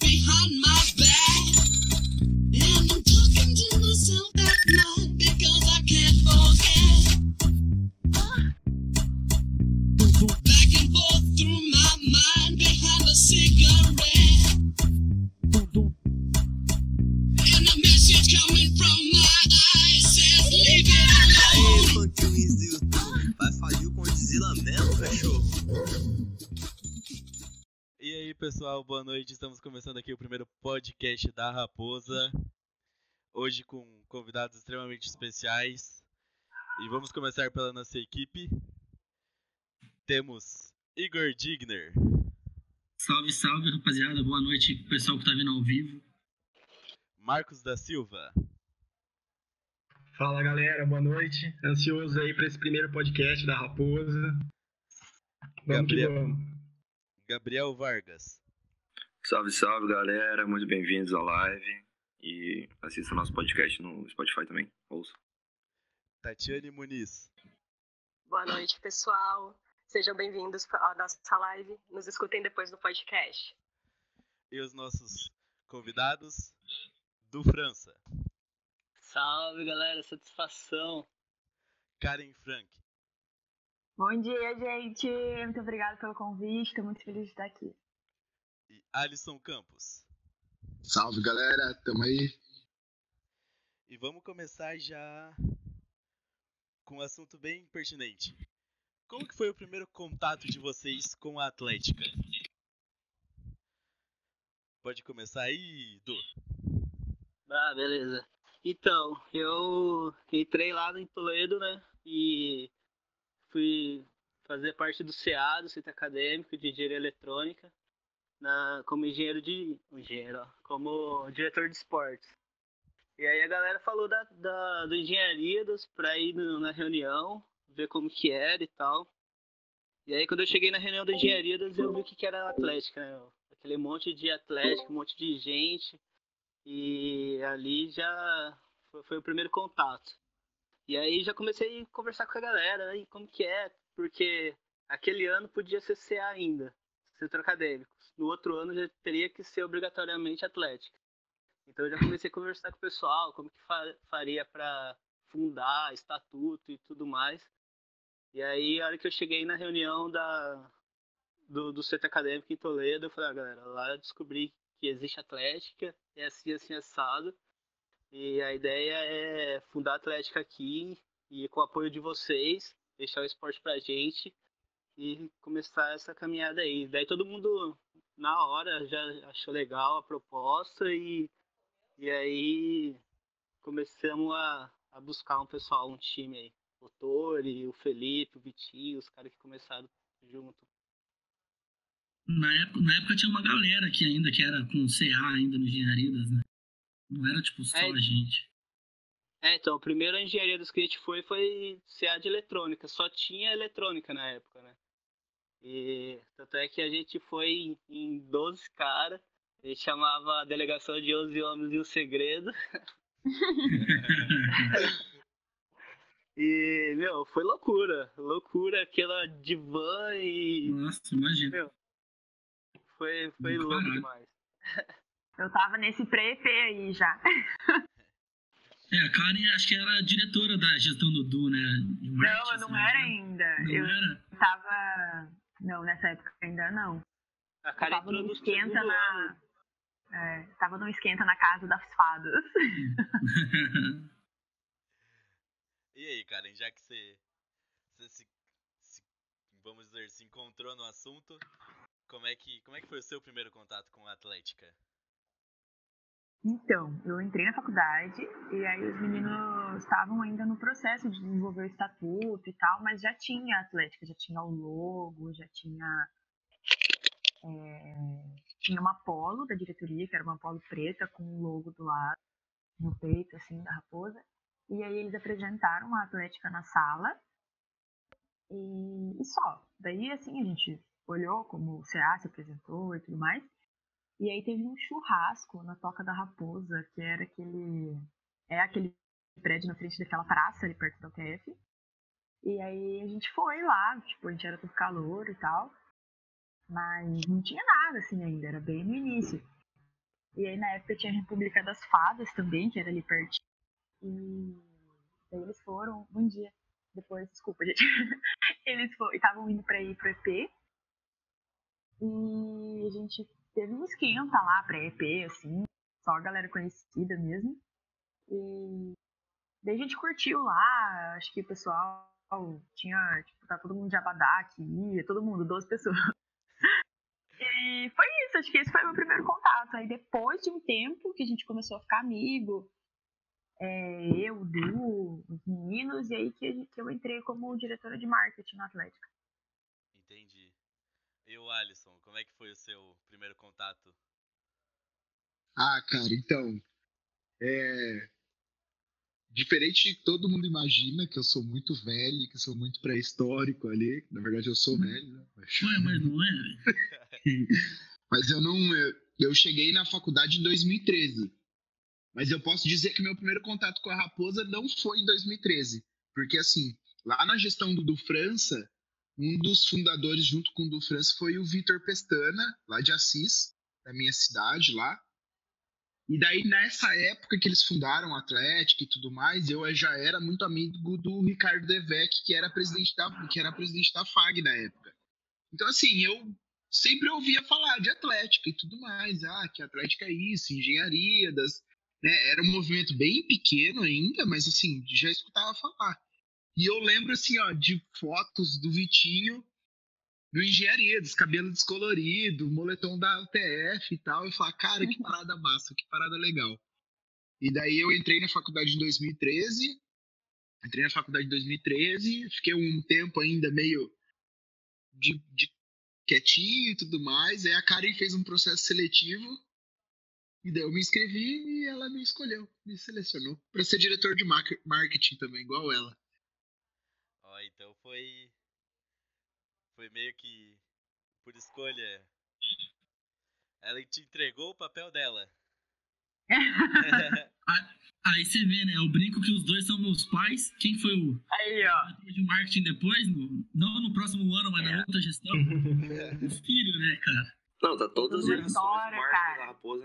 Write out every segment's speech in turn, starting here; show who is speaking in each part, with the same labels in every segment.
Speaker 1: behind my
Speaker 2: pessoal, boa noite. Estamos começando aqui o primeiro podcast da Raposa. Hoje com convidados extremamente especiais. E vamos começar pela nossa equipe. Temos Igor Digner,
Speaker 3: Salve, salve, rapaziada. Boa noite pessoal que tá vendo ao vivo.
Speaker 2: Marcos da Silva,
Speaker 4: Fala galera, boa noite. Ansioso aí para esse primeiro podcast da Raposa. Vamos
Speaker 2: Gabriel.
Speaker 4: que vamos.
Speaker 2: Gabriel Vargas,
Speaker 5: Salve, salve, galera. Muito bem-vindos à live. E assista nosso podcast no Spotify também. Ouça.
Speaker 2: Tatiane Muniz,
Speaker 6: Boa noite, pessoal. Sejam bem-vindos à nossa live. Nos escutem depois do podcast.
Speaker 2: e os nossos convidados do França,
Speaker 7: Salve galera, satisfação.
Speaker 2: Karen Frank,
Speaker 8: Bom dia, gente. Muito obrigada pelo convite. Estou muito feliz de estar aqui.
Speaker 2: E Alisson Campos.
Speaker 9: Salve galera, tamo aí.
Speaker 2: E vamos começar já com um assunto bem pertinente. Como que foi o primeiro contato de vocês com a Atlética? Pode começar aí, Du.
Speaker 7: Ah, beleza. Então, eu entrei lá em Toledo, né? E fui fazer parte do CA, do Centro Acadêmico de Engenharia Eletrônica, na, como engenheiro de. Engenheiro, como diretor de esportes. E aí a galera falou da, da, do engenharia dos, pra ir no- na reunião, ver como que era e tal. E aí quando eu cheguei na reunião da engenharia, eu vi o que, que era Atlética, né? Aquele monte de atlético, um monte de gente. E ali já foi, foi o primeiro contato. E aí já comecei a conversar com a galera, aí como que é, porque aquele ano podia ser CA ainda, centro acadêmico. No outro ano já teria que ser obrigatoriamente atlética. Então eu já comecei a conversar com o pessoal, como que fa- faria para fundar, estatuto e tudo mais. E aí, a hora que eu cheguei na reunião da, do, do centro acadêmico em Toledo, eu falei, ah, galera, lá eu descobri que existe atlética, é assim, assim, assado. E a ideia é fundar a Atlética aqui e com o apoio de vocês, deixar o esporte pra gente e começar essa caminhada aí. Daí todo mundo na hora já achou legal a proposta e, e aí começamos a, a buscar um pessoal, um time aí. O Tori, o Felipe, o Vitinho, os caras que começaram junto.
Speaker 3: Na época, na época tinha uma galera que ainda que era com CA ainda no Engenharidas, né? Não era tipo só
Speaker 7: É.
Speaker 3: a gente.
Speaker 7: É, então, a primeira engenharia dos que a gente foi foi CA de eletrônica, só tinha eletrônica na época, né? E tanto é que a gente foi em- em 12 caras, a gente chamava a delegação de 11 homens e um segredo. E, meu, foi loucura, loucura, aquela divã e
Speaker 3: Nossa, imagina.
Speaker 7: Meu, foi, foi louco demais.
Speaker 8: Eu tava nesse pré-EP aí já.
Speaker 3: É, a Karen acho que era a diretora da gestão do Du, né?
Speaker 8: Não, eu não era ainda.
Speaker 3: Não
Speaker 8: eu
Speaker 3: era?
Speaker 8: tava. Não, nessa época ainda não.
Speaker 7: A cara
Speaker 8: tava
Speaker 7: entrou
Speaker 8: no esquenta na. É, tava no esquenta na casa das fadas.
Speaker 2: E aí, Karen, já que você, você se, se- vamos dizer, se encontrou no assunto, como é que, como é que foi o seu primeiro contato com a Atlética?
Speaker 8: Então, eu entrei na faculdade e aí os meninos estavam ainda no processo de desenvolver o estatuto e tal, mas já tinha a Atlética, já tinha o logo, já tinha. é, tinha uma polo da diretoria, que era uma polo preta com o logo do lado, no peito, assim, da raposa. E aí eles apresentaram a Atlética na sala e, e só. Daí, assim, a gente olhou como o CA se apresentou e tudo mais. E aí teve um churrasco na Toca da Raposa, que era aquele. É aquele prédio na frente daquela praça ali perto da UTF. E aí a gente foi lá, tipo, a gente era tudo calor e tal. Mas não tinha nada assim ainda, era bem no início. E aí na época tinha a República das Fadas também, que era ali pertinho. E daí eles foram, um dia depois, desculpa, gente. Eles estavam indo pra ir pro EP. E a gente teve um esquenta lá pra EP, assim, só a galera conhecida mesmo. E daí a gente curtiu lá, acho que o pessoal tinha, tipo, tá todo mundo de Abadá ia, todo mundo, 12 pessoas. E foi isso, acho que esse foi o meu primeiro contato. Aí depois de um tempo que a gente começou a ficar amigo, é, eu, o Du, os meninos, e aí que, que eu entrei como diretora de marketing na Atlética.
Speaker 2: Entendi. E o Alisson, como é que foi o seu primeiro contato?
Speaker 9: Ah, cara, então. É. Diferente de todo mundo imagina que eu sou muito velho, que eu sou muito pré-histórico ali. Na verdade, eu sou velho, né? Mas-
Speaker 3: Ué, mas não é?
Speaker 9: Mas eu não. Eu, eu cheguei na faculdade em 2013. Mas eu posso dizer que meu primeiro contato com a Raposa não foi em 2013. Porque, assim, lá na gestão do Du França, um dos fundadores, junto com o Du França, foi o Vitor Pestana, lá de Assis, da minha cidade lá. E daí, nessa época que eles fundaram a Atlético e tudo mais, eu já era muito amigo do Ricardo Devec, que era presidente da, que era presidente da FAG na época. Então, assim, eu sempre ouvia falar de Atlética e tudo mais. Ah, que Atlética é isso, engenharia, das, né? Era um movimento bem pequeno ainda, mas assim, já escutava falar. E eu lembro, assim, ó, de fotos do Vitinho no engenharia, dos cabelos descoloridos, moletom da UTF e tal. Eu falava, cara, que parada massa, que parada legal. E daí eu entrei na faculdade em 2013. Entrei na faculdade em 2013, fiquei um tempo ainda meio de, de quietinho e tudo mais. Aí a Karen fez um processo seletivo. E daí eu me inscrevi e ela me escolheu, me selecionou. Pra ser diretor de marke- marketing também, igual ela.
Speaker 2: Ó, então foi. Foi meio que por escolha. Ela te entregou o papel dela.
Speaker 3: Aí você vê, né? Eu brinco que os dois são meus pais. Quem foi o
Speaker 8: Aí, ó.
Speaker 3: de marketing depois? No- não no próximo ano, mas na outra gestão. O filho, né, cara?
Speaker 5: Não, tá todas as gerações marketing
Speaker 8: cara.
Speaker 5: Raposa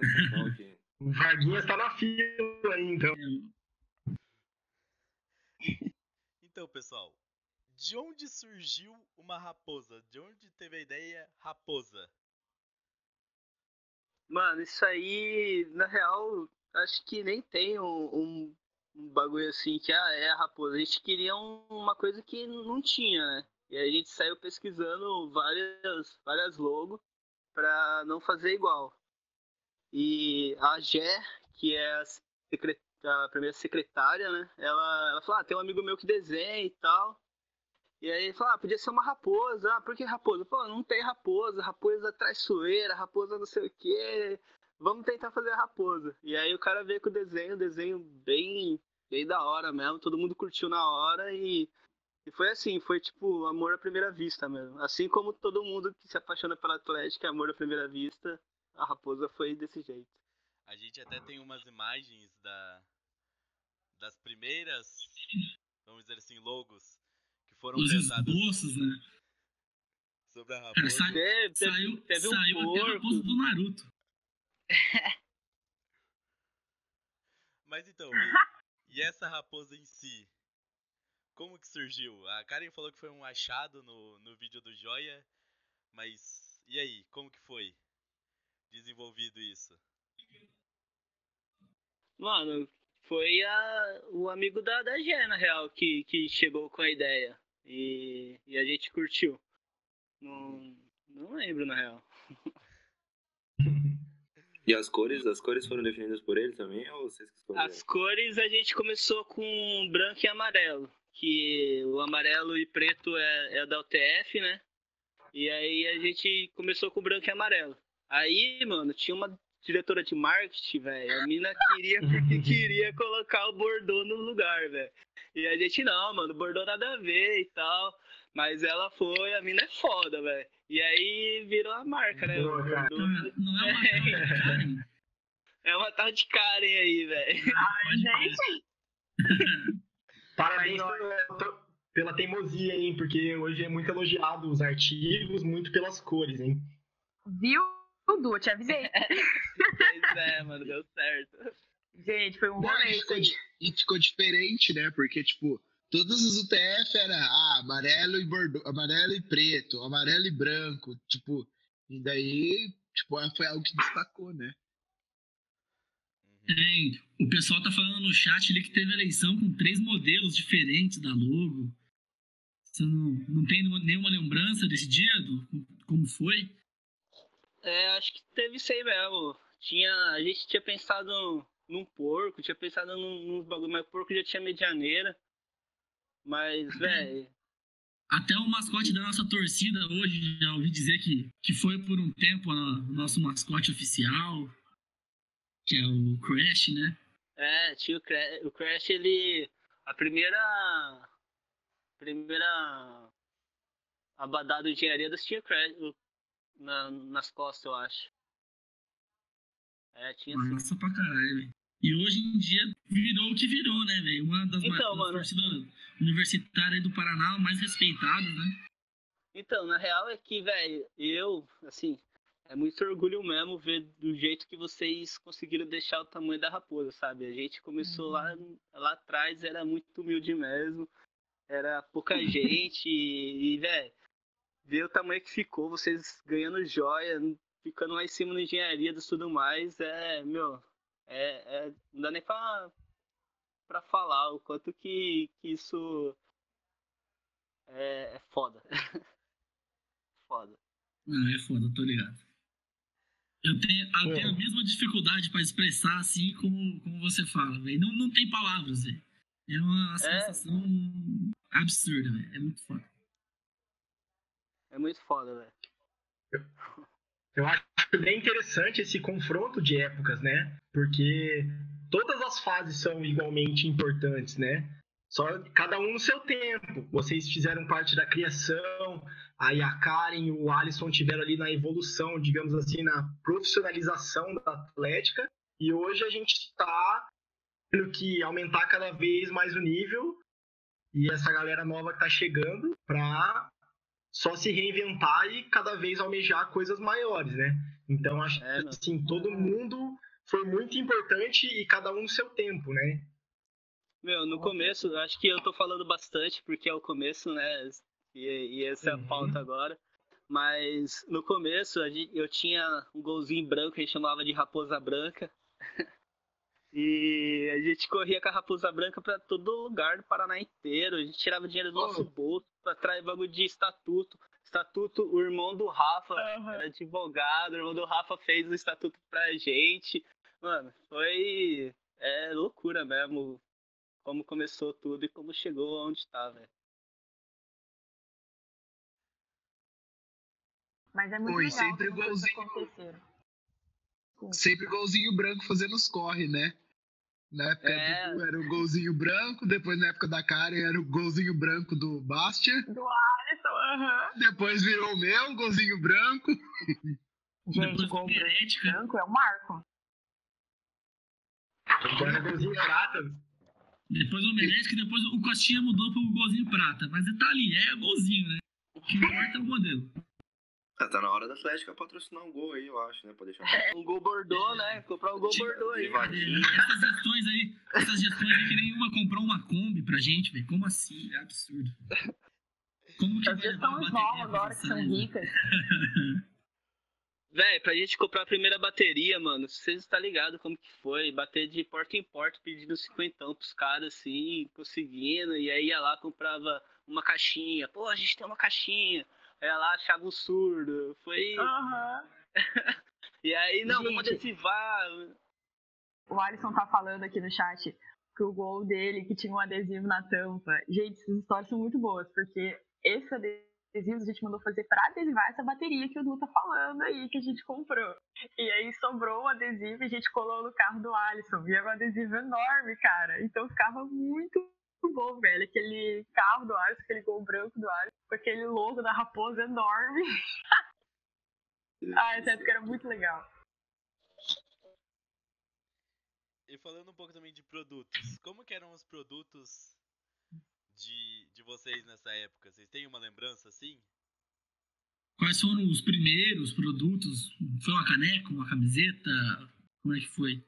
Speaker 5: aqui.
Speaker 4: O Varguinhas tá na fila aí, então.
Speaker 2: Então, pessoal, de onde surgiu uma raposa? De onde teve a ideia raposa?
Speaker 7: Mano, isso aí, na real, acho que nem tem um, um, um bagulho assim que ah, é a raposa. A gente queria um- uma coisa que não tinha, né? E aí a gente saiu pesquisando várias, várias logos pra não fazer igual. E a Gé, que é a, secre- a primeira secretária, né? Ela, ela falou, ah, tem um amigo meu que desenha e tal. E aí falou, ah, podia ser uma raposa. Ah, por que raposa? Pô, não tem raposa, raposa é traiçoeira, raposa não sei o quê. Vamos tentar fazer a raposa. E aí o cara veio com o desenho, desenho bem, bem da hora mesmo. Todo mundo curtiu na hora e, e foi assim, foi tipo amor à primeira vista mesmo. Assim como todo mundo que se apaixona pela Atlética é amor à primeira vista, a raposa foi desse jeito.
Speaker 2: A gente até tem umas imagens da das primeiras, vamos dizer assim, logos foram
Speaker 3: Os esboços, né?
Speaker 2: sobre a
Speaker 3: Cara,
Speaker 2: raposa.
Speaker 3: sai-
Speaker 7: Teve, teve,
Speaker 3: saiu
Speaker 7: teve um
Speaker 3: saiu até a raposa do Naruto.
Speaker 2: Mas então, e, e essa raposa em si? Como que surgiu? A Karen falou que foi um achado no, no vídeo do Joia, mas e aí, como que foi desenvolvido isso?
Speaker 7: Mano, foi a, o amigo da, da Gé, na real, que, que chegou com a ideia. E, e a gente curtiu. Não, não lembro, na real.
Speaker 5: E as cores, as cores foram definidas por ele também ou vocês que escolheram?
Speaker 7: As cores a gente começou com branco e amarelo. Que o amarelo e preto é, é da UTF, né? E aí a gente começou com branco e amarelo. Aí, mano, tinha uma diretora de marketing, velho. A mina queria porque queria colocar o bordô no lugar, velho. E a gente, não, mano, bordô nada a ver e tal. Mas ela foi, a mina é foda, velho. E aí virou a marca, né?
Speaker 4: Boa, cara.
Speaker 7: Bordô.
Speaker 3: Não, não é uma tal de Karen?
Speaker 7: É uma tal de Karen aí, velho.
Speaker 3: Crer.
Speaker 8: Gente,
Speaker 4: Parabéns pela, pela teimosia, hein? Porque hoje é muito elogiado os artigos, muito pelas cores, hein?
Speaker 8: viu, Du? Eu te avisei.
Speaker 7: Pois É, mano, deu certo.
Speaker 8: Gente, foi um rolê
Speaker 9: e, ficou, e ficou diferente, né? Porque, tipo, todos os UTF era ah, amarelo e bordo, amarelo e preto, amarelo e branco, tipo, e daí, tipo, foi algo que destacou, né?
Speaker 2: Uhum.
Speaker 3: Tem. O pessoal tá falando no chat ali que teve eleição com três modelos diferentes da logo. Você não, não tem nenhuma lembrança desse dia? Do, como foi?
Speaker 7: É, acho que teve isso aí mesmo. Tinha, a gente tinha pensado num porco, tinha pensado num, num bagulho, mas o porco já tinha medianeira. Mas, velho,
Speaker 3: Até o mascote da nossa torcida hoje, já ouvi dizer que, que foi por um tempo o nosso mascote oficial, que é o Crash, né?
Speaker 7: é, tinha o Crash, o Crash, ele. A primeira. Primeira. Abadá do Engenharia das tinha o Crash o- na, nas costas, eu acho. É, tinha sim.
Speaker 3: Massa pra caralho, velho. E hoje em dia virou o que virou, né, velho? Uma das,
Speaker 7: Então,
Speaker 3: ma- das
Speaker 7: mano.
Speaker 3: torcidas universitárias do Paraná mais respeitadas, né?
Speaker 7: Então, na real é que, velho, eu, assim, é muito orgulho mesmo ver do jeito que vocês conseguiram deixar o tamanho da raposa, sabe? A gente começou lá, lá atrás, era muito humilde mesmo, era pouca gente e, velho, ver o tamanho que ficou, vocês ganhando joia, ficando lá em cima na engenharia e tudo mais, é, meu, é, é- não dá nem pra, pra falar o quanto que, que isso é, é foda. foda.
Speaker 3: Ah, é foda, tô ligado. Eu tenho, eu
Speaker 4: Pô.
Speaker 3: tenho a mesma dificuldade pra expressar assim como, como você fala, velho. Não, não tem palavras, velho. É uma sensação absurda, velho. É muito foda.
Speaker 7: É muito foda, velho.
Speaker 4: Eu acho bem interessante esse confronto de épocas, né? Porque todas as fases são igualmente importantes, né? Só cada um no seu tempo. Vocês fizeram parte da criação, aí a Karen e o Alisson tiveram ali na evolução, digamos assim, na profissionalização da atlética. E hoje a gente está tendo que aumentar cada vez mais o nível. E essa galera nova que tá chegando para só se reinventar e cada vez almejar coisas maiores, né? Então acho
Speaker 7: É,
Speaker 4: que assim, todo mundo foi muito importante e cada um no seu tempo, né?
Speaker 7: Meu, no começo, eu acho que eu tô falando bastante porque é o começo, né? E, e essa é a
Speaker 4: Uhum.
Speaker 7: pauta agora. Mas no começo a gente, eu tinha um golzinho branco que a gente chamava de raposa branca. E a gente corria com a raposa branca pra todo lugar do Paraná inteiro. A gente tirava dinheiro do nosso bolso pra trazer bagulho de estatuto. Estatuto, o irmão do Rafa era advogado, o irmão do Rafa fez o estatuto pra gente. Mano, foi é loucura mesmo como começou tudo e como chegou onde tá, velho.
Speaker 8: Mas é muito
Speaker 9: Oi,
Speaker 8: legal
Speaker 9: sempre igualzinho.
Speaker 8: Aconteceram.
Speaker 9: Sempre golzinho branco fazendo os corre, né? Na época
Speaker 7: É.
Speaker 9: do- era o golzinho branco, depois na época da Karen era o golzinho branco do Bastia,
Speaker 8: Do Alisson, aham.
Speaker 9: depois virou o meu, golzinho branco.
Speaker 8: Gente,
Speaker 3: Depois
Speaker 8: gol branco é o Marco.
Speaker 4: Agora é golzinho prata.
Speaker 3: Depois o Menesque, depois o Costinha mudou pro golzinho prata. Mas tá ali, é golzinho, né? O que importa é o modelo.
Speaker 5: Ah, tá na hora da Atlética patrocinar um gol aí, eu acho, né? Pra deixar
Speaker 7: Um gol bordô, né? Comprar um gol bordô aí.
Speaker 3: Essas gestões aí, essas gestões aí que nenhuma comprou uma Kombi pra gente, velho. Como assim? É absurdo. Como que
Speaker 8: As gestões novas agora que são ricas.
Speaker 7: Véi, pra gente comprar a primeira bateria, mano, vocês estão ligados como que foi? Bater de porta em porta, pedindo cinquentão pros caras, assim, conseguindo, e aí ia lá, comprava uma caixinha. Pô, a gente tem uma caixinha. Lá, achava um surdo. Foi.
Speaker 8: Aham.
Speaker 7: E aí, não, vamos
Speaker 8: Gente.
Speaker 7: adesivar.
Speaker 8: O Alisson tá falando aqui no chat que o gol dele, que tinha um adesivo na tampa. Gente, essas histórias são muito boas, porque esse adesivo a gente mandou fazer pra adesivar essa bateria que o Du tá falando aí, que a gente comprou. E aí sobrou o adesivo e a gente colou no carro do Alisson. E era um adesivo enorme, cara. Então ficava muito bom, velho. Aquele carro do Alisson, aquele gol branco do Alisson, com aquele logo da raposa enorme. ah, essa época era muito legal.
Speaker 2: E falando um pouco também de produtos, como que eram os produtos de, de vocês nessa época? Vocês têm uma lembrança assim?
Speaker 3: Quais foram os primeiros produtos? Foi uma caneca, uma camiseta? Como é que foi?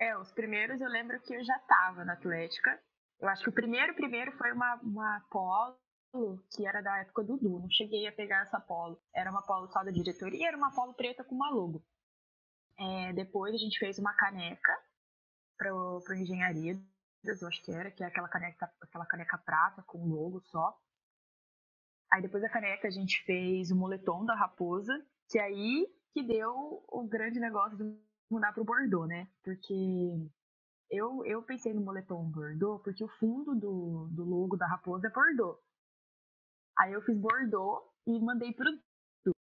Speaker 8: É, os primeiros eu lembro que eu já tava na Atlética. Eu acho que o primeiro, primeiro foi uma, uma polo que era da época do Du. Não cheguei a pegar essa polo. Era uma polo só da diretoria, era uma polo preta com uma logo. É, depois a gente fez uma caneca pro, pro engenharia, eu acho que era, que é aquela caneca, aquela caneca prata com logo só. Aí depois da caneca a gente fez o moletom da raposa, que aí que deu o grande negócio de mudar pro Bordeaux, né? Porque eu, eu pensei no moletom Bordeaux porque o fundo do, do logo da raposa é Bordeaux. Aí eu fiz Bordeaux e mandei pro Du.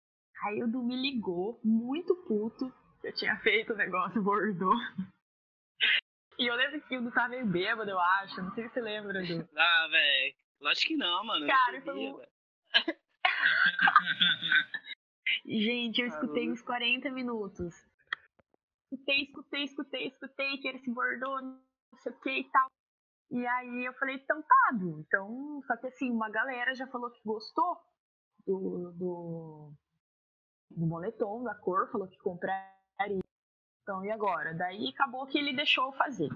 Speaker 8: Aí o Du me ligou, muito puto, que eu tinha feito o negócio Bordeaux. E eu lembro que o Du tava meio bêbado, eu acho. Não sei se você lembra, Du.
Speaker 7: Ah, velho. Lógico que não, mano. eu
Speaker 8: Cara, foi um-
Speaker 7: velho.
Speaker 8: Gente, eu escutei
Speaker 7: Caramba.
Speaker 8: uns 40 minutos. Escutei, escutei, escutei, escutei que ele se bordou, não sei o que e tal. E aí eu falei, então tá, Du. Então, só que assim, uma galera já falou que gostou do, do, do moletom, da cor, falou que compraria. Então, e agora? Daí acabou que ele deixou eu fazer.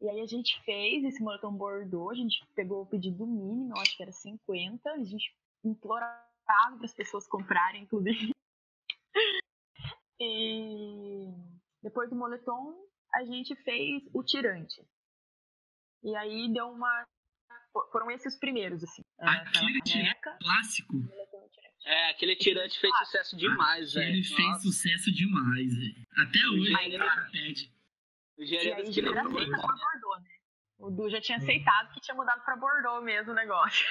Speaker 8: E aí a gente fez esse moletom bordô, a gente pegou o pedido mínimo, acho que era 50, a gente implorava para as pessoas comprarem, inclusive. E depois do moletom, a gente fez o tirante. E aí deu uma. Foram esses os primeiros, assim. Aquela
Speaker 3: Aquele tirante clássico,
Speaker 8: e.
Speaker 7: É, aquele tirante fez sucesso demais, velho.
Speaker 3: ele fez
Speaker 7: Nossa,
Speaker 3: sucesso demais, velho. Até hoje,
Speaker 7: Aí,
Speaker 3: o cara pede.
Speaker 7: o
Speaker 8: E
Speaker 7: quilos.
Speaker 8: aceita pra Bordeaux, né? O Du já tinha aceitado que tinha mudado pra Bordeaux mesmo o negócio.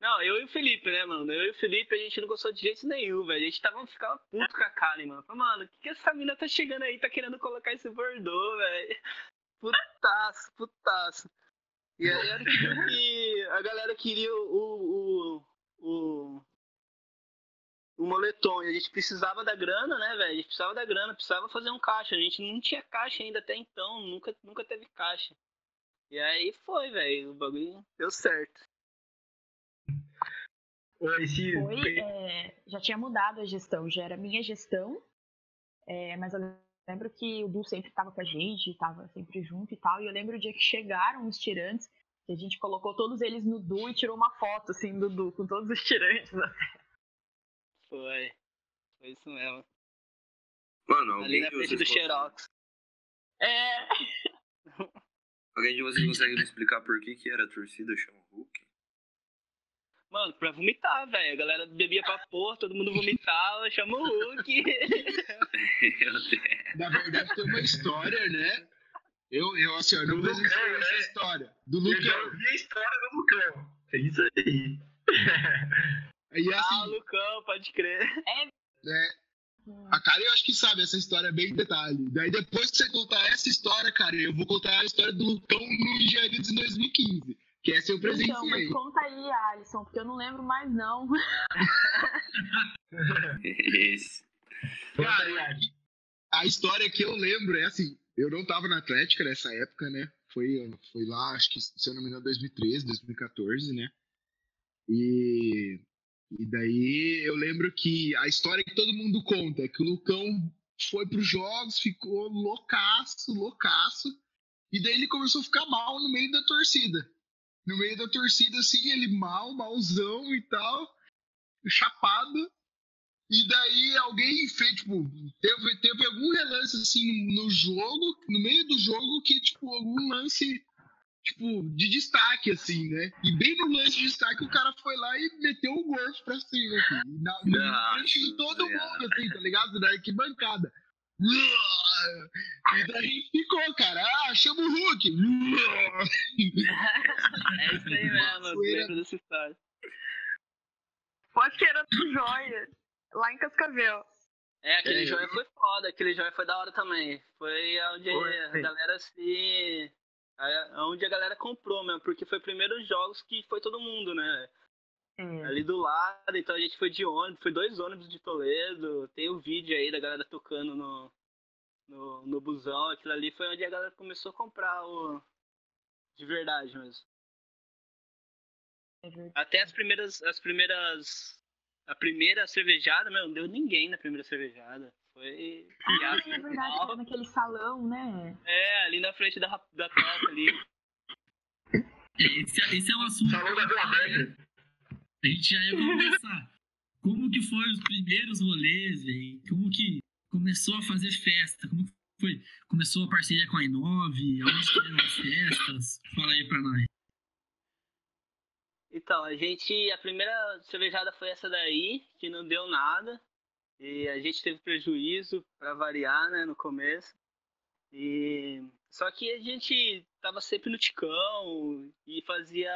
Speaker 7: Não, eu e o Felipe, né, mano? Eu e o Felipe, a gente não gostou de jeito nenhum, velho. A gente tava, ficava puto com a Karen, mano. Falei, mano, o que, que essa mina tá chegando aí, tá querendo colocar esse Bordeaux, velho? Putaço, putaço. E aí era que a galera queria o, o, o, o moletom. E a gente precisava da grana, né, velho? A gente precisava da grana, precisava fazer um caixa. A gente não tinha caixa ainda até então, nunca, nunca teve caixa. E aí foi, velho. O bagulho deu certo.
Speaker 4: Esse,
Speaker 8: Foi, é, já tinha mudado a gestão, já era minha gestão, é, mas eu lembro que o Du sempre estava com a gente, estava sempre junto e tal, e eu lembro o dia que chegaram os tirantes, que a gente colocou todos eles no Du e tirou uma foto, assim, do Du, com todos os tirantes.
Speaker 7: Foi. Foi isso mesmo.
Speaker 5: Mano,
Speaker 7: Ali
Speaker 5: alguém
Speaker 7: na frente do Xerox.
Speaker 8: É,
Speaker 5: Alguém de vocês consegue me explicar por que, que era a torcida chama Hulk?
Speaker 7: Mano, pra vomitar, velho. A galera bebia pra porra, todo mundo vomitava, chama o Hulk.
Speaker 5: Meu Deus.
Speaker 9: Na verdade, tem uma história, né? Eu, eu assim, eu não
Speaker 4: Lucão,
Speaker 9: essa
Speaker 4: né?
Speaker 9: história. Do
Speaker 4: eu já
Speaker 9: Lucão.
Speaker 4: ouvi a história do Lucão. É isso aí.
Speaker 9: E
Speaker 7: ah,
Speaker 9: assim,
Speaker 7: Lucão, pode crer.
Speaker 9: né, a cara eu acho que sabe essa história bem em detalhe. Daí depois que você contar essa história, cara, eu vou contar a história do Lucão no Engenharia de 2015. Que essa eu
Speaker 8: então,
Speaker 9: presenciei.
Speaker 8: mas conta aí, Alisson, porque eu não lembro mais, não.
Speaker 5: Esse.
Speaker 9: Cara, a história que eu lembro é assim, eu não tava na Atlética nessa época, né? Foi, foi lá, acho que, se eu não me engano, 2013, 2014, né? E, e daí eu lembro que a história que todo mundo conta é que o Lucão foi pros jogos, ficou loucaço, loucaço, e daí ele começou a ficar mal no meio da torcida. No meio da torcida, assim, ele mal, malzão e tal, chapado. E daí alguém fez, tipo, teve, teve algum relance assim no, no jogo, no meio do jogo, que, tipo, algum lance, tipo, de destaque, assim, né? E bem no lance de destaque o cara foi lá e meteu o gorfo pra cima, assim. Na, na frente de todo mundo, assim, tá ligado? Da arquibancada. E daí ficou, cara. Ah, chama o Hulk.
Speaker 7: É isso aí mesmo, lembro dessa história.
Speaker 8: Pode que era do Joia, lá em Cascavel.
Speaker 7: É, aquele
Speaker 9: É.
Speaker 7: joia foi foda, aquele joia foi da hora também. Foi onde
Speaker 4: Foi,
Speaker 7: a
Speaker 4: sim.
Speaker 7: galera se. Onde a galera comprou mesmo, porque foi primeiros jogos que foi todo mundo, né? Ali do lado, então a gente foi de ônibus, foi dois ônibus de Toledo, tem o vídeo aí da galera tocando no, no, no busão, aquilo ali foi onde a galera começou a comprar o. De verdade mesmo.
Speaker 8: É.
Speaker 7: Até as primeiras. As primeiras. a primeira cervejada, meu, não deu ninguém na primeira cervejada. Foi
Speaker 8: Ah, é verdade,
Speaker 7: final.
Speaker 8: foi naquele salão, né?
Speaker 7: É, ali na frente da, da toca ali.
Speaker 3: Esse, esse é um assunto.
Speaker 4: Salão da Vila.
Speaker 3: A gente já ia começar. Como que foi os primeiros rolês, velho? Como que começou a fazer festa? Como foi? Começou a parceria com a I9? Aonde eram as festas? Fala aí pra nós.
Speaker 7: Então, a gente. A primeira cervejada foi essa daí, que não deu nada. E a gente teve prejuízo pra variar, né, no começo. E. Só que a gente tava sempre no Ticão e fazia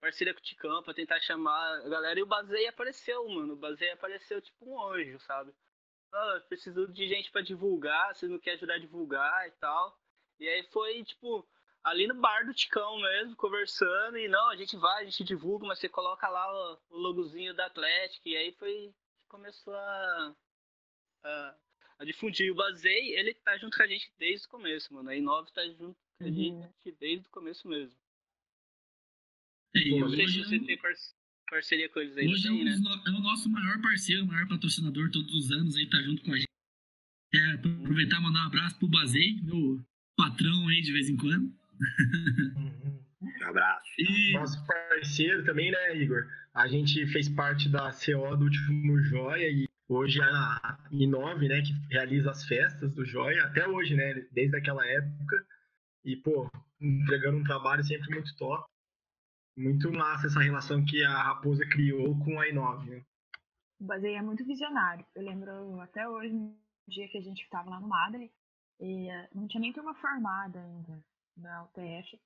Speaker 7: parceria com o Ticão pra tentar chamar a galera. E o Bazei apareceu, mano. O Bazei apareceu tipo um anjo, sabe? Ah, preciso de gente pra divulgar, você não quer ajudar a divulgar e tal. E aí foi, tipo, ali no bar do Ticão mesmo, conversando, e não, a gente vai, a gente divulga, mas você coloca lá o, o logozinho da Atlético, e aí foi que começou a, a, a difundir. O Bazei, ele tá junto com a gente desde o começo, mano. A I9 tá junto com a
Speaker 8: Uhum.
Speaker 7: gente desde o começo mesmo.
Speaker 3: E
Speaker 7: Não sei se você tem parceria com eles aí
Speaker 3: hoje é,
Speaker 7: também,
Speaker 3: um
Speaker 7: né?
Speaker 3: é o nosso maior parceiro, o maior patrocinador todos os anos aí, tá junto com a gente. É, aproveitar e mandar um abraço pro Bazei, meu patrão aí de vez em quando.
Speaker 5: Um abraço.
Speaker 3: E
Speaker 4: Nosso parceiro também, né, Igor? A gente fez parte da CO do último Joia e hoje é a I9, né, que realiza as festas do Joia, até hoje, né, desde aquela época. E, pô, entregando um trabalho sempre muito top. Muito massa essa relação que a Raposa criou com a I9, né?
Speaker 8: O Bazei é muito visionário. Eu lembro até hoje, no dia que a gente estava lá no Madre, e eh, não tinha nem turma formada ainda na UTF.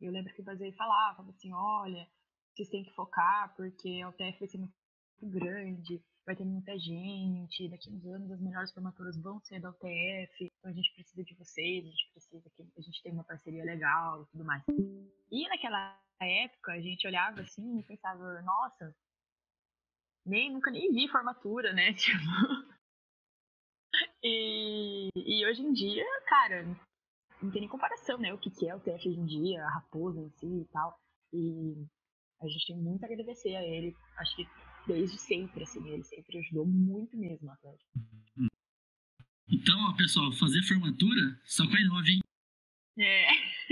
Speaker 8: E eu lembro que o falava, falava assim, olha, vocês têm que focar, porque a UTF vai ser muito grande, vai ter muita gente, daqui uns anos as melhores formaturas vão ser da UTF, então a gente precisa de vocês, a gente precisa que a gente tenha uma parceria legal e tudo mais. E naquela época a gente olhava assim e pensava, nossa, nem nunca nem vi formatura, né? Tipo. E, e hoje em dia, cara, não tem nem comparação, né? O que, que é o TF hoje em dia, a raposa em si e tal. E a gente tem muito a agradecer a ele, acho que desde sempre, assim, ele sempre ajudou muito mesmo o Atlético.
Speaker 3: então, ó, pessoal, fazer formatura só com a I9, hein?
Speaker 8: É.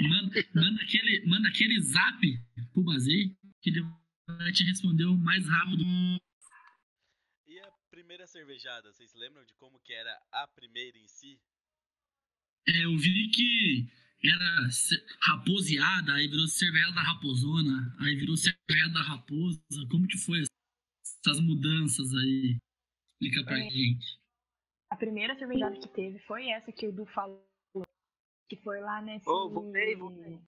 Speaker 3: Manda, manda, aquele, manda aquele zap pro Bazei, que ele vai te responder o mais rápido.
Speaker 2: E a primeira cervejada, vocês lembram de como que era a primeira em si?
Speaker 3: É, eu vi que era raposeada, aí virou cerveja da raposona, aí virou cerveja da raposa. Como que foi essas mudanças aí? Explica pra
Speaker 8: É.
Speaker 3: gente.
Speaker 8: A primeira cervejada que teve foi essa que o Du falou, que foi lá nesse...
Speaker 7: Ô, voltei, voltei.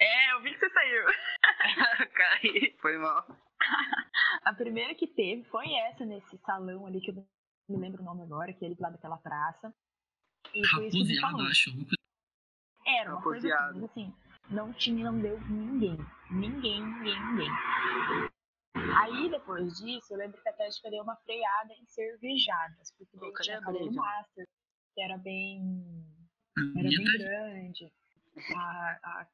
Speaker 8: É, eu vi que você saiu.
Speaker 7: Caí, foi mal.
Speaker 8: A primeira que teve foi essa, nesse salão ali, que eu não me lembro o nome agora, que é ali do lado daquela praça. E foi isso que o Du
Speaker 3: Raposeada,
Speaker 8: falou.
Speaker 3: acho. coisa-
Speaker 8: Era uma coisa assim, mas assim, não tinha, não deu ninguém. Ninguém, ninguém, ninguém. Aí, depois disso, eu lembro que a Atlética deu uma freada em cervejadas, porque daí
Speaker 7: cadê
Speaker 8: tinha
Speaker 7: a?
Speaker 8: Master, que era bem, era bem grande, a, a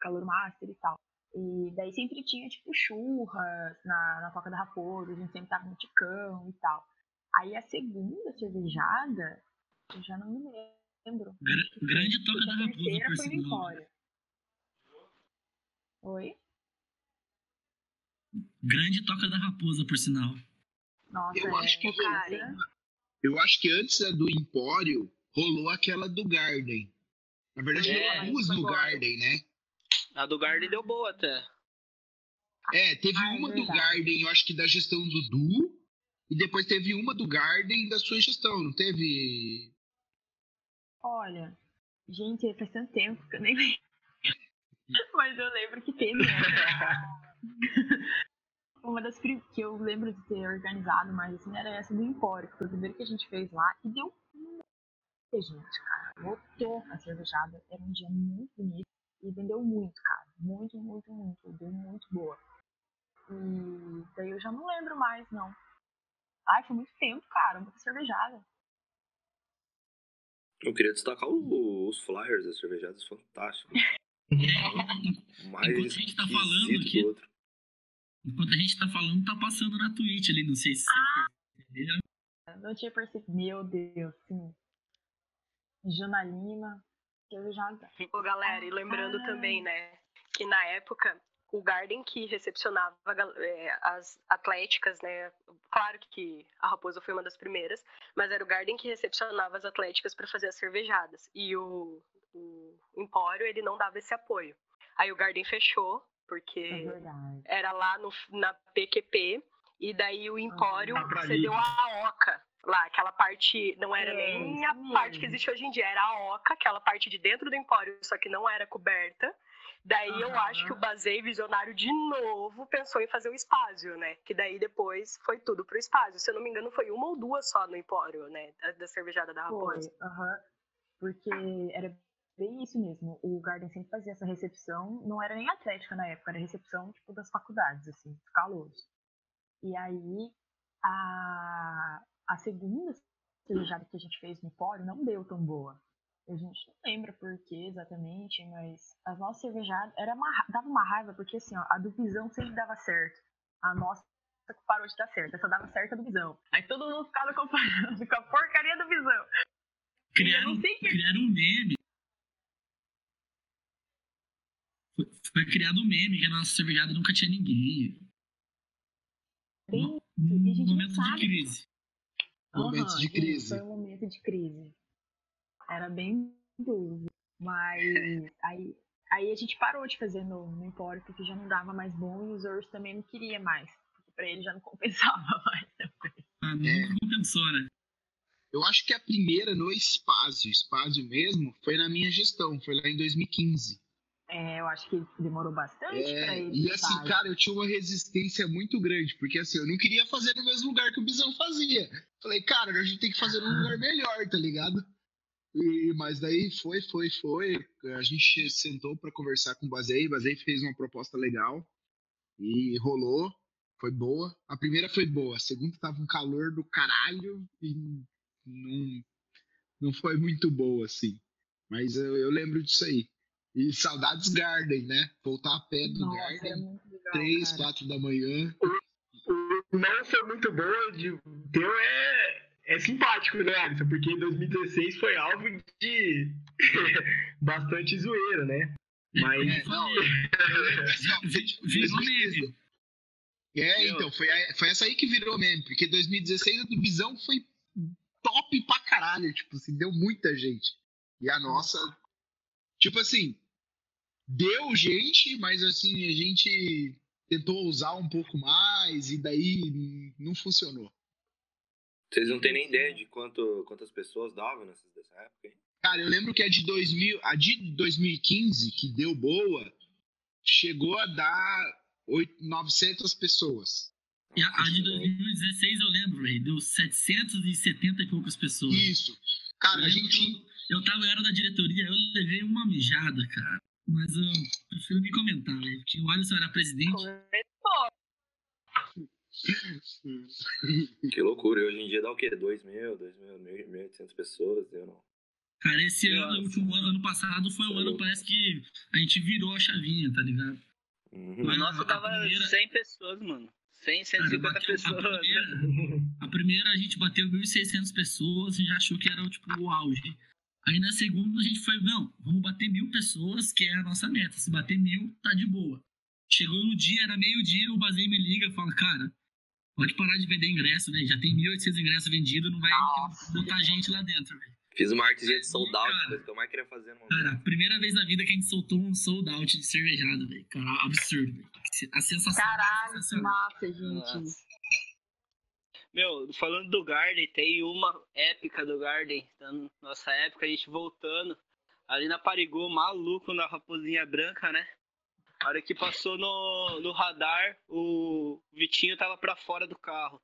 Speaker 8: Calor Master e tal. E daí sempre tinha, tipo, churras na, na Toca da Raposa, a gente sempre tava no Ticão e tal. Aí a segunda cervejada, eu já não me lembro.
Speaker 3: Gra-
Speaker 8: onde que foi,
Speaker 3: grande Toca da
Speaker 8: a
Speaker 3: Raposa,
Speaker 8: terceira
Speaker 3: por
Speaker 8: foi no
Speaker 3: sinal.
Speaker 8: Empório. Oi?
Speaker 3: Grande toca da raposa, por sinal.
Speaker 8: Nossa,
Speaker 9: Eu
Speaker 8: é,
Speaker 9: acho que-
Speaker 8: cara.
Speaker 9: Eu acho que antes do Empório, rolou aquela do Garden. Na verdade,
Speaker 7: É,
Speaker 9: rolou duas no
Speaker 8: agora.
Speaker 9: Garden, né?
Speaker 7: A do Garden deu boa até.
Speaker 9: É, teve
Speaker 8: Ah, é
Speaker 9: uma do
Speaker 8: verdade.
Speaker 9: Garden, eu acho que da gestão do Du, e depois teve uma do Garden da sua gestão, não teve?
Speaker 8: Olha, gente, faz tanto tempo que eu nem lembro. Mas eu lembro que teve. Uma das que eu lembro de ter organizado mais assim era essa do Empório, que foi o primeiro que a gente fez lá e deu gente, cara. Lotou a cervejada. Era um dia muito bonito e vendeu muito, cara. Muito, muito, muito. Deu muito boa. E daí eu já não lembro mais, não. Ai, foi muito tempo, cara. Muita cervejada.
Speaker 5: Eu queria destacar o- os flyers das cervejadas, fantásticos. Mais
Speaker 3: Enquanto a gente tá falando aqui-. Enquanto a gente tá falando, tá passando na Twitch ali, não sei se
Speaker 8: Ah!
Speaker 3: vocês perceberam.
Speaker 8: Não tinha percebido. Meu Deus, sim. Jana Lima. Cervejada.
Speaker 6: Ô, galera, e lembrando
Speaker 8: Ah.
Speaker 6: também, né, que na época o Garden que recepcionava é, as atléticas, né? Claro que a Raposa foi uma das primeiras, mas era o Garden que recepcionava as atléticas para fazer as cervejadas. E o, o Empório, ele não dava esse apoio. Aí o Garden fechou,
Speaker 8: É
Speaker 6: porque
Speaker 8: verdade.
Speaker 6: era lá no, na PQP, e daí o Empório
Speaker 4: Ah,
Speaker 6: cedeu a Oca. Lá, aquela parte, não era
Speaker 8: É,
Speaker 6: nem a parte que existe hoje em dia, era a Oca, aquela parte de dentro do Empório, só que não era coberta. Daí eu
Speaker 8: Aham.
Speaker 6: acho que o Basei Visionário de novo pensou em fazer o Espásio, né? Que daí depois foi tudo pro Espásio. Se eu não me engano, foi uma ou duas só no Empório, né? Da, da cervejada da
Speaker 8: Foi,
Speaker 6: Raposa.
Speaker 8: aham. Porque era bem isso mesmo. O Garden sempre fazia essa recepção, não era nem atlética na época, era recepção tipo das faculdades, assim, calouros. E aí a, a segunda cervejada que a gente fez no Empório não deu tão boa. A gente não lembra por que exatamente, mas as nossas cervejadas era uma, dava uma raiva, porque assim, ó, a do Visão sempre dava certo. A nossa parou de dar certo, só dava certo a do Visão. Aí todo mundo ficava comparando com a porcaria do Visão.
Speaker 3: Criaram,
Speaker 8: que-
Speaker 3: criaram um meme. Foi, foi criado um meme que a nossa cervejada nunca tinha ninguém.
Speaker 8: Bem,
Speaker 3: Um
Speaker 8: não
Speaker 3: momento de crise.
Speaker 9: Momentos de crise.
Speaker 8: Foi um momento de crise. Era bem duro. Mas aí, aí a gente parou de fazer no, no Empório porque já não dava mais bom e os Ursos também não queria mais. Porque pra ele já não compensava mais.
Speaker 3: Ah,
Speaker 9: É.
Speaker 3: nunca compensou, né?
Speaker 9: Eu acho que a primeira no Espásio, Espásio mesmo, foi na minha gestão, foi lá em 2015.
Speaker 8: É, eu acho que demorou bastante pra
Speaker 9: É,
Speaker 8: ele.
Speaker 9: e assim,
Speaker 8: sabe?
Speaker 9: cara, eu tinha uma resistência muito grande, porque assim, eu não queria fazer no mesmo lugar que o Bisão fazia. Falei, cara, a gente tem que fazer num lugar melhor, tá ligado? E, mas daí foi, foi, foi. A gente sentou pra conversar com o Bazei, o Bazei fez uma proposta legal e rolou, foi boa. A primeira foi boa, a segunda tava um calor do caralho e não, não foi muito boa, assim. Mas eu, eu lembro disso aí. E saudades Garden, né? Voltar a pé do
Speaker 8: Nossa,
Speaker 9: Garden,
Speaker 8: legal.
Speaker 9: três,
Speaker 8: cara.
Speaker 9: quatro da manhã.
Speaker 4: O não foi muito boa, de, teu é, é simpático, né, Alisson? Porque 2016 foi alvo de bastante zoeira, né? Mas
Speaker 9: É, não, eu lembro assim, ó,
Speaker 3: Vi-
Speaker 9: foi-
Speaker 3: Virou
Speaker 9: 2013.
Speaker 3: meme.
Speaker 9: É, então, foi, a- foi essa aí que virou meme, porque 2016 a do Visão foi top pra caralho, tipo assim, deu muita gente. E a nossa, tipo assim, deu gente, mas assim, a gente tentou usar um pouco mais e daí não funcionou.
Speaker 5: Vocês não têm nem ideia de quanto, quantas pessoas davam dessa época, hein?
Speaker 9: Cara, eu lembro que a de 2000, a de 2015, que deu boa, chegou a dar 8, 900 pessoas.
Speaker 3: E a, a de 2016 eu lembro, velho. Deu 770 e poucas pessoas.
Speaker 9: Isso. Cara,
Speaker 3: Eu
Speaker 9: a gente
Speaker 3: Eu, eu tava, eu era da diretoria, eu levei uma mijada, cara. Mas eu prefiro nem comentar, velho. Porque o Alisson era presidente.
Speaker 6: Começou.
Speaker 5: Que loucura. E hoje em dia dá o quê? 2 mil, 2 mil, 1.800 pessoas? Eu não.
Speaker 3: Cara, esse ano,
Speaker 7: Nossa.
Speaker 3: o último ano, ano passado, foi o
Speaker 5: Tá
Speaker 3: ano,
Speaker 5: louco.
Speaker 3: parece que a gente virou a chavinha, tá ligado?
Speaker 5: Uhum.
Speaker 3: Mas
Speaker 7: O nosso
Speaker 3: a
Speaker 7: dava
Speaker 3: primeira-
Speaker 7: 100 pessoas, mano. 100,
Speaker 3: Cara,
Speaker 7: 150
Speaker 3: bateu-
Speaker 7: pessoas.
Speaker 3: A primeira, a primeira a gente bateu 1.600 pessoas e já achou que era tipo o auge. Aí na segunda a gente foi, não, vamos bater mil pessoas, que é a nossa meta. Se bater mil, tá de boa. Chegou no dia, era meio-dia, o Bazei me liga e fala, cara, pode parar de vender ingresso, né? Já tem 1.800 ingressos vendidos, não vai
Speaker 8: Nossa.
Speaker 3: botar gente lá dentro, velho.
Speaker 5: Fiz uma artezinha de sold out,
Speaker 3: Cara.
Speaker 5: coisa que eu mais queria fazer no momento.
Speaker 3: Cara, primeira vez na vida que a gente soltou um sold out de cervejada, velho. Cara, absurdo, velho. A sensação.
Speaker 8: Caralho, que
Speaker 3: sensacional.
Speaker 8: massa, gente.
Speaker 7: Nossa. Meu, falando do Garden, tem uma épica do Garden. na nossa época, a gente voltando. Ali na Parigô, maluco na raposinha branca, né? A hora que passou no, no radar, o Vitinho tava pra fora do carro.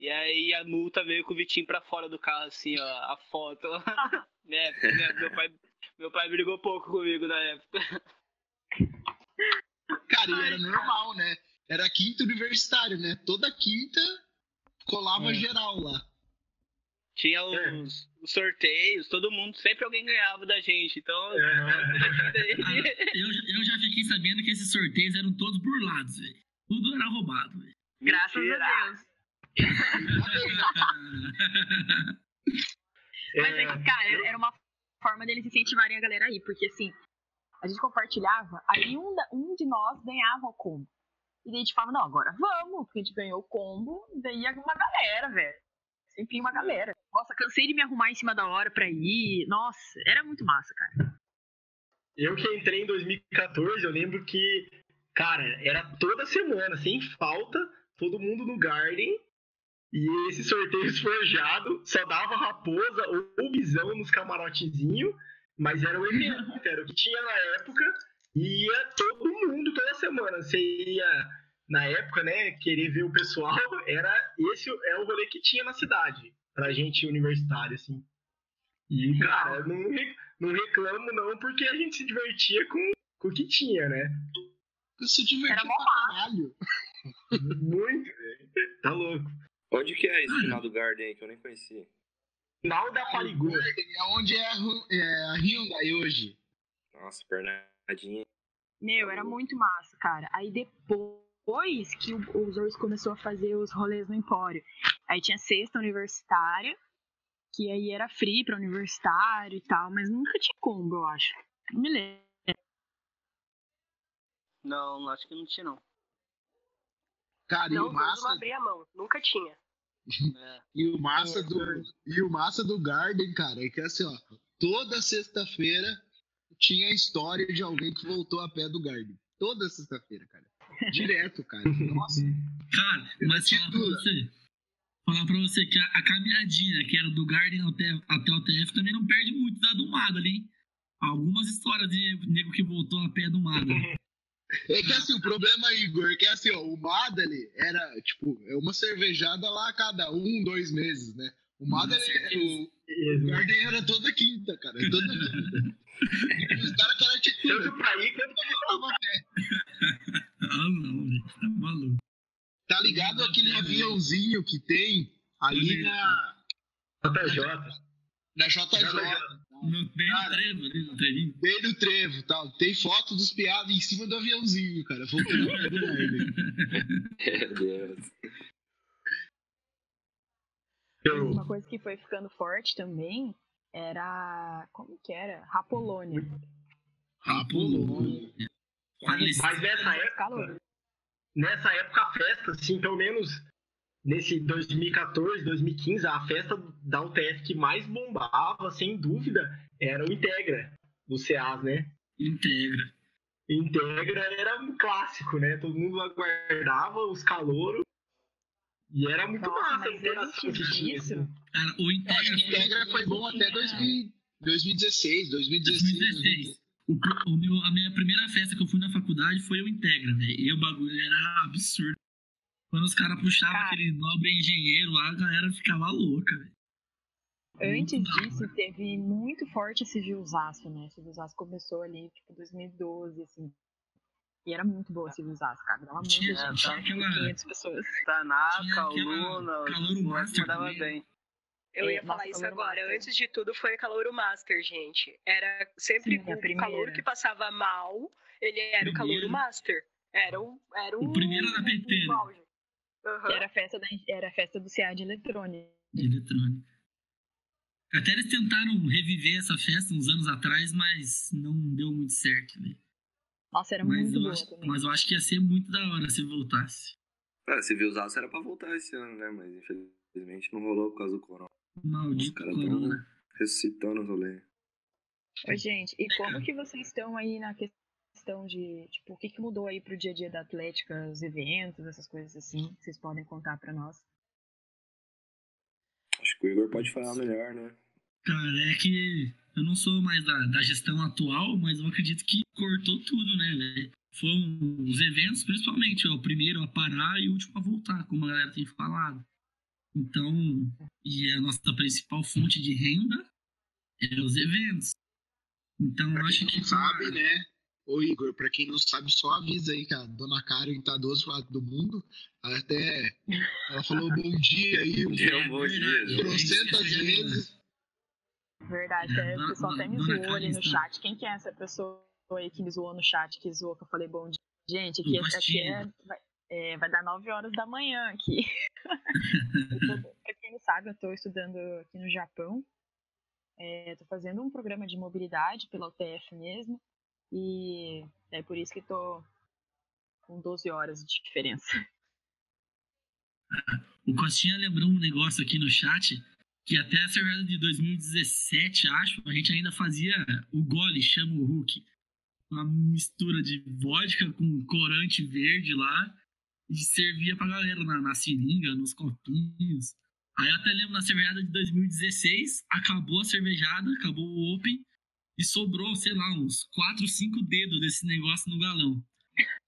Speaker 7: E aí a multa veio com o Vitinho pra fora do carro, assim, ó, a foto. Né, né, meu, pai, meu pai brigou pouco comigo na época.
Speaker 9: Cara, e era normal, né? Era quinta universitário, né? Toda quinta colava
Speaker 3: É.
Speaker 9: geral lá.
Speaker 7: Tinha os, os sorteios, todo mundo, sempre alguém ganhava da gente. Então,
Speaker 4: É.
Speaker 3: Eu, já- eu já fiquei sabendo que esses sorteios eram todos burlados, velho. Tudo era roubado, velho.
Speaker 8: Graças
Speaker 7: Mentira.
Speaker 8: a Deus. Mas é que, cara, era uma forma deles incentivarem a galera aí, porque assim, a gente compartilhava, aí um, um de nós ganhava o combo. E daí a gente falava, não, agora vamos, porque a gente ganhou o combo, daí ia uma galera, velho. Sempre uma galera. Nossa, cansei de me arrumar em cima da hora pra ir. Nossa, era muito massa, cara.
Speaker 4: Eu que entrei em 2014, eu lembro que, cara, era toda semana, sem falta, todo mundo no Garden. E esse sorteio esforjado só dava raposa ou bisão nos camarotezinhos, mas era o evento, era o que tinha na época. E ia todo mundo toda semana. Você ia, na época, né, querer ver o pessoal, era esse é o rolê que tinha na cidade, pra gente universitário, assim. E, cara, não, não reclamo não, porque a gente se divertia com, com o que tinha, né?
Speaker 9: Se divertia pra caralho.
Speaker 4: Muito, velho. Tá louco.
Speaker 5: Onde que é esse final do Garden aí que eu nem conhecia?
Speaker 4: Final da Parigu.
Speaker 9: É onde é a, é a Hyundai hoje.
Speaker 5: Nossa, Bernardinho.
Speaker 8: Meu, era muito massa, cara. Aí depois que o, o começou a fazer os rolês no Empório, aí tinha sexta universitária, que aí era free pra universitário e tal, mas nunca tinha combo, eu acho. Não me lembro.
Speaker 7: Não, acho que não tinha, não.
Speaker 9: Cara, e
Speaker 6: Não,
Speaker 9: o
Speaker 6: os outros não
Speaker 9: massa,
Speaker 6: abria a mão. Nunca tinha.
Speaker 7: É.
Speaker 9: e o massa do e o massa do Garden, cara, é que assim, ó, toda sexta-feira tinha a história de alguém que voltou a pé do Garden. Toda sexta-feira, cara. Direto, cara. Nossa.
Speaker 3: Cara, mas falar pra você. Falar pra você que a, a caminhadinha, que era do Garden até, até o TF, também não perde muito da do Mada ali, hein? Algumas histórias de nego que voltou a pé do Mada.
Speaker 9: É que assim, o problema, Igor, é que assim, ó, o Madali era, tipo, é uma cervejada lá a cada um, dois meses, né? O Madali, o, o Garden era toda quinta, cara. Toda quinta. Os caras era tipo,
Speaker 4: Tanto pra ir quanto
Speaker 9: tava a pé.
Speaker 3: ah, não, velho. Tá maluco.
Speaker 9: Tá ligado aquele aviãozinho que tem ali na,
Speaker 4: pra JJ.
Speaker 9: na JJ,
Speaker 3: No, bem no
Speaker 9: Cara.
Speaker 3: trevo ali, no trevinho.
Speaker 9: bem no trevo tal. Tem foto dos piados em cima do aviãozinho, cara. Voltando Garden.
Speaker 5: Meu Deus.
Speaker 4: Eu,
Speaker 8: Uma coisa que foi ficando forte também era. Como que era? Rapolônia.
Speaker 9: Rapolônia.
Speaker 4: Mas nessa época,
Speaker 8: Calor.
Speaker 4: nessa época a festa, assim, pelo menos nesse 2014, 2015, a festa da UTF que mais bombava, sem dúvida, era o Integra, do CEAS, né?
Speaker 3: Integra.
Speaker 4: Integra era um clássico, né? Todo mundo aguardava os calouros. E era muito
Speaker 8: Nossa,
Speaker 4: massa a interação que
Speaker 8: antes
Speaker 4: tinha.
Speaker 8: disso,
Speaker 4: assim.
Speaker 3: Cara, o
Speaker 9: É,
Speaker 3: Integra.
Speaker 9: o Integra foi bom até 2000, 2016, 2016.
Speaker 3: 2016. O, o meu, a minha primeira festa que eu fui na faculdade foi o Integra, velho. E o bagulho era absurdo. Quando os caras puxavam
Speaker 8: Cara.
Speaker 3: aquele nobre engenheiro lá, a galera ficava louca, velho.
Speaker 8: Antes disso, teve muito forte esse Gilzaço, né? Esse Gilzaço começou ali, tipo, 2012, assim. E era muito boa esse Gilzaço, cara. Dava muita
Speaker 3: Tinha-
Speaker 8: gente,
Speaker 3: tinha
Speaker 8: dava
Speaker 3: aquela-
Speaker 8: 500 pessoas.
Speaker 7: Tanaka, o Luna, moleques
Speaker 3: Master também.
Speaker 7: bem.
Speaker 6: Eu
Speaker 8: É,
Speaker 6: ia falar isso agora.
Speaker 8: Master.
Speaker 6: Antes de tudo foi Calouro Master, gente. Era sempre
Speaker 8: Sim,
Speaker 6: o calouro que passava mal, ele era o Calouro. Master. Era o, era
Speaker 3: O primeiro era PT, né?
Speaker 6: Aham.
Speaker 8: Era a festa, da, era a festa do CA de eletrônica.
Speaker 3: de eletrônica. Até eles tentaram reviver essa festa uns anos atrás, mas não deu muito certo, velho.
Speaker 8: Nossa, era
Speaker 3: Mas,
Speaker 8: muito
Speaker 3: eu acho-
Speaker 8: também.
Speaker 3: mas eu acho que ia ser muito da hora se voltasse.
Speaker 5: Ah, se viu usar, era pra voltar esse ano, né? Mas infelizmente não rolou por causa do corona. Os
Speaker 3: Maldito
Speaker 5: caras
Speaker 3: corona.
Speaker 5: tão ressuscitando os rolês.
Speaker 8: Oi, gente, e como que vocês estão aí na questão de, tipo, o que, que mudou aí pro dia a dia da Atlética, os eventos, essas coisas assim, que vocês podem contar pra nós?
Speaker 5: Acho que o Igor pode falar melhor, né?
Speaker 3: Cara, é que eu não sou mais da, da gestão atual, mas eu acredito que cortou tudo, né, velho? Foram os eventos, principalmente, ó, o primeiro a parar e o último a voltar, como a galera tem falado. Então, e a nossa principal fonte de renda é os eventos. Então, eu
Speaker 9: Pra
Speaker 3: acho
Speaker 9: quem
Speaker 3: que
Speaker 9: não sabe, né? Ô Igor, pra quem não sabe, só avisa aí que a dona Karen tá do outro lado do mundo. Ela até. Ela falou bom dia aí
Speaker 5: Deu um bom deu um bom dia.
Speaker 9: trocentas vezes.
Speaker 8: Verdade,
Speaker 3: É,
Speaker 8: até o pessoal até me zoou ali no chat. Quem que é essa pessoa aí que me zoou no chat, que zoou, que eu falei bom dia? Gente, aqui,
Speaker 3: O
Speaker 8: aqui é. Vai- É, vai dar 9 horas da manhã aqui. Tô- pra quem não sabe, eu estou estudando aqui no Japão. Estou fazendo um programa de mobilidade pela UTF mesmo. E é por isso que estou com 12 horas de diferença.
Speaker 3: O Costinha lembrou um negócio aqui no chat que até a cerveja de 2017, acho, a gente ainda fazia o gole, chama o Hulk. Uma mistura de vodka com corante verde lá e servia pra galera na, na seringa, nos copinhos. Aí eu até lembro na cervejada de 2016, acabou a cervejada, acabou o Open e sobrou, sei lá, uns 4, 5 dedos desse negócio no galão.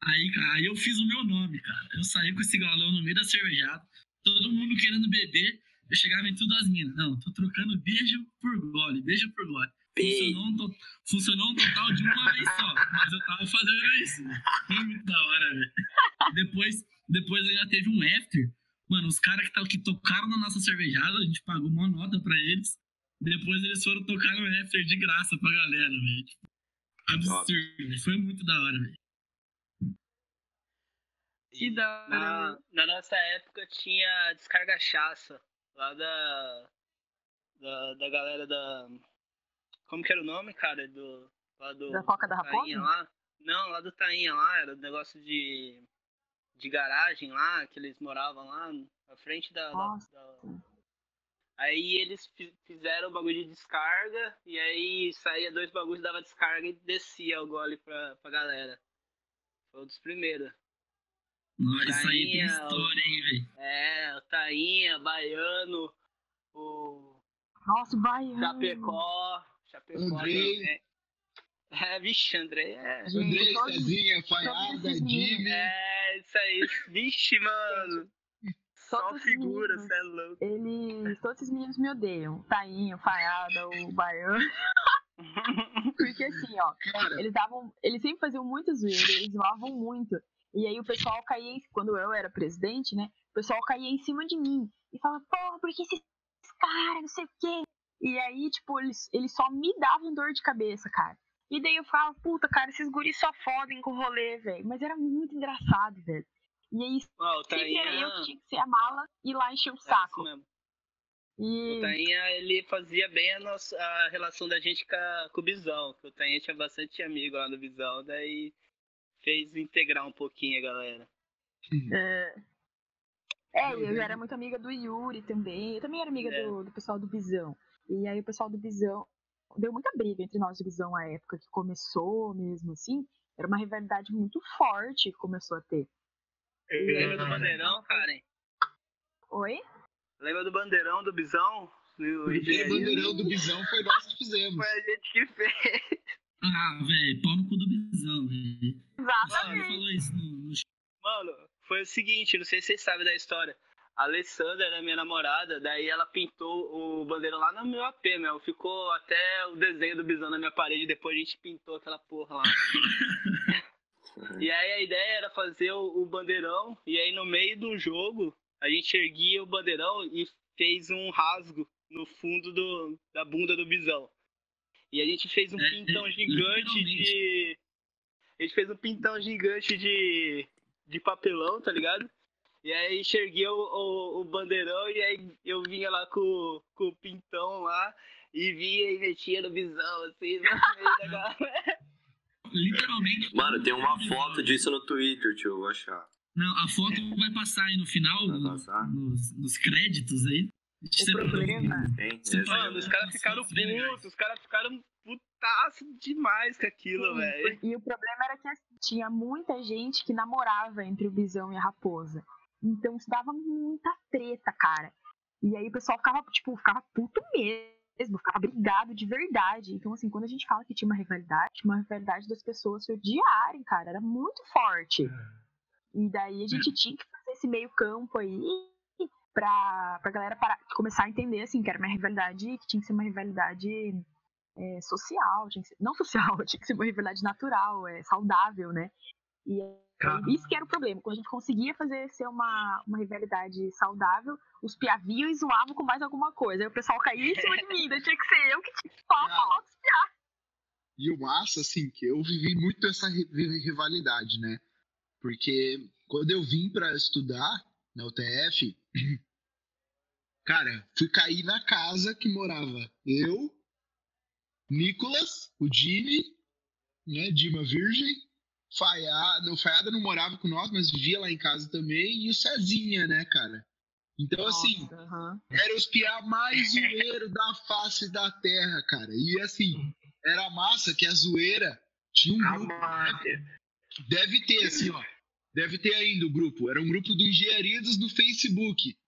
Speaker 3: Aí, cara, aí eu fiz o meu nome, cara. Eu saí com esse galão no meio da cervejada, todo mundo querendo beber. Eu chegava em tudo as minas. Não, tô trocando beijo por gole, beijo por gole. Funcionou um, to- funcionou um total de uma vez só, mas eu tava fazendo isso. Foi muito da hora, velho. Depois, depois ainda teve um after. Mano, os caras que, tá- que tocaram na nossa cervejada, a gente pagou uma nota pra eles. Depois eles foram tocar no after de graça pra galera, velho. Tipo, absurdo, velho. Foi muito da hora, velho.
Speaker 8: Que da hora.
Speaker 7: Na, na nossa época tinha descarga-chaça lá da, da. da galera da. Como que era o nome, cara? Do. Lá do.
Speaker 8: Da Coca da Raposa?
Speaker 7: lá. Não, lá do Tainha lá, era um negócio de. de garagem lá, que eles moravam lá, na frente da. da-
Speaker 8: Nossa.
Speaker 7: da- Aí eles fi- fizeram o bagulho de descarga, e aí saía dois bagulhos, dava descarga e descia o gole pra, pra galera. Foi um dos primeiros.
Speaker 3: Nossa, isso aí tem
Speaker 7: Tainha,
Speaker 3: história, hein, velho.
Speaker 7: É, o Tainha, Baiano, o
Speaker 8: Nossa, o baiano.
Speaker 7: Chapecó, Chapecó
Speaker 9: Andrei.
Speaker 7: também. É, vixe, André, é.
Speaker 9: Andrei,
Speaker 8: todos-
Speaker 9: Cezinha, Faiada, Jimmy.
Speaker 7: É, isso aí, vixe, mano. Só figura,
Speaker 8: meninos.
Speaker 7: cê é louco.
Speaker 8: Eles, todos esses meninos me odeiam. O Faiada, o Baiano. Porque assim, ó,
Speaker 9: Cara,
Speaker 8: eles davam. Eles sempre faziam muito zoeira, eles zoavam muito. E aí o pessoal caía, em- quando eu era presidente, né? O pessoal caía em cima de mim. E falava, porra, por que esses caras, não sei o quê? E aí, tipo, eles, eles só me davam dor de cabeça, cara. E daí eu falava, puta, cara, esses guris só fodem com o rolê, velho. Mas era muito engraçado, velho. E aí,
Speaker 7: Ó, o
Speaker 8: sempre era eu que
Speaker 7: Tainha.
Speaker 8: tinha que ser a mala e lá encher o
Speaker 7: É isso
Speaker 8: saco.
Speaker 7: mesmo.
Speaker 8: E
Speaker 7: O Tainha, ele fazia bem a, nossa, a relação da gente com, a- com o Bisão. Que o Tainha tinha bastante amigo lá no Bisão, daí fez integrar um pouquinho a galera.
Speaker 8: É, é, eu era muito amiga do Yuri também. Eu também era amiga
Speaker 7: É.
Speaker 8: do, do pessoal do Visão. E aí o pessoal do Visão. Deu muita briga entre nós e o Visão à época que começou mesmo assim. Era uma rivalidade muito forte que começou a ter.
Speaker 7: Lembra do Bandeirão, Karen?
Speaker 8: Oi?
Speaker 7: Lembra do Bandeirão do Bisão?
Speaker 9: O primeiro bandeirão do Bisão foi nós que fizemos.
Speaker 7: Foi a gente que fez.
Speaker 3: Ah, velho, pau no cu do bisão, velho.
Speaker 8: Exatamente.
Speaker 3: falou isso no, no
Speaker 7: Mano, foi o seguinte, não sei se vocês sabem da história. A Alessandra era minha namorada, daí ela pintou o bandeirão lá no meu AP, meu. Ficou até o desenho do bisão na minha parede, depois a gente pintou aquela porra lá. e aí a ideia era fazer o, o bandeirão, e aí no meio do jogo, a gente erguia o bandeirão e fez um rasgo no fundo do, da bunda do bisão. E a gente fez um
Speaker 3: É,
Speaker 7: pintão
Speaker 3: é,
Speaker 7: gigante de. A gente fez um pintão gigante de, de papelão, tá ligado? E aí enxerguei o, o, o bandeirão e aí eu vinha lá com, com o pintão lá e vinha e metia no bisão, assim, no meio da galera.
Speaker 3: Literalmente.
Speaker 5: Mano, tem uma foto disso no Twitter, tio, eu vou achar.
Speaker 3: Não, a foto vai passar aí no final,
Speaker 5: Vai passar?
Speaker 3: nos, nos créditos aí.
Speaker 8: O problema.
Speaker 5: Esse-
Speaker 3: fala-
Speaker 7: Mano, os caras ficaram putos, os caras ficaram putaço demais com aquilo, velho.
Speaker 8: E o problema era que assim, tinha muita gente que namorava entre o Bisão e a Raposa. Então isso dava muita treta, cara. E aí o pessoal ficava, tipo, ficava puto mesmo, ficava brigado de verdade. Então, assim, quando a gente fala que tinha uma rivalidade, tinha uma rivalidade das pessoas se odiarem, cara. Era muito forte. E daí a gente tinha que fazer esse meio campo aí pra, pra galera parar, começar a entender, assim, que era uma rivalidade, que tinha que ser uma rivalidade é, social, tinha que ser, não social, tinha que ser uma rivalidade natural, é, saudável, né? E é, isso que era o problema. Quando a gente conseguia fazer ser uma, uma rivalidade saudável, os piaviam e zoavam com mais alguma coisa. Aí o pessoal caía em cima de mim, daí tinha que ser eu que tinha que só falar dos piá.
Speaker 9: E o massa, assim, que eu vivi muito essa ri- ri- rivalidade, né? Porque quando eu vim pra estudar na UTF, cara, fui cair na casa que morava eu, Nicolas, o Jimmy, né, Dima Virgem, Faiada, o Faiada não morava com nós, mas vivia lá em casa também, e o Cezinha, né, cara? Então, assim,
Speaker 8: Nossa, aham.
Speaker 9: era os piá mais zoeiro da face da terra, cara. E assim, era massa que a zoeira tinha um grupo.
Speaker 4: máfia.
Speaker 9: Deve ter, assim, ó. Deve ter ainda o grupo. Era um grupo do Engenharidas no Facebook.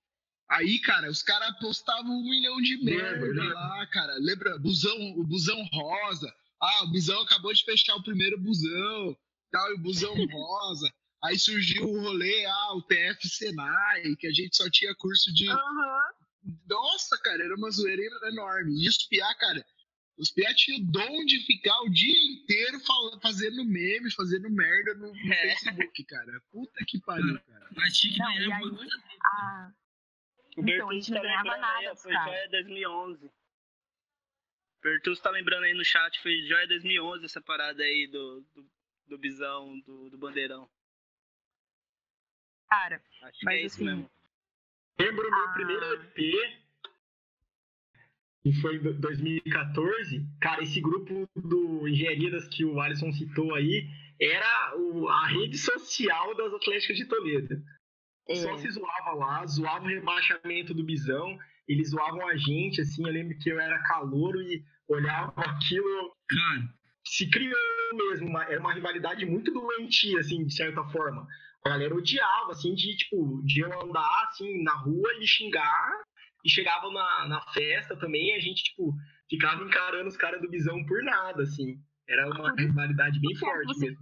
Speaker 9: Aí, cara, os caras postavam um milhão de merda
Speaker 4: lembro.
Speaker 9: lá, cara. Lembra? Busão, o busão rosa. Ah, o busão acabou de fechar o primeiro busão. Tal, e o busão rosa. Aí surgiu o rolê, ah, o TF Senai, que a gente só tinha curso de.
Speaker 8: Aham.
Speaker 9: Nossa, cara, era uma zoeira enorme. E os piá, cara, os piá tinham o dom de ficar o dia inteiro fal- fazendo meme, fazendo merda no, no
Speaker 7: É.
Speaker 9: Facebook, cara. Puta que pariu, cara.
Speaker 3: Mas tinha que
Speaker 8: Não, e aí-. Ah,
Speaker 7: O
Speaker 8: Então, a
Speaker 7: Bertus
Speaker 8: gente não
Speaker 7: tá
Speaker 8: ganhava nada
Speaker 7: aí, foi. Joia 2011. Bertus tá lembrando aí no chat, foi Joia 2011 essa parada aí do, do, do bisão, do, do bandeirão.
Speaker 8: cara,
Speaker 7: Acho que é isso
Speaker 8: assim,
Speaker 7: mesmo.
Speaker 4: Lembro o meu
Speaker 8: Ah.
Speaker 4: primeiro EP, que foi em do- 2014. Cara, esse grupo do Engenharias que o Alisson citou aí era o- a rede social das Atléticas de Toledo.
Speaker 8: É,
Speaker 4: Só se zoava lá, zoava o rebaixamento do Bisão, eles zoavam a gente, assim, eu lembro que eu era calouro e olhava aquilo,
Speaker 3: Cara,
Speaker 4: se criou mesmo, uma- era uma rivalidade muito doentia, assim, de certa forma. A galera odiava, assim, de, tipo, de eu andar, assim, na rua e xingar, e chegava na, na festa também, e a gente, tipo, ficava encarando os caras do Bisão por nada, assim. Era uma
Speaker 8: isso
Speaker 4: rivalidade bem
Speaker 8: é
Speaker 4: forte mesmo.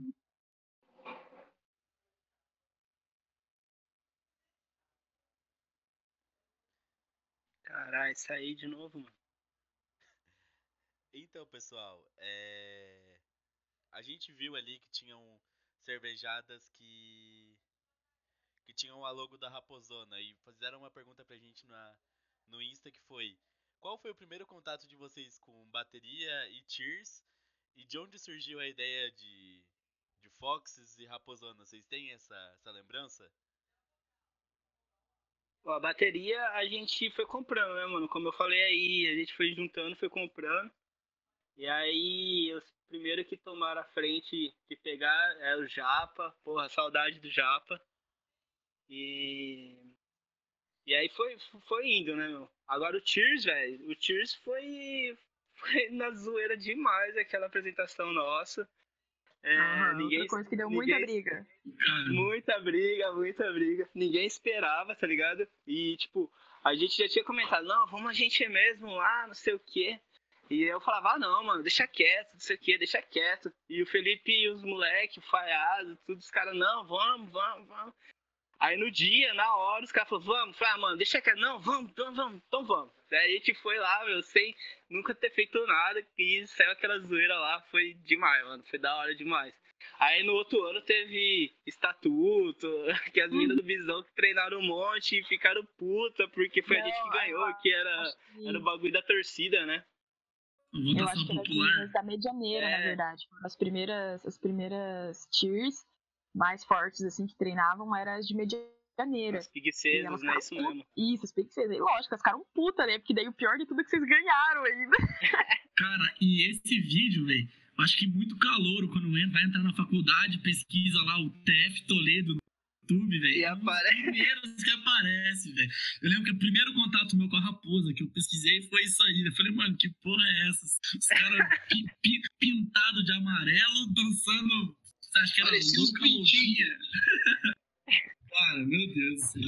Speaker 7: Caralho, saí de novo, mano.
Speaker 2: Então, pessoal, é... a gente viu ali que tinham cervejadas que que tinham a logo da Raposona e fizeram uma pergunta pra gente na... no Insta que foi qual foi o primeiro contato de vocês com bateria e Cheers e de onde surgiu a ideia de, de Foxes e Raposona? Vocês têm essa, essa lembrança?
Speaker 7: Ó, a bateria a gente foi comprando, né, mano? Como eu falei aí, a gente foi juntando, foi comprando. E aí, os primeiros que tomaram a frente de pegar é o Japa. Porra, saudade do Japa. E. E aí foi, foi indo, né, meu? Agora o Tears, velho. O Tears foi. Foi na zoeira demais aquela apresentação nossa. É,
Speaker 8: aham,
Speaker 7: ninguém,
Speaker 8: outra coisa que deu muita
Speaker 7: ninguém-
Speaker 8: briga.
Speaker 7: Muita briga, muita briga. Ninguém esperava, tá ligado? E, tipo, a gente já tinha comentado, não, vamos a gente mesmo lá, não sei o quê. E eu falava, ah, não, mano, deixa quieto, não sei o quê, deixa quieto. E o Felipe e os moleques, o Faiado, tudo, os caras, não, vamos, vamos, vamos. Aí no dia, na hora, os caras falaram, vamos. Falei, ah, mano, deixa quieto. Não, vamos, então vamos, então vamos. Daí a gente foi lá, meu, sem nunca ter feito nada. E saiu aquela zoeira lá, foi demais, mano. Foi da hora demais. Aí no outro ano teve estatuto, que as meninas do Bisão que treinaram um monte e ficaram puta, porque foi a gente que
Speaker 8: Não,
Speaker 7: ganhou, que era,
Speaker 8: que-
Speaker 7: era o bagulho da torcida, né?
Speaker 8: Eu acho que era as
Speaker 3: popular.
Speaker 8: meninas da Medianeira, na
Speaker 7: É.
Speaker 8: verdade. As primeiras, as primeiras cheers mais fortes, assim, que treinavam eram as de Medianeira.
Speaker 7: As preguiçosas,
Speaker 8: elas
Speaker 7: né? Isso mesmo.
Speaker 8: Isso, as preguiçosas. E lógico, elas ficaram puta, né? Porque daí o pior de tudo é que vocês ganharam ainda.
Speaker 3: Cara, e esse vídeo, velho, acho que muito calouro quando entra, vai entrar na faculdade, pesquisa lá o TF Toledo no YouTube, velho.
Speaker 7: E
Speaker 3: é um dos
Speaker 7: apare-
Speaker 3: primeiros que aparece, velho. Eu lembro que o primeiro contato meu com a raposa que eu pesquisei foi isso aí. Eu falei, mano, que porra é essa? Os caras pi- pi- pintados de amarelo, dançando. Você acha que era
Speaker 9: Parecia pintinhos.
Speaker 3: louquinha? Cara, meu Deus do céu.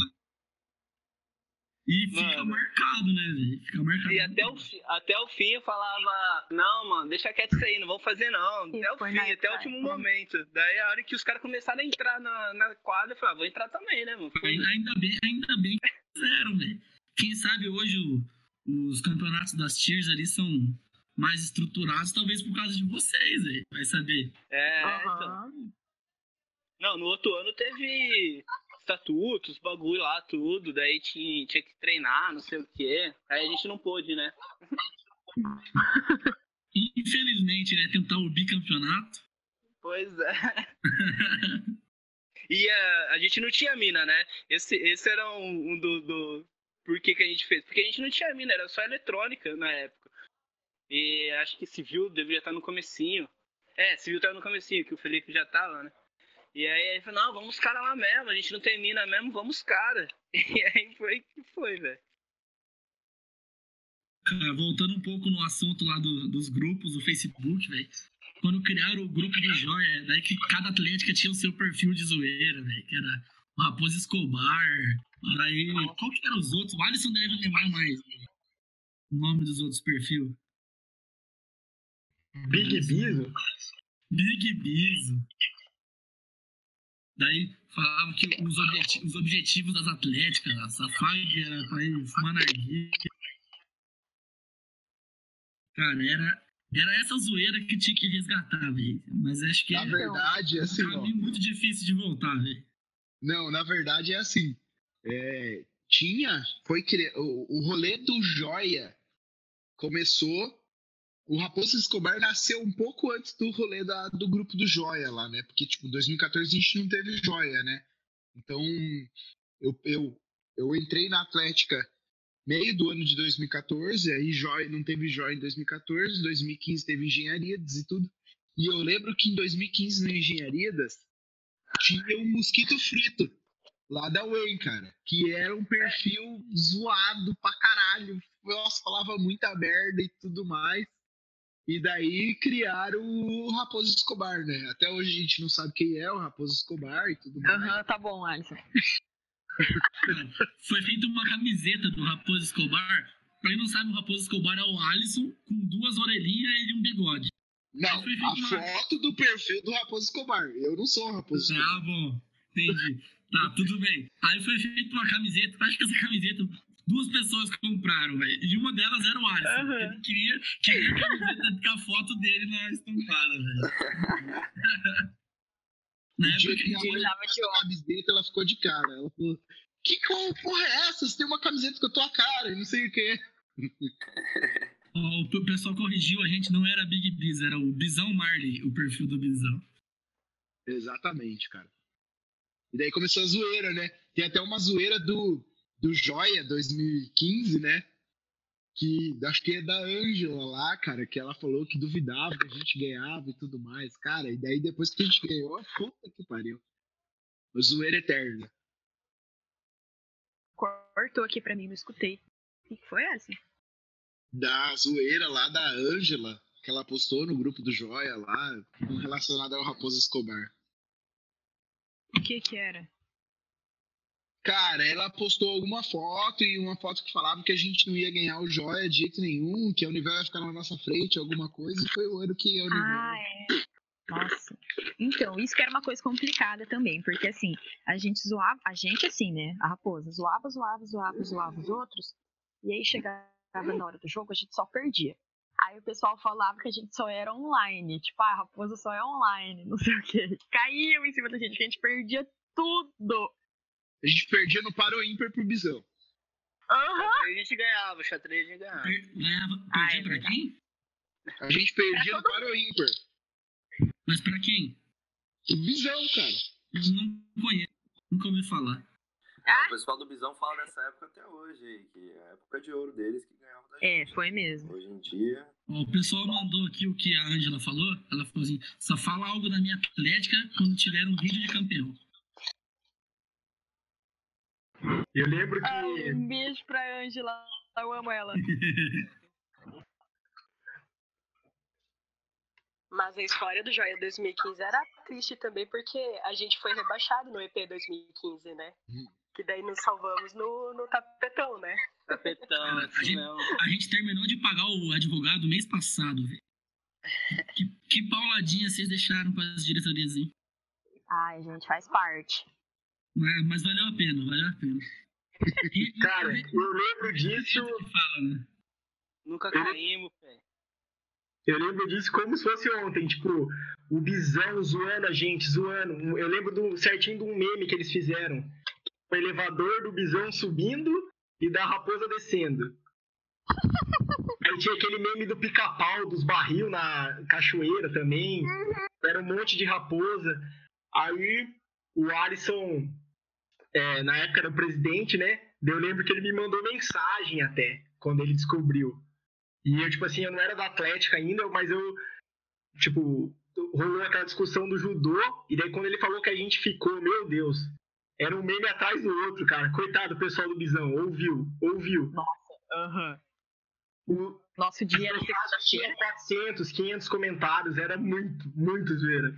Speaker 3: E fica
Speaker 7: Mano.
Speaker 3: marcado, né, velho? Fica marcado.
Speaker 7: E até o, fi- até o fim eu falava, não, mano, deixa quieto isso aí, não vamos fazer não.
Speaker 8: E
Speaker 7: Até o
Speaker 8: foi
Speaker 7: fim, até o último
Speaker 8: né?
Speaker 7: momento. Daí a hora que os caras começaram a entrar na, na quadra, eu falei, ah, vou entrar também, né, mano?
Speaker 3: Ainda, ainda bem, ainda bem que fizeram, velho. Quem sabe hoje o- os campeonatos das tiers ali são mais estruturados, talvez por causa de vocês, velho. Vai saber.
Speaker 7: É, então. Não, no outro ano teve estatutos, bagulho lá, tudo. Daí tinha, tinha que treinar, não sei o quê. Aí a gente não pôde, né?
Speaker 3: Infelizmente, né, tentar o bicampeonato.
Speaker 7: Pois é. E a, a gente não tinha mina, né? Esse, esse era um, um do, do. Por que, que a gente fez? Porque a gente não tinha mina, era só eletrônica na época. E acho que civil deveria estar no comecinho. É, civil tava no comecinho, que o Felipe já tava, né? E aí ele falou, não, vamos cara lá mesmo, a gente não tem mina mesmo, vamos cara. E aí foi que foi, velho.
Speaker 3: Cara, voltando um pouco no assunto lá do- dos grupos do Facebook, velho. Quando criaram o grupo do Joia, daí que cada atlética tinha o seu perfil de zoeira, velho. Que era o Raposo Escobar. Daí, qual que eram os outros? O Alisson deve lembrar mais. né? O nome dos outros perfis.
Speaker 4: Big Biso?
Speaker 3: Big Biso. Daí falava que os, objeti- os objetivos das atléticas, a Safag era pra ir fumar narguilha. Cara, era, era essa zoeira que tinha que resgatar, velho. Mas acho que
Speaker 9: Na
Speaker 3: é
Speaker 9: verdade, é assim,
Speaker 3: um
Speaker 9: ó.
Speaker 3: caminho muito difícil de voltar, velho.
Speaker 9: Não, na verdade é assim. É, tinha, foi cri- o, o rolê do Joia começou. O Raposo Escobar nasceu um pouco antes do rolê da- do grupo do Joia lá, né? Porque, tipo, 2014 a gente não teve Joia, né? Então, eu, eu, eu entrei na Atlética meio do ano de 2014, aí Joia, não teve Joia em 2014, 2015 teve Engenharias e tudo. E eu lembro que em 2015 no Engenharias tinha um mosquito frito lá da Wayne, cara, que era um perfil zoado pra caralho. Nossa, falava muita merda e tudo mais. E daí criaram o Raposo Escobar, né? Até hoje a gente não sabe quem é o Raposo Escobar e tudo mais.
Speaker 8: Aham, tá bom, Alisson.
Speaker 3: Foi feita uma camiseta do Raposo Escobar. Pra quem não sabe, o Raposo Escobar é o Alisson com duas orelhinhas e um bigode.
Speaker 9: Não, a
Speaker 3: uma-
Speaker 9: foto do perfil do Raposo Escobar. Eu não sou o Raposo Escobar.
Speaker 3: Ah, bom. Entendi. Tá, tudo bem. Aí foi feita uma camiseta. Acho que essa camiseta duas pessoas compraram, velho. E uma delas era o Alisson.
Speaker 6: Aham.
Speaker 3: Ele queria, queria a camiseta com a foto dele na estampada, velho. Na
Speaker 9: O
Speaker 3: época
Speaker 9: que minha mãe
Speaker 8: tava
Speaker 9: essa camiseta, ela ficou de cara. Ela falou: Que porra é essa? Você tem uma camiseta com a tua cara e não sei o quê.
Speaker 3: o, o pessoal corrigiu, a gente não era Big Biz, era o Bizão Marley, o perfil do Bizão.
Speaker 9: Exatamente, cara. E daí começou a zoeira, né? Tem até uma zoeira do, do Joia 2015, né? Que acho que é da Ângela lá, cara, que ela falou que duvidava que a gente ganhava e tudo mais, cara. E daí depois que a gente ganhou, puta que pariu. Uma zoeira eterna.
Speaker 8: Cortou aqui pra mim, não escutei. O que que foi essa?
Speaker 9: Da zoeira lá da Ângela, que ela postou no grupo do Joia lá, relacionada ao Raposo Escobar.
Speaker 8: O que que era?
Speaker 9: Cara, ela postou alguma foto e uma foto que falava que a gente não ia ganhar o joia de jeito nenhum, que a Univel ia ficar na nossa frente, alguma coisa, e foi o ano que a Univel.
Speaker 8: Ah, é. Nossa. Então, isso que era uma coisa complicada também, porque assim, a gente zoava, a gente assim, né, a raposa, zoava, zoava, zoava, zoava os outros, e aí chegava na hora do jogo, a gente só perdia. Aí o pessoal falava que a gente só era online, tipo, ah, a raposa só é online, não sei o quê. Caiu em cima da gente, que a gente perdia tudo.
Speaker 9: A gente perdia no Paro Ímpar pro Bisão.
Speaker 8: Aham.
Speaker 7: A gente ganhava, o xadrez a gente ganhava.
Speaker 3: Per- Ganhava,
Speaker 8: Ah,
Speaker 3: perdi
Speaker 8: é
Speaker 3: pra quem?
Speaker 9: A gente perdia no Paro Ímpar.
Speaker 3: Mas pra quem?
Speaker 9: O Bisão, cara.
Speaker 3: Não conheço, nunca ouvi falar.
Speaker 5: O pessoal do Bisão fala dessa época até hoje, que é a época de ouro deles que ganhava da
Speaker 8: É,
Speaker 5: gente.
Speaker 8: foi mesmo.
Speaker 5: Hoje em dia,
Speaker 3: Ó, O pessoal mandou aqui o que a Ângela falou. Ela falou assim: só fala algo da minha atlética quando tiver um vídeo de campeão.
Speaker 4: Eu lembro que.
Speaker 8: Ah, um beijo pra Angela, eu amo ela.
Speaker 6: Mas a história do Joia 2015 era triste também, porque a gente foi rebaixado no EP 2015, né?
Speaker 9: Hum.
Speaker 6: Que daí nos salvamos no, no tapetão, né?
Speaker 7: Tapetão,
Speaker 3: A
Speaker 7: assim
Speaker 3: gente-. A gente terminou de pagar o advogado mês passado, velho. Que, que pauladinha vocês deixaram para as diretorias, hein?
Speaker 8: Ai, gente, faz parte.
Speaker 3: Mas, mas valeu a pena, valeu a pena. E-
Speaker 4: Cara,
Speaker 3: e-
Speaker 4: eu lembro disso.
Speaker 3: fala, né?
Speaker 7: Nunca caímos, velho.
Speaker 4: Eu lembro disso como se fosse ontem, tipo, o Bisão zoando a gente, zoando. Eu lembro do, certinho de um meme que eles fizeram. O elevador do Bisão subindo e da raposa descendo. Aí tinha aquele meme do pica-pau, dos barril na cachoeira também. Era um monte de raposa. Aí o Alisson, é, na época era o presidente, né? Eu lembro que ele me mandou mensagem até, quando ele descobriu. E eu, tipo assim, eu não era da Atlética ainda, mas eu, tipo, rolou aquela discussão do judô, e daí quando ele falou que a gente ficou, meu Deus, era um meme atrás do outro, cara. Coitado do pessoal do Bisão, ouviu, ouviu.
Speaker 8: Aham.
Speaker 4: O,
Speaker 8: Nosso dia era
Speaker 4: tinha
Speaker 8: sexta-feira.
Speaker 4: 400, 500 comentários, era muito, muito zoeira.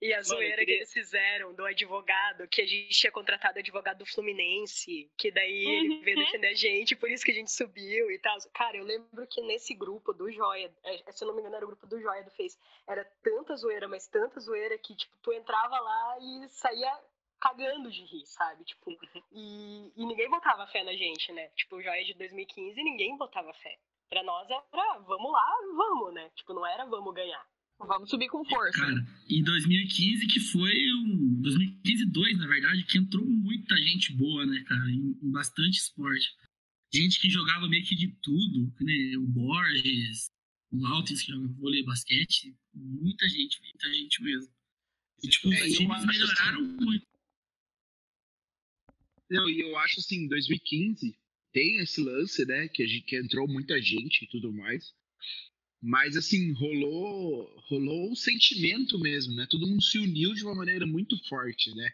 Speaker 6: E a
Speaker 7: Mano,
Speaker 6: zoeira
Speaker 7: eu
Speaker 6: que
Speaker 7: queria-
Speaker 6: eles fizeram do advogado, que a gente tinha contratado advogado do Fluminense, que daí ele veio
Speaker 8: Uhum.
Speaker 6: defender a gente, por isso que a gente subiu e tal. Cara, eu lembro que nesse grupo do Joia, é, se eu não me engano era o grupo do Joia do Face, era tanta zoeira, mas tanta zoeira que, tipo, tu entrava lá e saía cagando de rir, sabe? Tipo, e, e ninguém botava fé na gente, né? Tipo, o Joia de 2015, ninguém botava fé. Pra nós era, vamos lá, vamos, né? Tipo, não era vamos ganhar.
Speaker 8: Vamos subir com força.
Speaker 3: Cara, em 2015 que foi um 2015 2, na verdade, que entrou muita gente boa, né, cara, em, em bastante esporte. Gente que jogava meio que de tudo, né, o Borges, o Lautes que joga vôlei e basquete, muita gente, muita gente mesmo. E tipo,
Speaker 9: É,
Speaker 3: os
Speaker 9: eu
Speaker 3: times
Speaker 9: acho
Speaker 3: melhoraram muito.
Speaker 9: Não, e eu acho assim, 2015 tem esse lance, né? Que, a gente, que entrou muita gente e tudo mais. Mas assim, rolou rolou o sentimento mesmo, né? Todo mundo se uniu de uma maneira muito forte, né?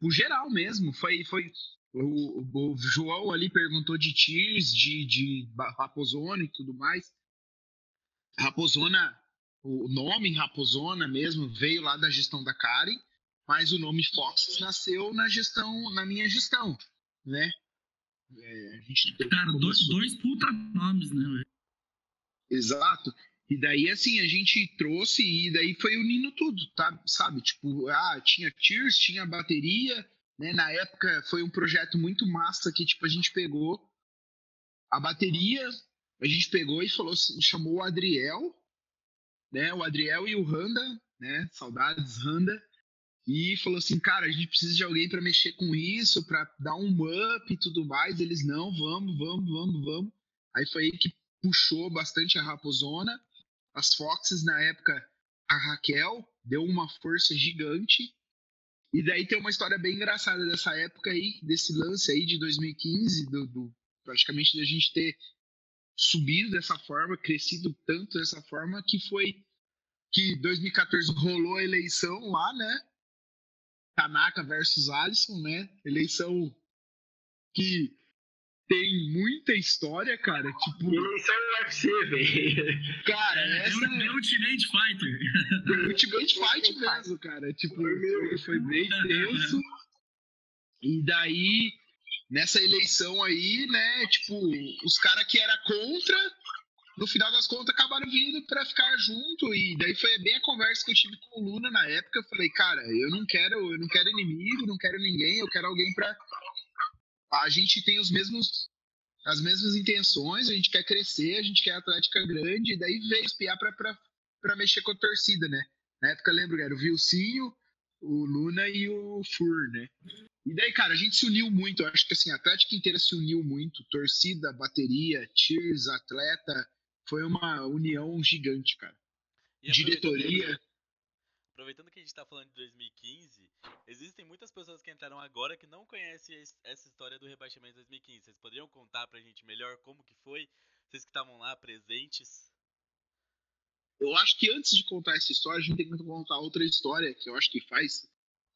Speaker 9: O geral mesmo, foi. foi o, o João ali perguntou de Tears, de, de Raposona e tudo mais. Raposona, o nome Raposona mesmo veio lá da gestão da Karen, mas o nome Fox nasceu na gestão, na minha gestão, né? É,
Speaker 3: Cara, dois, dois puta nomes, né, velho?
Speaker 9: Exato. E daí, assim, a gente trouxe e daí foi unindo tudo, tá? Sabe? Tipo, ah, tinha Tears, tinha bateria, né? Na época foi um projeto muito massa que, tipo, a gente pegou a bateria, a gente pegou e falou, assim, chamou o Adriel, né? O Adriel e o Randa, né? Saudades, Randa. E falou assim, cara, a gente precisa de alguém para mexer com isso, para dar um up e tudo mais. Eles, não, vamos, vamos, vamos, vamos. Aí foi aí que puxou bastante a Raposona. As Foxes, na época, a Raquel deu uma força gigante. E daí tem uma história bem engraçada dessa época aí, desse lance aí de 2015, do, do- praticamente da gente ter subido dessa forma, crescido tanto dessa forma, que foi que 2014 rolou a eleição lá, né? Tanaka versus Alisson, né? Eleição que tem muita história, cara. Tipo,
Speaker 4: Eleição UFC, velho.
Speaker 9: cara,
Speaker 3: É,
Speaker 9: essa
Speaker 3: é o Ultimate Fighter.
Speaker 9: foi Ultimate Fight mesmo, cara. Tipo, foi, foi bem tenso. E daí, nessa eleição aí, né, tipo, os caras que era contra, no final das contas, acabaram vindo pra ficar junto. E daí foi bem a conversa que eu tive com o Luna na época. Eu falei, cara, eu não quero, eu não quero inimigo, não quero ninguém, eu quero alguém pra. A gente tem os mesmos. As mesmas intenções, a gente quer crescer, a gente quer Atlética grande, e daí veio espiar pra mexer com a torcida, né? Na época eu lembro era o Vilcinho, o Luna e o Fur, né? E daí, cara, a gente se uniu muito. Eu acho que assim, a Atlética inteira se uniu muito. Torcida, bateria, cheers, atleta. Foi uma união gigante, cara.
Speaker 2: E
Speaker 9: Diretoria.
Speaker 2: Aproveitando que a gente tá falando de 2015, existem muitas pessoas que entraram agora que não conhecem es- essa história do rebaixamento de 2015. Vocês poderiam contar pra gente melhor como que foi? Vocês que estavam lá presentes?
Speaker 9: Eu acho que antes de contar essa história, a gente tem que contar outra história que eu acho que faz.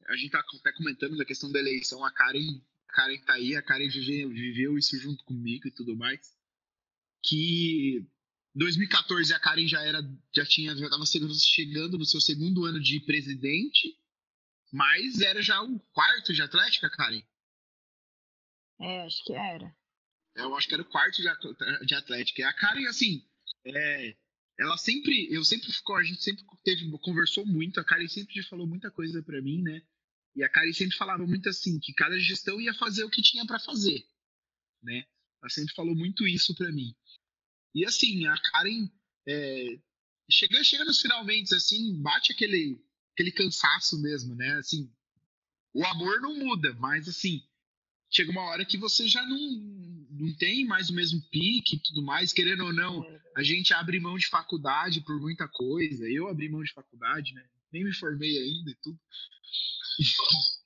Speaker 9: A gente tá até comentando da questão da eleição. A Karen, a Karen tá aí, a Karen vive- viveu isso junto comigo e tudo mais. Que 2014 a Karen já era, já tinha, já tava chegando- no seu segundo ano de presidente, mas era já o quarto de Atlética, Karen.
Speaker 8: É, acho que era.
Speaker 9: Eu acho que era o quarto de, de Atlética. E a Karen, assim, é, ela sempre, eu sempre ficou, a gente sempre teve, conversou muito, a Karen sempre falou muita coisa pra mim, né? E a Karen sempre falava muito assim, que cada gestão ia fazer o que tinha pra fazer, né? Ela sempre falou muito isso pra mim. E assim, a Karen é, chega, chega nos finalmente, assim, bate aquele, aquele cansaço mesmo, né? Assim, o amor não muda, mas assim, chega uma hora que você já não, não tem mais o mesmo pique e tudo mais, querendo ou não, a gente abre mão de faculdade por muita coisa. Eu abri mão de faculdade, né? Nem me formei ainda e tudo.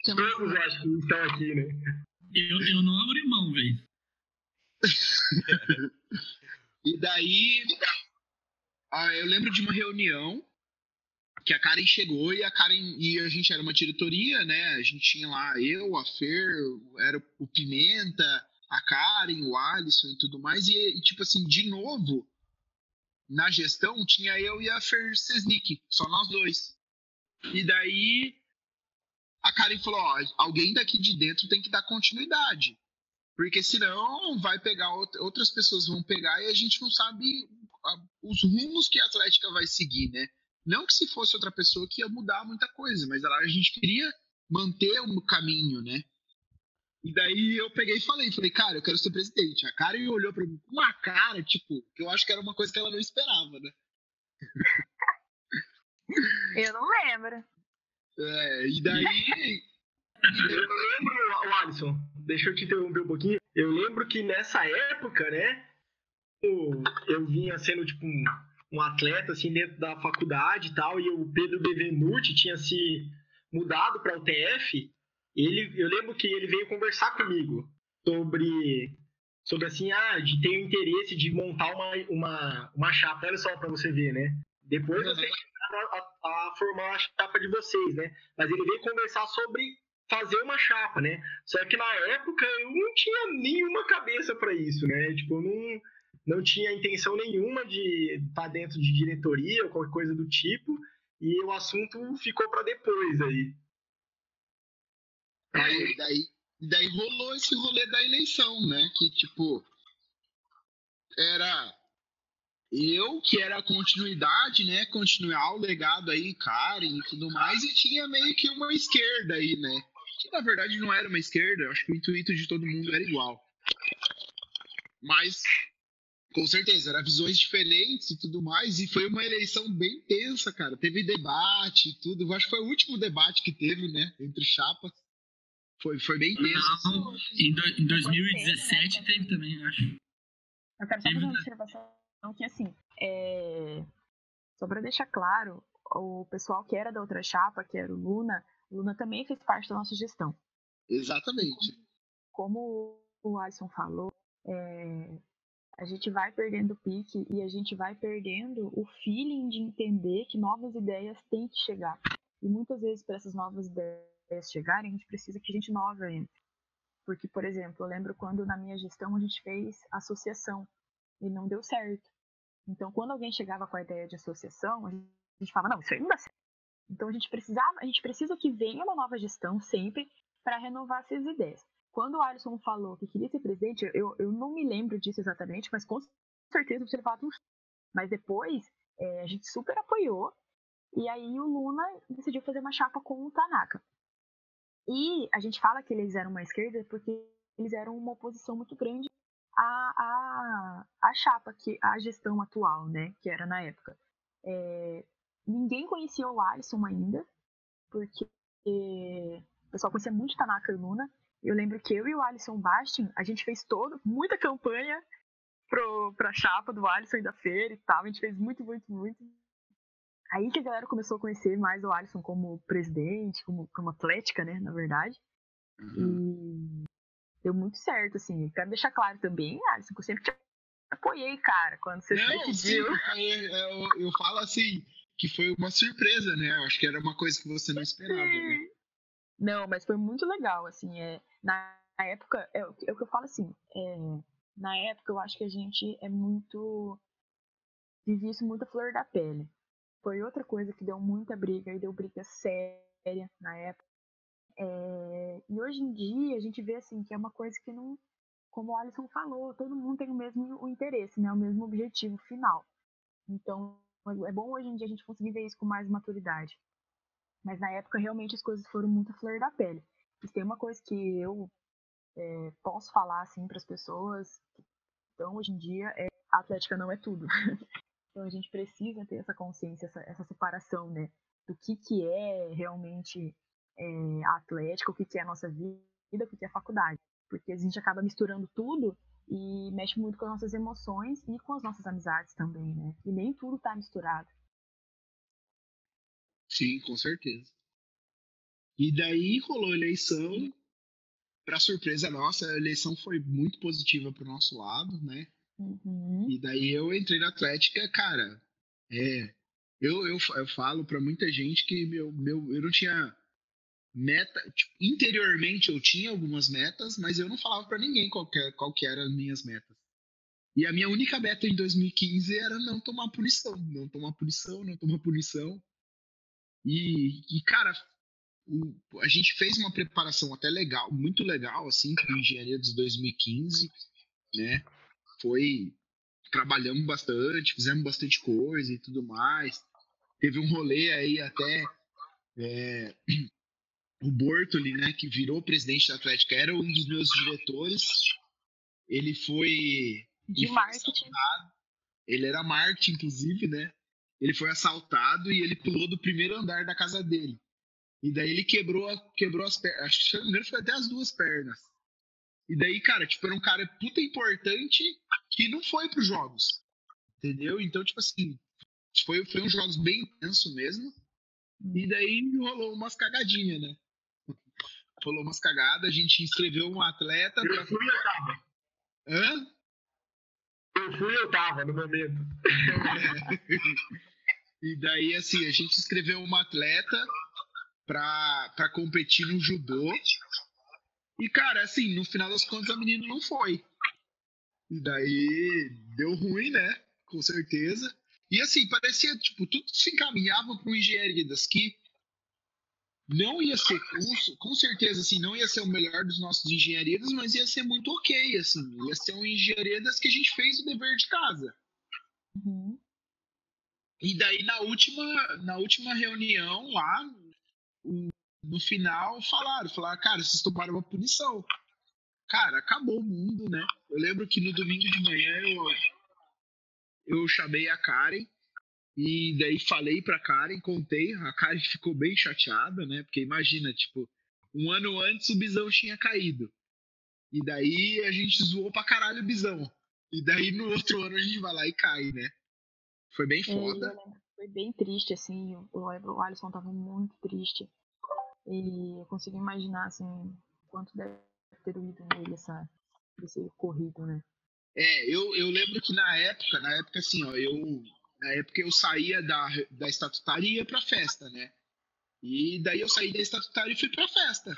Speaker 4: Todos
Speaker 8: junto.
Speaker 4: acho que estão aqui, né?
Speaker 3: Eu, eu não abro mão, velho.
Speaker 9: E daí, ah, eu lembro de uma reunião que a Karen chegou e a Karen e a gente era uma diretoria, né? A gente tinha lá eu, a Fer, era o Pimenta, a Karen, o Alisson e tudo mais. E, e, tipo assim, de novo, na gestão tinha eu e a Fer Sesnick, só nós dois. E daí a Karen falou: ó, alguém daqui de dentro tem que dar continuidade. Porque senão vai pegar, out- outras pessoas vão pegar e a gente não sabe os rumos que a Atlética vai seguir, né? Não que se fosse outra pessoa que ia mudar muita coisa, mas a gente queria manter o caminho, né? E daí eu peguei e falei, falei, cara, eu quero ser presidente. A Karen olhou pra mim com uma cara, tipo, que eu acho que era uma coisa que ela não esperava, né?
Speaker 8: Eu não lembro.
Speaker 9: É, e daí.
Speaker 4: Eu lembro, o Alisson, deixa eu te interromper um pouquinho. Eu lembro que nessa época, né, eu vinha sendo tipo um, um atleta assim dentro da faculdade e tal, e o Pedro Bevenuti tinha se mudado para o TF. Ele, eu lembro que ele veio conversar comigo sobre sobre assim, ah, de ter o interesse de montar uma, uma, uma chapa. Olha só para você ver, né? Depois chegaram a, a- a formar a chapa de vocês, né? Mas ele veio conversar sobre fazer uma chapa, né? Só que na época eu não tinha nenhuma cabeça para isso, né? Tipo, eu não, não tinha intenção nenhuma de estar dentro de diretoria ou qualquer coisa do tipo. E o assunto ficou para depois aí.
Speaker 9: É, e daí, daí rolou esse rolê da eleição, né? Que, tipo, era eu, que era a continuidade, né? Continuar o legado aí, Karen e tudo mais, e tinha meio que uma esquerda aí, né? Que na verdade não era uma esquerda, eu acho que o intuito de todo mundo era igual. Mas, com certeza, eram visões diferentes e tudo mais, e foi uma eleição bem tensa, cara. Teve debate e tudo, eu acho que foi o último debate que teve, né? Entre chapas. Foi, foi bem tenso. assim.
Speaker 3: Não, em, do- em 2017 teve também, eu acho.
Speaker 8: Eu quero só fazer uma
Speaker 3: né?
Speaker 8: observação que, assim, é... só pra deixar claro, o pessoal que era da outra chapa, que era o Luna, Luna também fez parte da nossa gestão.
Speaker 9: Exatamente.
Speaker 8: Como o Alisson falou, é, a gente vai perdendo o pique e a gente vai perdendo o feeling de entender que novas ideias têm que chegar. E muitas vezes, para essas novas ideias chegarem, a gente precisa que gente nova entre. Porque, por exemplo, eu lembro quando na minha gestão a gente fez associação e não deu certo. Então, quando alguém chegava com a ideia de associação, a gente falava, não, isso aí não dá certo. Então, a gente precisava, a gente precisa que venha uma nova gestão sempre para renovar essas ideias. Quando o Alisson falou que queria ser presidente, eu, eu não me lembro disso exatamente, mas com certeza você um Mas depois, é, a gente super apoiou, e aí o Luna decidiu fazer uma chapa com o Tanaka. E a gente fala que eles eram uma esquerda porque eles eram uma oposição muito grande à, à, à chapa, que, à gestão atual, né, que era na época. É, ninguém conhecia o Alisson ainda, porque o pessoal conhecia muito Tanaka e Luna. Eu lembro que eu e o Alisson Bastin, a gente fez todo, muita campanha pro, pra chapa do Alisson e da Feira e tal. A gente fez muito, muito, muito. Aí que a galera começou a conhecer mais o Alisson como presidente, como, como atlética, né, na verdade. E deu muito certo, assim. Quero deixar claro também, Alisson, que eu sempre te apoiei, cara, quando você
Speaker 9: Não, sim,
Speaker 8: decidiu.
Speaker 9: eu, eu, eu falo assim, que foi uma surpresa, né? Acho que era uma coisa que você não esperava, né?
Speaker 8: Sim. Não, mas foi muito legal, assim, é, na época, é, o que é o que eu falo assim, é, na época eu acho que a gente é muito, vivi isso muito flor da pele. Foi outra coisa que deu muita briga, e deu briga séria na época. É, e hoje em dia a gente vê, assim, que é uma coisa que não, como o Alisson falou, todo mundo tem o mesmo o interesse, né, o mesmo objetivo final. Então, é bom hoje em dia a gente conseguir ver isso com mais maturidade. Mas na época realmente as coisas foram muito à flor da pele. E tem uma coisa que eu é, posso falar assim para as pessoas, então hoje em dia é a Atlética não é tudo. então a gente precisa ter essa consciência, essa, essa separação, né, do que que é realmente é, a Atlética, o que que é a nossa vida, o que que é a faculdade, porque a gente acaba misturando tudo e mexe muito com as nossas emoções e com as nossas amizades também, né? E nem tudo tá misturado.
Speaker 9: Sim, com certeza. E daí rolou a eleição. Pra surpresa nossa, a eleição foi muito positiva pro nosso lado, né?
Speaker 8: Uhum.
Speaker 9: E daí eu entrei na Atlética, cara. É. Eu, eu, eu falo pra muita gente que meu, meu, eu não tinha meta. Tipo, interiormente eu tinha algumas metas, mas eu não falava pra ninguém qual que, qual que eram as minhas metas. E a minha única meta em 2015 era não tomar punição. Não tomar punição, não tomar punição. E, e cara, o- a gente fez uma preparação até legal, muito legal, assim, para engenharia de 2015, né? Foi. Trabalhamos bastante, fizemos bastante coisa e tudo mais. Teve um rolê aí até. é, o Bortoli, né, que virou presidente da Atlética, era um dos meus diretores. Ele foi.
Speaker 8: De
Speaker 9: ele
Speaker 8: marketing.
Speaker 9: assaltado. Ele era marketing, inclusive, né? Ele foi assaltado e ele pulou do primeiro andar da casa dele. E daí ele quebrou, quebrou as pernas. Acho que se eu não me engano foi até as duas pernas. E daí, cara, tipo, era um cara puta importante que não foi pros jogos. Entendeu? Então, tipo assim, foi, foi uns jogos bem intensos mesmo. E daí rolou umas cagadinhas, né? Rolou umas cagadas, a gente inscreveu um atleta pra.
Speaker 4: Eu fui, eu tava.
Speaker 9: Hã?
Speaker 4: Eu fui, eu tava no momento.
Speaker 9: E daí, assim, a gente inscreveu uma atleta pra, pra competir no judô. E, cara, assim, no final das contas a menina não foi. E daí deu ruim, né? Com certeza. E assim, parecia, tipo, tudo se encaminhava para engenharia das que não ia ser, com, com certeza, assim, não ia ser o melhor dos nossos engenharias, mas ia ser muito ok, assim. Ia ser um engenharia das que a gente fez o dever de casa.
Speaker 8: Uhum.
Speaker 9: E daí na última, na última reunião lá, no final, falaram, falaram, cara, vocês tomaram uma punição. Cara, acabou o mundo, né? Eu lembro que no domingo de manhã eu, eu chamei a Karen e daí falei pra Karen, contei, a Karen ficou bem chateada, né? Porque imagina, tipo, um ano antes o Bisão tinha caído. E daí a gente zoou pra caralho o Bisão. E daí no outro ano a gente vai lá e cai, né? Foi bem
Speaker 8: É,
Speaker 9: foda.
Speaker 8: lembro que foi bem triste, assim. O Alisson tava muito triste. E eu consigo imaginar, assim, quanto deve ter doído nele essa, esse ocorrido, né?
Speaker 9: É, eu, eu lembro que na época, na época assim, ó, eu na época eu saía da, da estatutária e ia pra festa, né? E daí eu saí da estatutária e fui pra festa.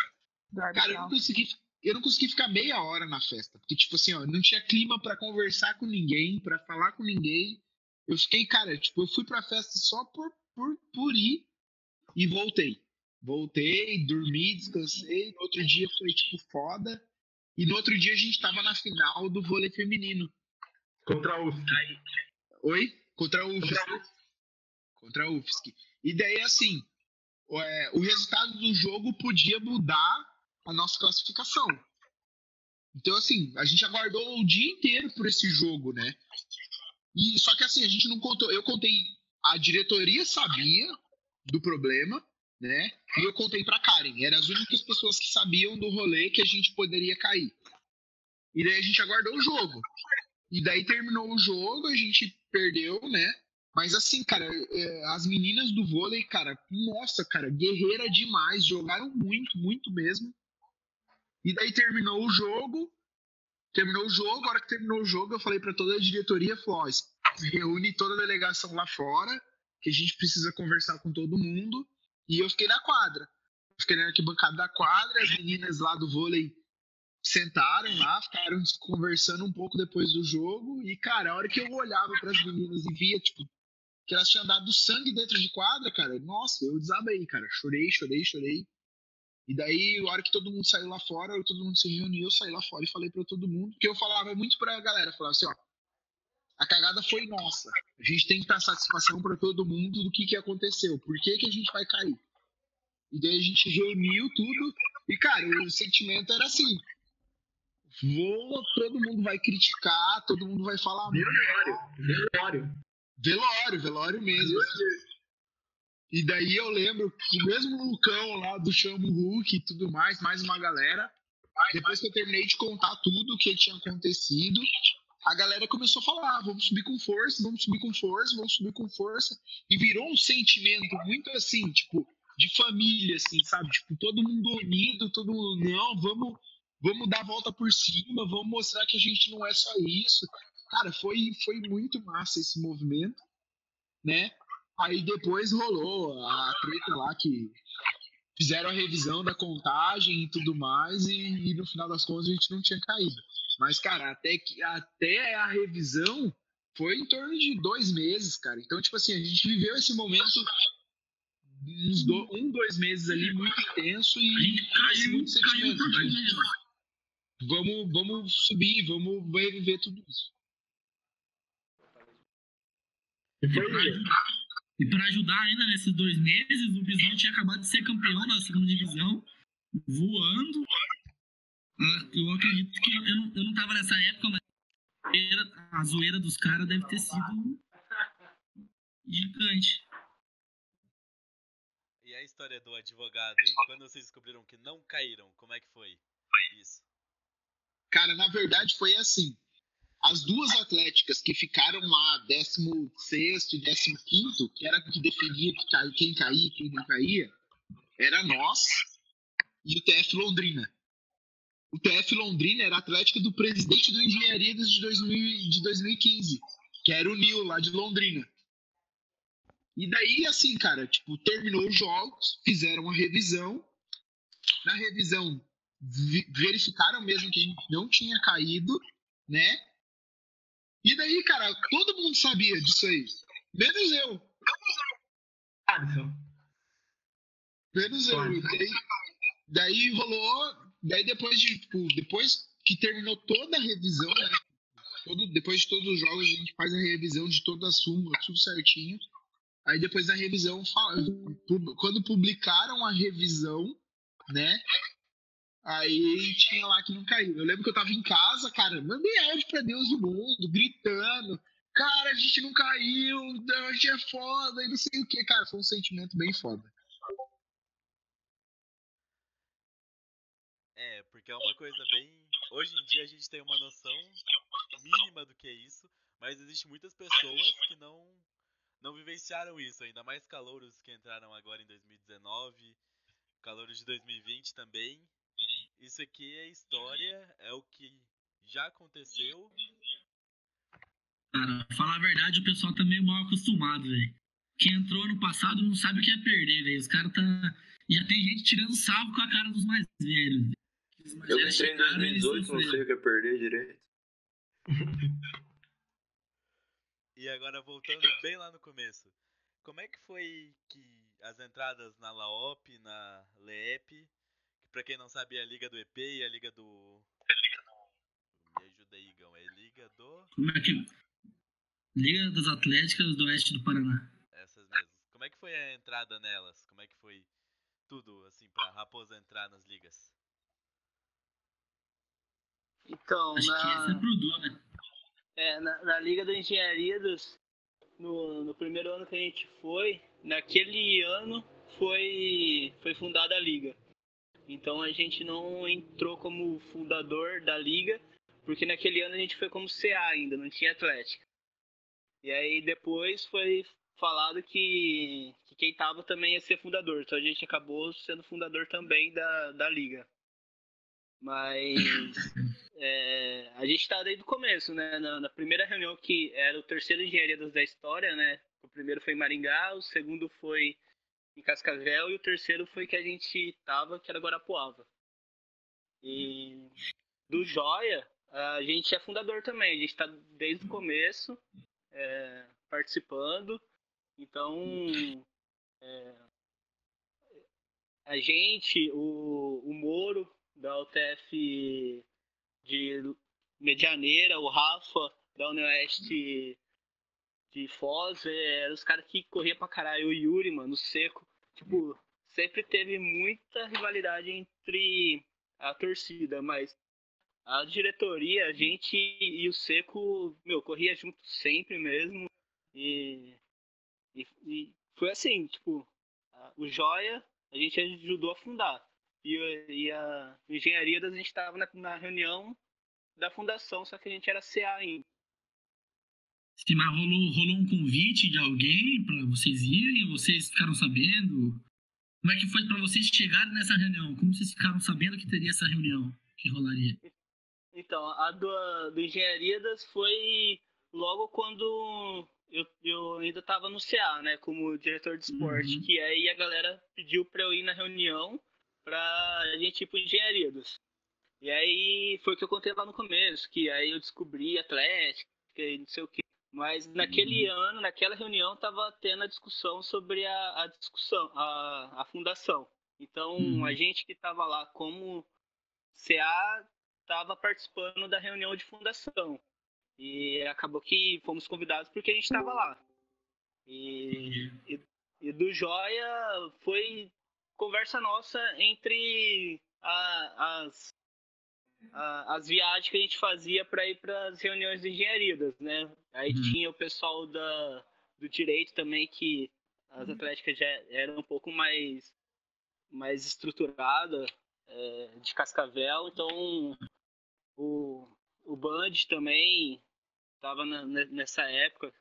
Speaker 9: Cara, eu não consegui, eu não consegui ficar meia hora na festa, porque tipo assim, ó, não tinha clima pra conversar com ninguém, pra falar com ninguém. Eu fiquei, cara, tipo, eu fui pra festa só por por, por ir e voltei. Voltei, dormi, descansei. No outro dia foi tipo foda. E no outro dia a gente tava na final do vôlei feminino.
Speaker 4: Contra UFSC.
Speaker 9: Oi? Contra a UFSC. Contra a UFSC. E daí, assim, o, é, o resultado do jogo podia mudar a nossa classificação. Então, assim, a gente aguardou o dia inteiro por esse jogo, né? E só que assim, a gente não contou. Eu contei. A diretoria sabia do problema, né? E eu contei pra Karen. Eram as únicas pessoas que sabiam do rolê que a gente poderia cair. E daí a gente aguardou o jogo. E daí terminou o jogo, a gente perdeu, né? Mas assim, cara, é, as meninas do vôlei, cara, nossa, cara, guerreira demais, jogaram muito, muito mesmo. E daí terminou o jogo, terminou o jogo, a hora que terminou o jogo, eu falei pra toda a diretoria, falou, reúne toda a delegação lá fora, que a gente precisa conversar com todo mundo. E eu fiquei na quadra. Fiquei na arquibancada da quadra, as meninas lá do vôlei sentaram lá, ficaram conversando um pouco depois do jogo. E, cara, a hora que eu olhava para as meninas e via, tipo, que elas tinham dado sangue dentro de quadra, cara, nossa, eu desabei, cara. Chorei, chorei, chorei. E daí, a hora que todo mundo saiu lá fora, todo mundo se reuniu, eu saí lá fora e falei pra todo mundo. Porque eu falava muito pra galera, falava assim, ó, a cagada foi nossa. A gente tem que dar satisfação pra todo mundo do que que aconteceu. Por que que a gente vai cair? E daí a gente reuniu tudo. E, cara, o sentimento era assim. Vou, todo mundo vai criticar, todo mundo vai falar
Speaker 4: Velório. Velório.
Speaker 9: Velório, velório mesmo. E daí eu lembro que o mesmo Lucão lá do Chamo Hulk e tudo mais, mais uma galera, depois que eu terminei de contar tudo o que tinha acontecido, a galera começou a falar, "Ah, vamos subir com força, vamos subir com força, vamos subir com força. E virou um sentimento muito assim, tipo, de família, assim, sabe? Tipo, todo mundo unido, todo mundo, não, vamos, vamos dar a volta por cima, vamos mostrar que a gente não é só isso. Cara, foi, foi muito massa esse movimento, né? Aí depois rolou a treta lá que fizeram a revisão da contagem e tudo mais, e, e no final das contas a gente não tinha caído. Mas, cara, até, que, até a revisão foi em torno de dois meses, cara. Então, tipo assim, a gente viveu esse momento uns do, um, dois meses ali muito intenso e
Speaker 3: caiu,
Speaker 9: muito sentimento de
Speaker 3: meses.
Speaker 9: Vamos, vamos subir, vamos reviver tudo isso.
Speaker 4: E foi
Speaker 3: pra, ajudar, e ainda nesses dois meses, o Visão tinha acabado de ser campeão da segunda divisão, voando. Ah, Eu acredito que eu não, eu não tava nessa época, mas a zoeira- a zoeira dos caras deve ter sido gigante.
Speaker 2: E a história do advogado, e quando vocês descobriram que não caíram, como é que foi isso?
Speaker 9: Cara, na verdade foi assim. As duas atléticas que ficaram lá, 16 e 15, que era que definia quem caía quem não caía, era nós e o TF Londrina. O TF Londrina era a atlética do presidente do Engenharia de, 2000 de 2015, que era o Nil, lá de Londrina. E daí, assim, cara, tipo, terminou os jogos, fizeram a revisão. Na revisão, vi- verificaram mesmo que a gente não tinha caído, né? E daí, cara, todo mundo sabia disso aí. Menos eu.
Speaker 4: Alisson.
Speaker 9: Menos eu. E daí, daí rolou. Daí depois de, tipo, depois que terminou toda a revisão, né? Todo, depois de todos os jogos, a gente faz a revisão de toda a súmula, tudo certinho. Aí depois da revisão, quando publicaram a revisão, né? Aí tinha lá que não caiu. Eu lembro que eu tava em casa, cara, mandei áudio pra Deus do mundo, gritando. Cara, a gente não caiu, a gente é foda, e não sei o que, cara. Foi um sentimento bem foda.
Speaker 2: É, porque é uma coisa bem. Hoje em dia a gente tem uma noção mínima do que é isso, mas existe muitas pessoas que não não vivenciaram isso, ainda mais calouros que entraram agora em 2019, calouros de 2020 também. Isso aqui é história, é o que já aconteceu.
Speaker 3: Cara, falar a verdade, o pessoal tá meio mal acostumado, velho. Quem entrou ano passado não sabe o que é perder, velho. Os caras tá. Já tem gente tirando salvo com a cara dos mais velhos. velho. Os mais
Speaker 5: Eu
Speaker 3: velhos
Speaker 5: entrei em
Speaker 3: chegaram e
Speaker 5: 2018, não sei o que é perder direito.
Speaker 2: E agora voltando bem lá no começo. Como é que foi que as entradas na LAOP, na LEEP, pra quem não sabe é a liga do EP e a liga do. Me ajuda aí, Igão. É liga do.
Speaker 3: Como é que. Liga das Atléticas do Oeste do Paraná.
Speaker 2: Essas mesmas. Como é que foi a entrada nelas? Como é que foi tudo, assim, pra Raposa entrar nas ligas?
Speaker 7: Então,
Speaker 3: Acho que essa é
Speaker 7: na,
Speaker 3: pro Du, né?
Speaker 7: é, na, na Liga da Engenharia, dos, no, no primeiro ano que a gente foi, naquele ano foi, foi fundada a Liga. Então a gente não entrou como fundador da Liga, porque naquele ano a gente foi como CA ainda, não tinha Atlética. E aí depois foi falado que, que quem tava também ia ser fundador, então a gente acabou sendo fundador também da, da Liga. Mas é, a gente tá desde o começo, né? Na, na primeira reunião que era o terceiro engenharia da história, né? O primeiro foi em Maringá, o segundo foi em Cascavel e o terceiro foi que a gente tava, que era Guarapuava. E do Joia, a gente é fundador também, a gente tá desde o começo é, participando. Então, é, a gente, o, o Moro da UTF de Medianeira, o Rafa da Unioeste de Foz, é, os caras que corriam pra caralho. O Yuri, mano, o Seco. Tipo, sempre teve muita rivalidade entre a torcida, mas a diretoria, a gente e o Seco, meu, corria junto sempre mesmo. E, e, e foi assim, tipo, o Joia a gente ajudou a fundar. E, e a engenharia a gente estava na, na reunião da fundação, só que a gente era CA ainda.
Speaker 3: Sim, mas rolou, rolou um convite de alguém pra vocês irem? Vocês ficaram sabendo Como é que foi pra vocês chegarem nessa reunião? Como vocês ficaram sabendo que teria essa reunião que rolaria?
Speaker 7: Então, a do, do Engenharias foi logo quando eu, eu ainda estava no CA, né, como diretor de esporte,
Speaker 3: Uhum.
Speaker 7: que aí a galera pediu para eu ir na reunião pra gente ir pro Engenharias. E aí foi o que eu contei lá no começo, que aí eu descobri Atlética e não sei o quê. Mas naquele ano, naquela reunião, tava tendo a discussão sobre a, a discussão, a, a fundação. Então,
Speaker 3: Uhum.
Speaker 7: a gente que tava lá como CA estava participando da reunião de fundação. E acabou que fomos convidados porque a gente estava lá. E, e, e do Joia foi conversa nossa entre a- as, as viagens que a gente fazia para ir para as reuniões de engenharias, né? Aí
Speaker 3: Uhum.
Speaker 7: tinha o pessoal da, do direito também, que as atléticas já eram um pouco mais, mais estruturada é, de Cascavel, então o, o Band também estava nessa época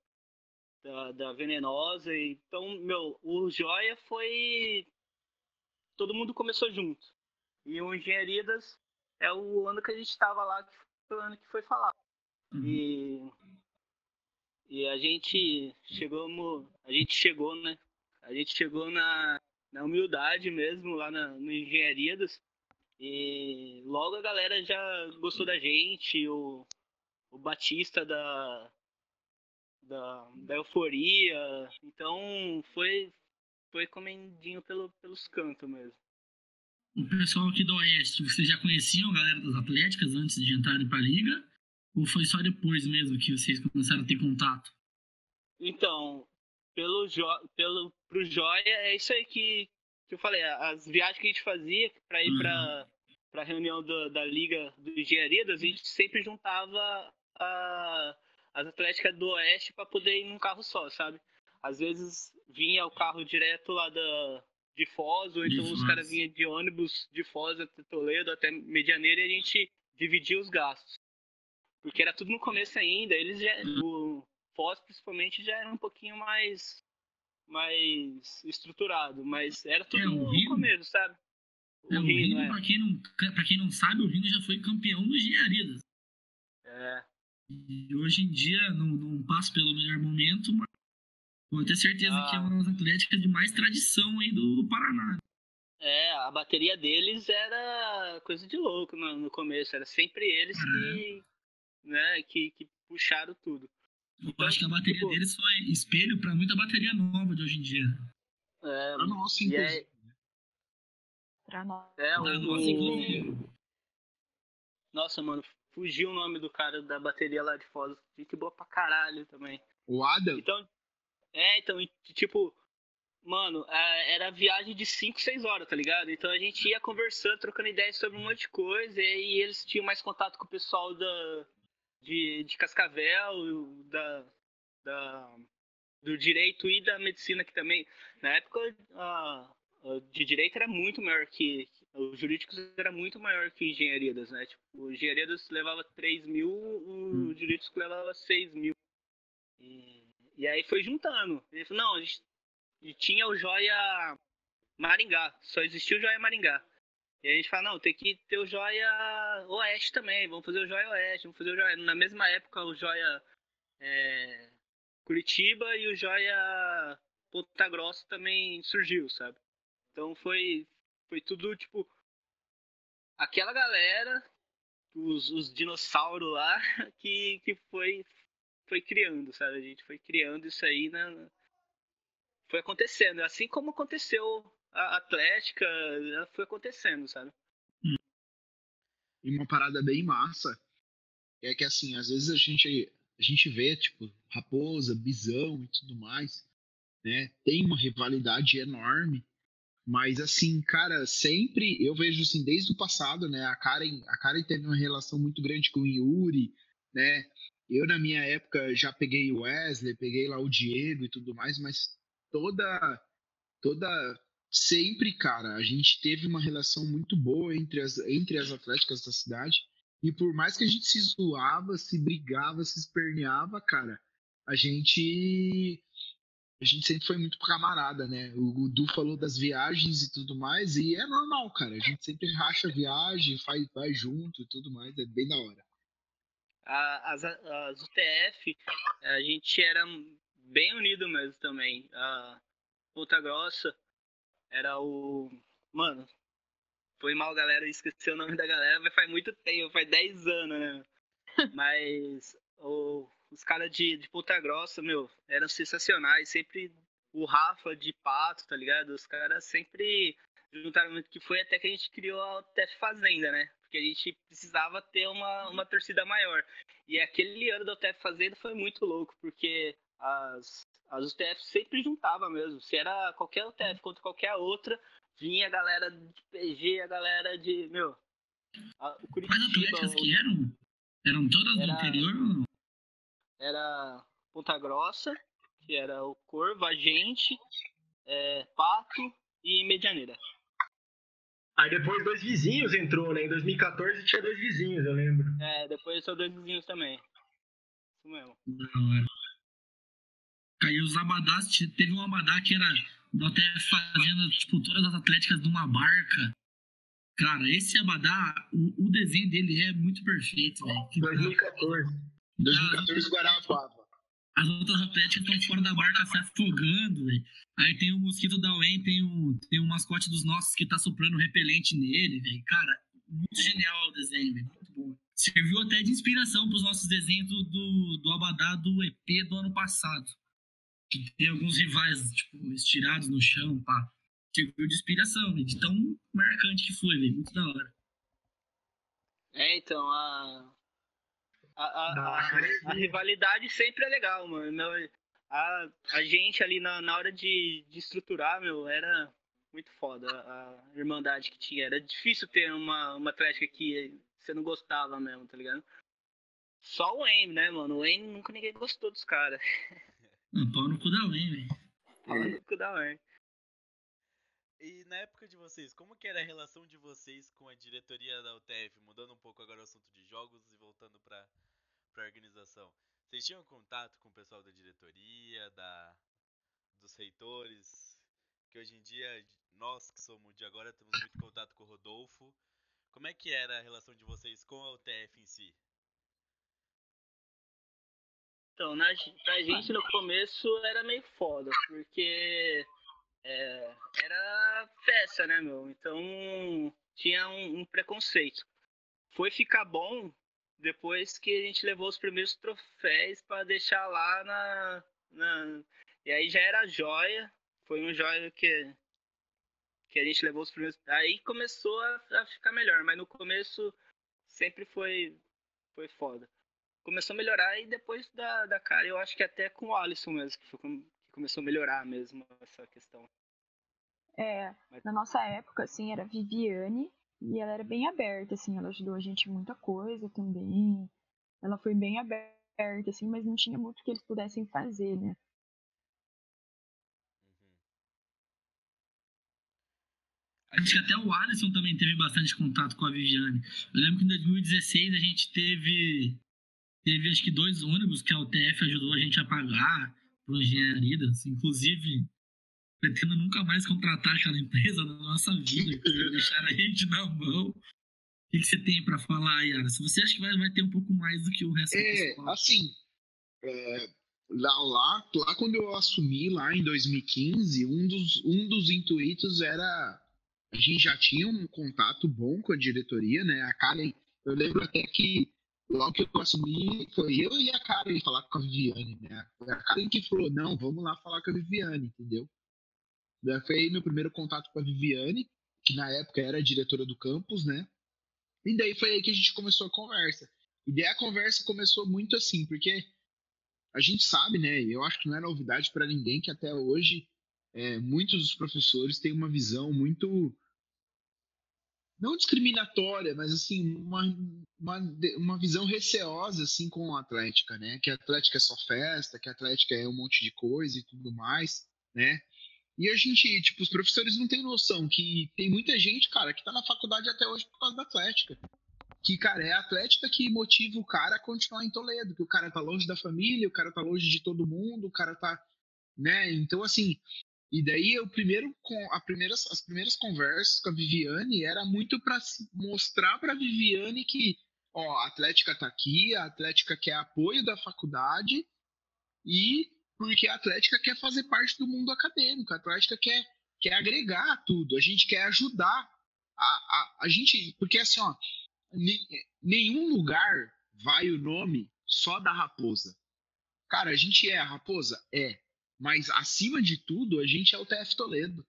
Speaker 7: da, da Venenosa, então, meu, o Joia foi... todo mundo começou junto, e o Engenharias é o ano que a gente estava lá, que foi o ano que foi falar.
Speaker 3: Uhum.
Speaker 7: E, e a gente chegou, a gente chegou, né? A gente chegou na, na humildade mesmo lá na, no Engenharias. E logo a galera já gostou da gente, o, o Batista da, da, da Euforia. Então foi, foi comendinho pelo, pelos cantos mesmo.
Speaker 3: O pessoal aqui do Oeste, vocês já conheciam a galera das Atléticas antes de entrarem pra liga? Ou foi só depois mesmo que vocês começaram a ter contato?
Speaker 7: Então, pelo, jo pelo pro Joia, é isso aí que, que eu falei. As viagens que a gente fazia para ir
Speaker 3: Uhum.
Speaker 7: para pra reunião do- da Liga do Engenharia, a gente sempre juntava a, as atléticas do Oeste para poder ir num carro só, sabe? Às vezes vinha o carro direto lá da, de Foz, ou então os
Speaker 3: Foz.
Speaker 7: caras vinham de ônibus de Foz até Toledo, até Medianeira, e a gente dividia os gastos. Porque era tudo no começo ainda, eles já. O Foz principalmente já era um pouquinho mais. mais estruturado, mas era tudo
Speaker 3: É, o
Speaker 7: no
Speaker 3: Rino-
Speaker 7: começo, sabe?
Speaker 3: É, o
Speaker 7: Rino,
Speaker 3: Rino,
Speaker 7: é.
Speaker 3: pra, quem não, pra quem não sabe, o Rino já foi campeão do Engenharias.
Speaker 7: É.
Speaker 3: E hoje em dia não, não passa pelo melhor momento, mas pode ter certeza
Speaker 7: Ah.
Speaker 3: que é uma das atléticas de mais tradição aí do, do Paraná.
Speaker 7: É, a bateria deles era coisa de louco no, no começo. Era sempre eles que, né, que, que puxaram tudo.
Speaker 3: Eu acho que a bateria
Speaker 7: tipo-
Speaker 3: deles foi espelho pra muita bateria nova de hoje em dia.
Speaker 7: É,
Speaker 9: Pra nossa,
Speaker 7: e
Speaker 9: inclusive.
Speaker 7: é,
Speaker 8: Pra nós.
Speaker 7: é
Speaker 3: Pra nossa, inclusive.
Speaker 7: o... Nossa, mano, fugiu o nome do cara da bateria lá de Foz. Gente boa pra caralho também.
Speaker 9: O Adam,
Speaker 7: Então, é, então, tipo, mano, era viagem de 5, 6 horas, tá ligado? Então a gente ia conversando, trocando ideias sobre um monte de coisa, e aí eles tinham mais contato com o pessoal da, de, de Cascavel, da, da, do direito e da medicina aqui também. Na época, a, a de direito era muito maior que. Os jurídicos era muito maior que engenharias, né? Tipo, o engenharias levava 3 mil, o jurídico levava 6 mil. E, e aí foi juntando. Ele falou, não, a gente tinha o Joia Maringá, só existia o Joia Maringá. E a gente fala, não, tem que ter o Joia Oeste também, vamos fazer o Joia Oeste, vamos fazer o Joia. Na mesma época o Joia é, Curitiba e o Joia Ponta Grossa também surgiu, sabe? Então foi, foi tudo tipo. Aquela galera, os, os dinossauros lá, que, que foi, foi criando, sabe? A gente foi criando isso aí na, foi acontecendo. Assim como aconteceu a Atlética, foi acontecendo, sabe?
Speaker 9: e uma parada bem massa é que assim, às vezes a gente a gente vê tipo Raposa, Bisão e tudo mais, né? Tem uma rivalidade enorme, mas assim, cara, sempre eu vejo assim desde o passado, né? A Karen, a Karen teve uma relação muito grande com o Yuri, né? Eu na minha época já peguei o Wesley, peguei lá o Diego e tudo mais, mas toda toda sempre, cara, a gente teve uma relação muito boa entre as, entre as atléticas da cidade. E por mais que a gente se zoava, se brigava, se esperneava, cara, a gente a gente sempre foi muito camarada, né? O, o Du falou das viagens e tudo mais, e é normal, cara. A gente sempre racha viagem, faz, vai junto e tudo mais, é bem da hora.
Speaker 7: A- As, as UTF, a gente era bem unido mesmo também. A Ponta Grossa era o. Mano, foi mal, galera, esqueci o nome da galera, mas faz muito tempo, faz 10 anos, né? Mas o- os caras de, de Ponta Grossa, meu, eram sensacionais. Sempre o Rafa de Pato, tá ligado? Os caras sempre juntaram muito, que foi até que a gente criou a UTF Fazenda, né? Porque a gente precisava ter uma, uma torcida maior. E aquele ano da UTF Fazenda foi muito louco, porque as, as UTF sempre juntava mesmo. Se era qualquer UTF contra qualquer outra, vinha a galera de PG, a galera de. Meu. a- o
Speaker 3: Quais
Speaker 7: Curitiba,
Speaker 3: atléticas
Speaker 7: o-
Speaker 3: que eram? Eram todas do
Speaker 7: Era-
Speaker 3: interior ou não?
Speaker 7: era Ponta Grossa, que era o Corvo, a gente, é, Pato e Medianeira.
Speaker 4: Aí depois dois vizinhos entrou, né? Em 2014 tinha dois vizinhos, eu lembro.
Speaker 7: É, depois são dois vizinhos também. Isso mesmo.
Speaker 3: Da hora. Aí os abadás, te- teve um abadá que era até fazendo, tipo, todas as atléticas de uma barca. Cara, esse abadá, o, o desenho dele é muito perfeito, velho. Que
Speaker 4: 2014.
Speaker 9: 2014 Guarapava.
Speaker 3: As outras atléticas estão fora da barca se afogando, velho. Aí tem o mosquito da UEM, tem o, tem o mascote dos nossos que tá soprando repelente nele, velho. Cara, muito genial o desenho, velho. Muito bom. Serviu até de inspiração pros nossos desenhos do, do, do Abadá do EP do ano passado. Que tem alguns rivais, tipo, estirados no chão, pá. Serviu de inspiração, velho. De tão marcante que foi, velho. Muito da hora.
Speaker 7: É, então, a. A, a, a- rivalidade sempre é legal, mano. Meu, a, a gente ali na, na hora de, de estruturar, meu, era muito foda a irmandade que tinha. Era difícil ter uma, uma atlética que você não gostava mesmo, tá ligado? Só o Wayne, né, mano? O Wayne nunca ninguém gostou dos caras.
Speaker 3: Pau no cu da UEM, velho.
Speaker 7: Fala no cu da Wayne.
Speaker 2: E na época de vocês, como que era a relação de vocês com a diretoria da UTF? Mudando um pouco agora o assunto de jogos e voltando pra, pra organização. Vocês tinham contato com o pessoal da diretoria, da, dos reitores? Que hoje em dia, nós que somos de agora, temos muito contato com o Rodolfo. Como é que era a relação de vocês com a UTF em si?
Speaker 7: Então, na, pra gente no começo era meio foda, porque é, era festa, né, meu? Então tinha um, um preconceito. Foi ficar bom depois que a gente levou os primeiros troféus pra deixar lá na, na. E aí já era joia. Foi um joia que, que a gente levou os primeiros. Aí começou a, a ficar melhor, mas no começo sempre foi, foi foda começou a melhorar e depois da, da cara, eu acho que até com o Alisson mesmo, que, foi começou a melhorar mesmo essa questão.
Speaker 8: É,
Speaker 7: Mas-
Speaker 8: na nossa época, assim, era a Viviane e ela era bem aberta, assim, ela ajudou a gente em muita coisa também. Ela foi bem aberta, assim, mas não tinha muito que eles pudessem fazer, né?
Speaker 2: Uhum.
Speaker 3: Acho que até o Alisson também teve bastante contato com a Viviane. Eu lembro que em 2016 a gente teve, teve acho que dois ônibus que a UTF ajudou a gente a pagar para engenharias. Inclusive, pretendo nunca mais contratar aquela empresa na nossa vida, que deixaram a gente na mão. O que, que você tem para falar, Yara? Se você acha que vai, vai ter um pouco mais do que o resto
Speaker 9: É,
Speaker 3: pessoal.
Speaker 9: assim, é, lá, lá, lá quando eu assumi, lá em 2015, um dos, um dos intuitos era. A gente já tinha um contato bom com a diretoria, né? A Karen, eu lembro até que logo que eu assumi, foi eu e a Karen falar com a Viviane, né? Foi a Karen que falou: não, vamos lá falar com a Viviane, entendeu? Daí Foi meu primeiro contato com a Viviane, que na época era diretora do campus, né? E daí foi aí que a gente começou a conversa. E daí a conversa começou muito assim, porque a gente sabe, né? Eu acho que não é novidade para ninguém que até hoje é, muitos dos professores têm uma visão muito não discriminatória, mas assim uma, uma, uma visão receosa assim com a Atlética, né? Que a Atlética é só festa, que a Atlética é um monte de coisa e tudo mais, né? E a gente, tipo, os professores não têm noção que tem muita gente, cara, que tá na faculdade até hoje por causa da Atlética que, cara, é a Atlética que motiva o cara a continuar em Toledo, que o cara tá longe da família, o cara tá longe de todo mundo, o cara tá né? Então, assim, e daí eu primeiro com a primeiras, as primeiras conversas com a Viviane era muito para mostrar para a Viviane que, ó, a Atlética tá aqui, a Atlética quer apoio da faculdade e porque a Atlética quer fazer parte do mundo acadêmico, a Atlética quer, quer agregar tudo, a gente quer ajudar a, a, a gente, porque assim, ó, nenhum lugar vai o nome só da raposa. Cara, a gente é a raposa? É. Mas acima de tudo, a gente é o TF Toledo.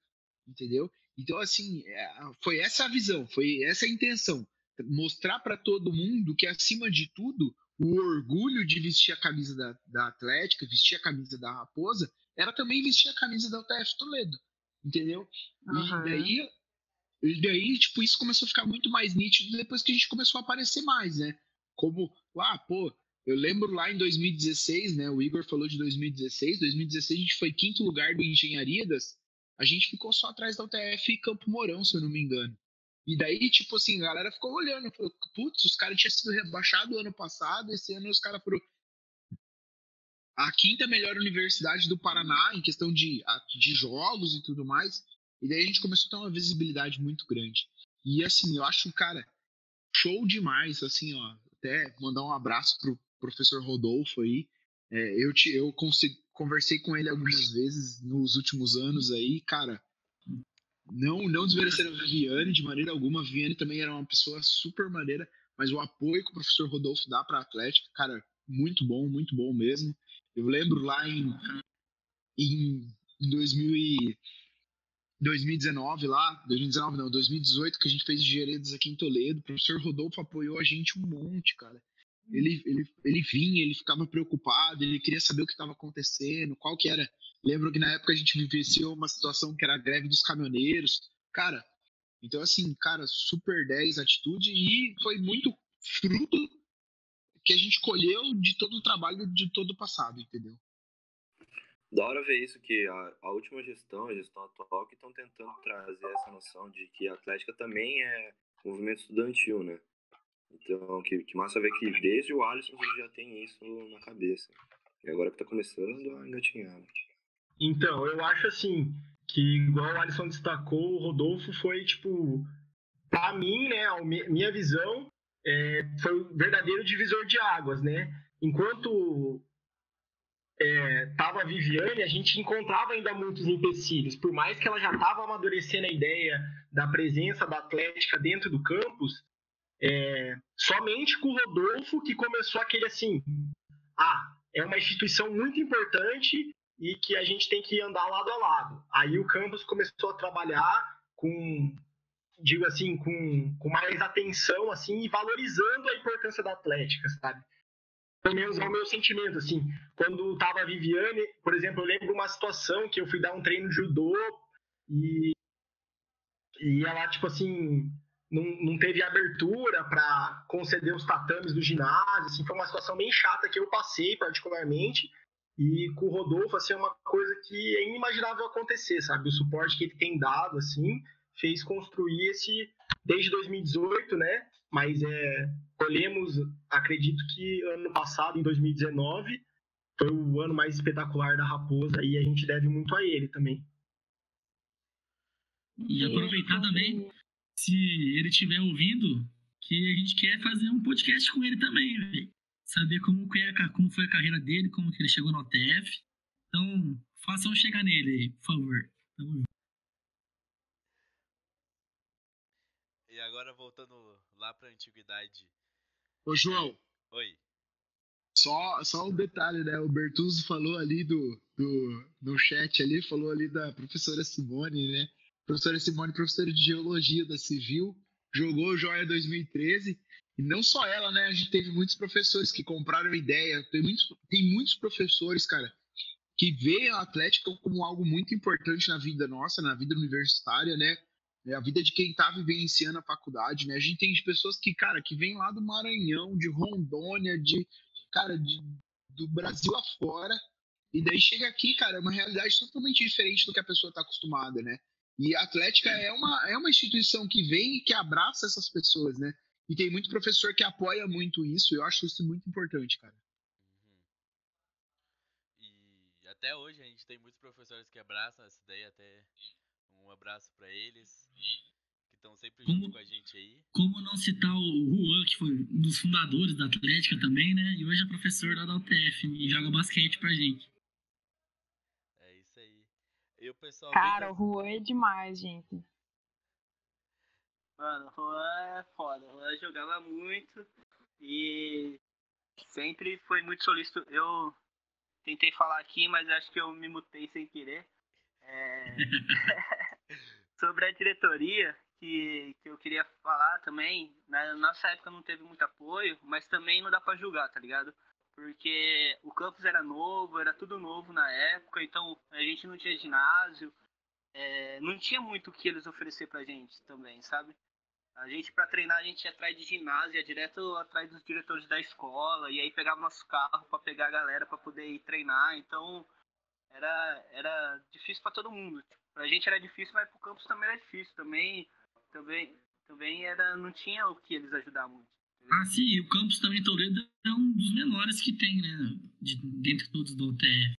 Speaker 9: Entendeu? Então, assim, é, foi essa a visão, foi essa a intenção. Mostrar para todo mundo que, acima de tudo, o orgulho de vestir a camisa da, da Atlética, vestir a camisa da Raposa, era também vestir a camisa da UTF Toledo. Entendeu? Uhum. E daí, e daí, tipo, isso começou a ficar muito mais nítido depois que a gente começou a aparecer mais, né? Como, ah, pô, eu lembro lá em 2016, né? O Igor falou de 2016. 2016 a gente foi quinto lugar do Engenharias. A gente ficou só atrás da UTF e Campo Mourão, se eu não me engano. E daí, tipo assim, a galera ficou olhando. Falou, putz, os caras tinham sido rebaixados ano passado. Esse ano os caras foram a quinta melhor universidade do Paraná em questão de, de jogos e tudo mais. E daí a gente começou a ter uma visibilidade muito grande. E assim, eu acho, cara, show demais, assim, ó. Até mandar um abraço pro professor Rodolfo aí. É, eu te, eu conversei com ele algumas vezes nos últimos anos aí, cara. Não, não desmerecer a Viviane de maneira alguma. A Viviane também era uma pessoa super maneira, mas o apoio que o professor Rodolfo dá para a Atlética, cara, muito bom, muito bom mesmo. Eu lembro lá em, em 2000 e 2019 lá, 2019 não, 2018 que a gente fez engenharias aqui em Toledo, o professor Rodolfo apoiou a gente um monte, cara. Ele, ele, ele vinha, ele ficava preocupado, ele queria saber o que estava acontecendo, qual que era. Lembro que na época a gente vivenciou uma situação que era a greve dos caminhoneiros. Cara, então assim, cara, super 10 atitude e foi muito fruto que a gente colheu de todo o trabalho de todo o passado, entendeu?
Speaker 5: Da hora ver isso, que a, a última gestão, a gestão atual, que estão tentando trazer essa noção de que a Atlética também é movimento estudantil, né? Então, que, que massa ver que desde o Alisson você já tem isso na cabeça. E agora que tá começando a engatinhar.
Speaker 4: Então, eu acho assim, que igual o Alisson destacou, o Rodolfo foi, tipo, pra mim, né, a minha visão, é, foi o verdadeiro divisor de águas, né? Enquanto é, tava a Viviane, a gente encontrava ainda muitos empecilhos. Por mais que ela já estava amadurecendo a ideia da presença da Atlética dentro do campus, é, somente com o Rodolfo que começou aquele assim, ah, é uma instituição muito importante e que a gente tem que andar lado a lado. Aí o campus começou a trabalhar com, digo assim, com, com mais atenção assim e valorizando a importância da Atlética, sabe? Pelo menos é o meu sentimento, assim. Quando tava a Viviane, por exemplo, eu lembro uma situação que eu fui dar um treino de judô e, e ela, tipo assim, não, não teve abertura para conceder os tatames do ginásio, assim, foi uma situação bem chata que eu passei particularmente, e com o Rodolfo, assim, é uma coisa que é inimaginável acontecer, sabe? O suporte que ele tem dado, assim, fez construir esse, desde 2018, né? Mas é, colhemos, acredito que ano passado, em 2019, foi o ano mais espetacular da Raposa e a gente deve muito a ele também.
Speaker 3: E aproveitar também se ele estiver ouvindo, que a gente quer fazer um podcast com ele também, véio. Saber como, é, como foi a carreira dele, como que ele chegou no OTF. Então, façam chegar nele aí, por favor. Tamo junto.
Speaker 2: E agora voltando lá pra antiguidade.
Speaker 9: Ô, João.
Speaker 2: Oi.
Speaker 9: Só, só um detalhe, né? O Bertuzzo falou ali do, do, no chat ali, falou ali da professora Simone, né? Professora Simone, professora de Geologia da Civil, jogou Joia 2013. E não só ela, né? A gente teve muitos professores que compraram a ideia. Tem muitos, tem muitos professores, cara, que veem a Atlética como algo muito importante na vida nossa, na vida universitária, né? É a vida de quem tá vivenciando a faculdade, né? A gente tem pessoas que, cara, que vêm lá do Maranhão, de Rondônia, de, cara, de, do Brasil afora, e daí chega aqui, cara, é uma realidade totalmente diferente do que a pessoa tá acostumada, né? E a Atlética é uma, é uma instituição que vem e que abraça essas pessoas, né? E tem muito professor que apoia muito isso, eu acho isso muito importante, cara.
Speaker 2: Uhum. E até hoje a gente tem muitos professores que abraçam essa ideia, até um abraço pra eles, que estão sempre
Speaker 3: Como-
Speaker 2: junto com a gente aí.
Speaker 3: Como não citar o Juan, que foi um dos fundadores da Atlética também, né? E hoje é professor lá da UTF e joga basquete pra gente.
Speaker 2: E o pessoal
Speaker 8: Cara, o Juan é demais, gente.
Speaker 7: Mano, o Juan é foda. O Juan jogava muito e sempre foi muito solícito. Eu tentei falar aqui, mas acho que eu me mutei sem querer. É, Sobre a diretoria, que, que eu queria falar também, na nossa época não teve muito apoio, mas também não dá pra julgar, tá ligado? Porque o campus era novo, era tudo novo na época, então a gente não tinha ginásio, é, não tinha muito o que eles oferecer pra gente também, sabe? A gente, pra treinar, a gente ia atrás de ginásio, ia direto atrás dos diretores da escola, e aí pegava nosso carro pra pegar a galera pra poder ir treinar, então era, era difícil pra todo mundo. Pra gente era difícil, mas pro campus também era difícil, também, também, também era, não tinha o que eles ajudar muito.
Speaker 3: Ah, sim, e o campus também Toledo é um dos menores que tem, né? De, dentre todos do UTF.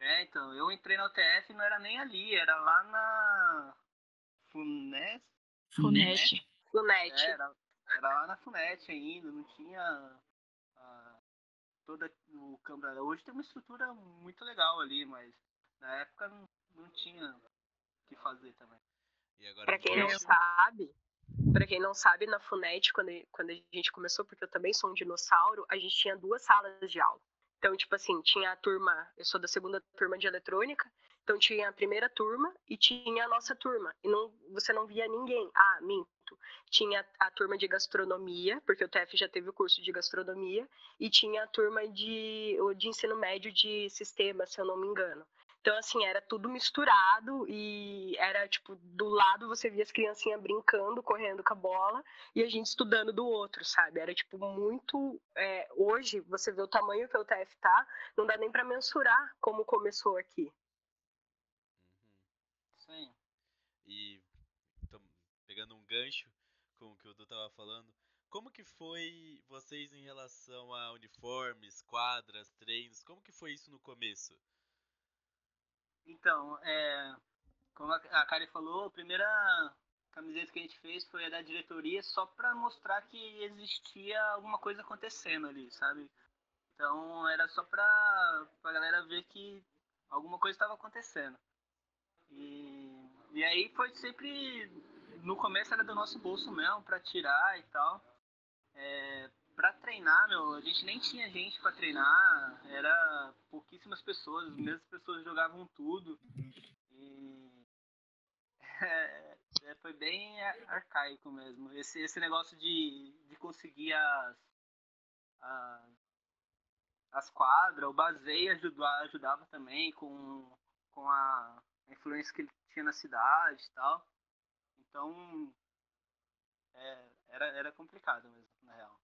Speaker 7: É, então, eu entrei na UTF e não era nem ali, era lá na Funes,
Speaker 8: Funete.
Speaker 6: Lunete.
Speaker 7: É, era, era lá na Funete ainda, não tinha ah, toda o Câmara. Hoje tem uma estrutura muito legal ali, mas na época não, não tinha o que fazer também.
Speaker 2: E agora
Speaker 6: Pra quem não
Speaker 2: Gancho-
Speaker 6: sabe, para quem não sabe, na FUNET, quando, quando a gente começou, porque eu também sou um dinossauro, a gente tinha duas salas de aula. Então, tipo assim, tinha a turma, eu sou da segunda turma de eletrônica, então tinha a primeira turma e tinha a nossa turma. E não, você não via ninguém. Ah, minto. Tinha a turma de gastronomia, porque o TF já teve o curso de gastronomia, e tinha a turma de, de ensino médio de sistema, se eu não me engano. Então, assim, era tudo misturado e era, tipo, do lado você via as criancinhas brincando, correndo com a bola e a gente estudando do outro, sabe? Era, tipo, muito. é, hoje, você vê o tamanho que o TF tá, não dá nem pra mensurar como começou aqui.
Speaker 2: Uhum.
Speaker 7: Sim.
Speaker 2: E então, pegando um gancho com o que o Du tava falando, como que foi vocês em relação a uniformes, quadras, treinos? Como que foi isso no começo?
Speaker 7: Então, é, como a a Kari falou, a primeira camiseta que a gente fez foi a da diretoria só pra mostrar que existia alguma coisa acontecendo ali, sabe? Então era só pra, pra galera ver que alguma coisa estava acontecendo. E, e aí foi sempre. No começo era do nosso bolso mesmo, pra tirar e tal. É, pra treinar, meu, a gente nem tinha gente pra treinar, era pouquíssimas pessoas, as mesmas pessoas jogavam tudo. E é, é, foi bem ar- arcaico mesmo. Esse, esse negócio de, de conseguir as, as, as quadras, o Basei ajudava, ajudava também com, com a influência que ele tinha na cidade e tal. Então é, era, era complicado mesmo, na real.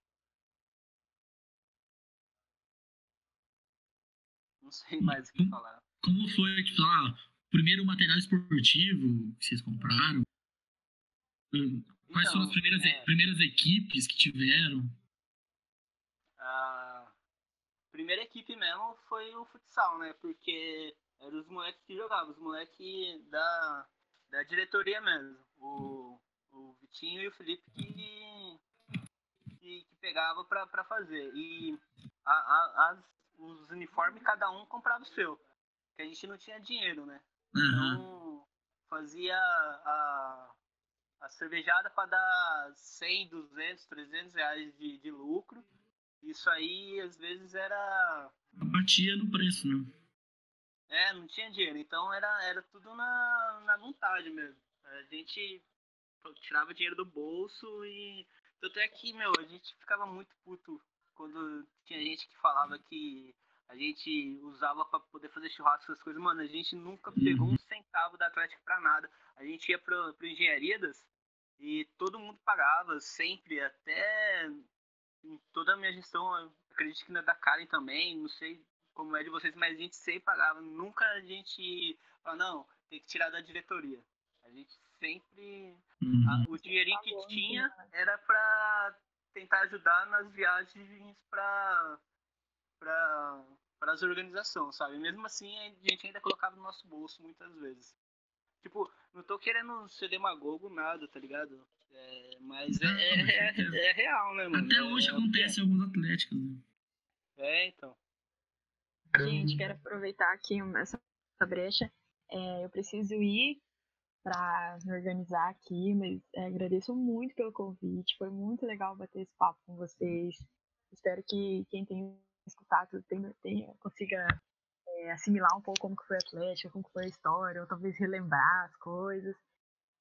Speaker 7: Não sei mais o que falar.
Speaker 3: Como foi, tipo, o primeiro material esportivo que vocês compraram? Hum, Quais foram as
Speaker 7: Então,
Speaker 3: primeiras,
Speaker 7: é,
Speaker 3: primeiras equipes que tiveram?
Speaker 7: a primeira equipe mesmo foi o futsal, né? Porque eram os moleques que jogavam, os moleques da, da diretoria mesmo. O, o Vitinho e o Felipe que, que, que pegava pra, pra fazer. E a, a- as, os uniformes, cada um comprava o seu. Porque a gente não tinha dinheiro, né?
Speaker 3: Aham.
Speaker 7: Então, fazia a, a cervejada para dar 100, 200, 300 reais de, de lucro. Isso aí, às vezes, era...
Speaker 3: Batia no preço, né?
Speaker 7: É, não tinha dinheiro. Então, era, era tudo na, na vontade mesmo. A gente tirava dinheiro do bolso e... Tanto é que, meu, a gente ficava muito puto quando tinha gente que falava que a gente usava pra poder fazer churrasco, essas coisas. Mano, a gente nunca pegou um centavo da Atlético pra nada. A gente ia pro, pro Engenharias e todo mundo pagava, sempre, até em toda a minha gestão, acredito que na da Karen também, não sei como é de vocês, mas a gente sempre pagava. Nunca a gente fala, não, tem que tirar da diretoria. A gente sempre
Speaker 3: Uhum.
Speaker 7: ah, o dinheirinho que tinha era pra tentar ajudar nas viagens pra, pra, para as organizações, sabe? Mesmo assim, a gente ainda colocava no nosso bolso muitas vezes. Tipo, não tô querendo ser demagogo, nada, tá ligado? É, mas é,
Speaker 3: Não,
Speaker 7: é, é- é real, né, mano?
Speaker 3: Até
Speaker 7: É-
Speaker 3: hoje
Speaker 7: é o que
Speaker 3: acontece em alguns atléticos, né?
Speaker 7: É, É, então.
Speaker 8: Gente, quero aproveitar aqui essa, essa brecha. É, eu preciso ir para me organizar aqui, mas é, agradeço muito pelo convite. Foi muito legal bater esse papo com vocês. Espero que quem tem escutado tenha, tenha- consiga é, assimilar um pouco como que foi a Atlética, como que foi a história, ou talvez relembrar as coisas.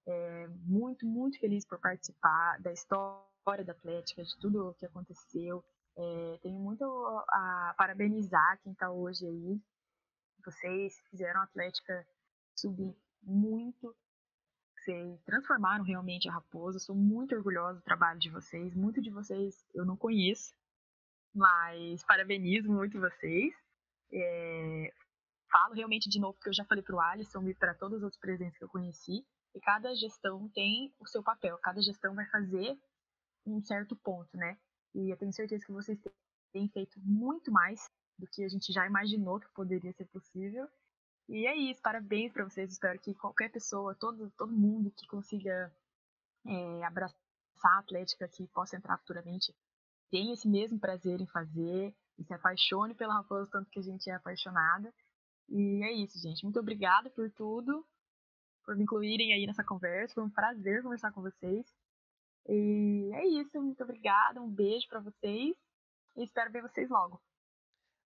Speaker 8: É, muito, muito feliz por participar da história da Atlética, de tudo o que aconteceu. É, tenho muito a parabenizar quem está hoje aí. Vocês fizeram a Atlética subir muito. Vocês transformaram realmente a Raposa. Sou muito orgulhosa do trabalho de vocês. Muito de vocês eu não conheço, mas parabenizo muito vocês. É, falo realmente de novo, porque eu já falei para o Alisson e para todos os outros presentes que eu conheci. E cada gestão tem o seu papel. Cada gestão vai fazer um certo ponto, né? E eu tenho certeza que vocês têm feito muito mais do que a gente já imaginou que poderia ser possível. E é isso, parabéns para vocês. Espero que qualquer pessoa, todo, todo mundo que consiga é, abraçar a Atlética, que possa entrar futuramente, tenha esse mesmo prazer em fazer e se apaixone pela Raposa tanto que a gente é apaixonada. E é isso, gente. Muito obrigada por tudo, por me incluírem aí nessa conversa. Foi um prazer conversar com vocês. E é isso, muito obrigada, um beijo pra vocês e espero ver vocês logo.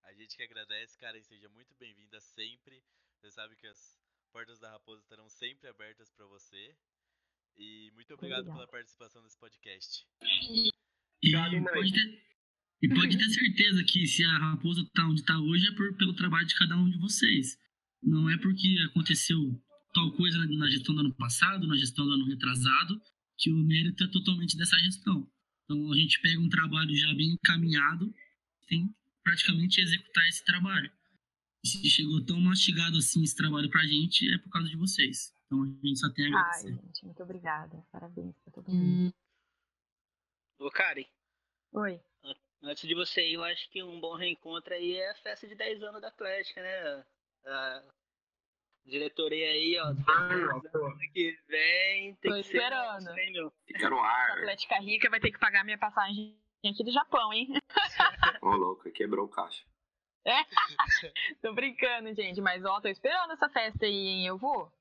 Speaker 2: A gente que agradece, cara, e seja muito bem-vinda sempre. Você sabe que as portas da Raposa estarão sempre abertas pra você. E muito obrigado pela participação nesse podcast.
Speaker 3: E
Speaker 4: mãe.
Speaker 3: pode, ter, e pode ter certeza que se a raposa tá onde tá hoje é por, pelo trabalho de cada um de vocês. Não é porque aconteceu tal coisa na, na gestão do ano passado, na gestão do ano retrasado, que o mérito é totalmente dessa gestão. Então a gente pega um trabalho já bem encaminhado, tem que praticamente executar esse trabalho. E se chegou tão mastigado assim esse trabalho pra gente, é por causa de vocês. Então a gente só tem a
Speaker 8: Ai,
Speaker 3: agradecer.
Speaker 8: gente, muito obrigada. Parabéns pra todo mundo.
Speaker 7: Ô, Karen,
Speaker 8: Oi.
Speaker 7: antes de você ir, eu acho que um bom reencontro aí é a festa de 10 anos da Atlética, né? A diretoria aí, ó. Ano que vem tem
Speaker 8: Tô
Speaker 7: que ser.
Speaker 8: esperando.
Speaker 7: nosso, hein, meu?
Speaker 5: Fica no
Speaker 8: A
Speaker 5: ar.
Speaker 8: Atlética Rica vai ter que pagar minha passagem aqui do Japão, hein?
Speaker 5: Ô, louco, quebrou o caixa.
Speaker 8: tô brincando, gente, mas ó, tô esperando essa festa aí, hein? Eu vou.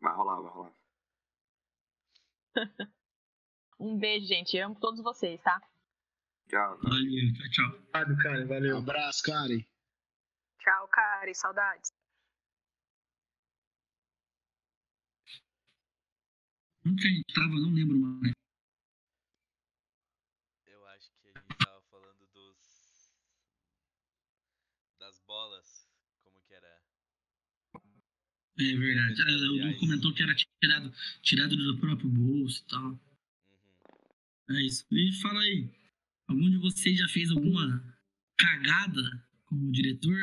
Speaker 5: Vai rolar, vai rolar.
Speaker 8: Um beijo, gente. Amo todos vocês, tá?
Speaker 5: Tchau.
Speaker 3: Valeu, tchau, tchau.
Speaker 4: Obrigado, cara.
Speaker 9: Um
Speaker 4: Valeu.
Speaker 9: abraço, Karen.
Speaker 6: Tchau, Karen. Saudades.
Speaker 3: Onde que a gente tava? Não lembro mais.
Speaker 2: Eu acho que a gente tava falando dos. das bolas. Como que era?
Speaker 3: É verdade. Ah, O Du comentou que era tirado, tirado do próprio bolso e tal.
Speaker 2: Uhum.
Speaker 3: É isso. E fala aí, algum de vocês já fez alguma cagada como diretor?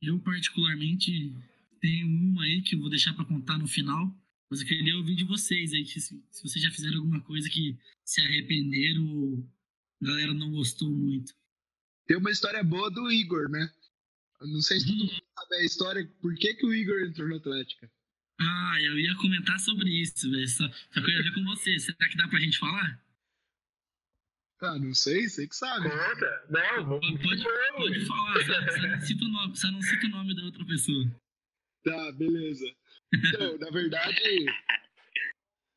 Speaker 3: Eu, particularmente, tenho uma aí que eu vou deixar pra contar no final. Mas eu queria ouvir de vocês aí, que se, se vocês já fizeram alguma coisa que se arrependeram ou a galera não gostou muito.
Speaker 9: Tem uma história boa do Igor, né? Não sei se todo mundo sabe a história, por que, que o Igor entrou na Atlética.
Speaker 3: Ah, eu ia comentar sobre isso, velho. Só, só que eu ia ver com você. Será que dá pra gente falar?
Speaker 9: Ah, não sei, sei que sabe.
Speaker 4: Conta? Não.
Speaker 3: Pode, pode falar, só, só não cita o nome, só não cita o nome da outra pessoa.
Speaker 9: Tá, beleza. Então, na verdade,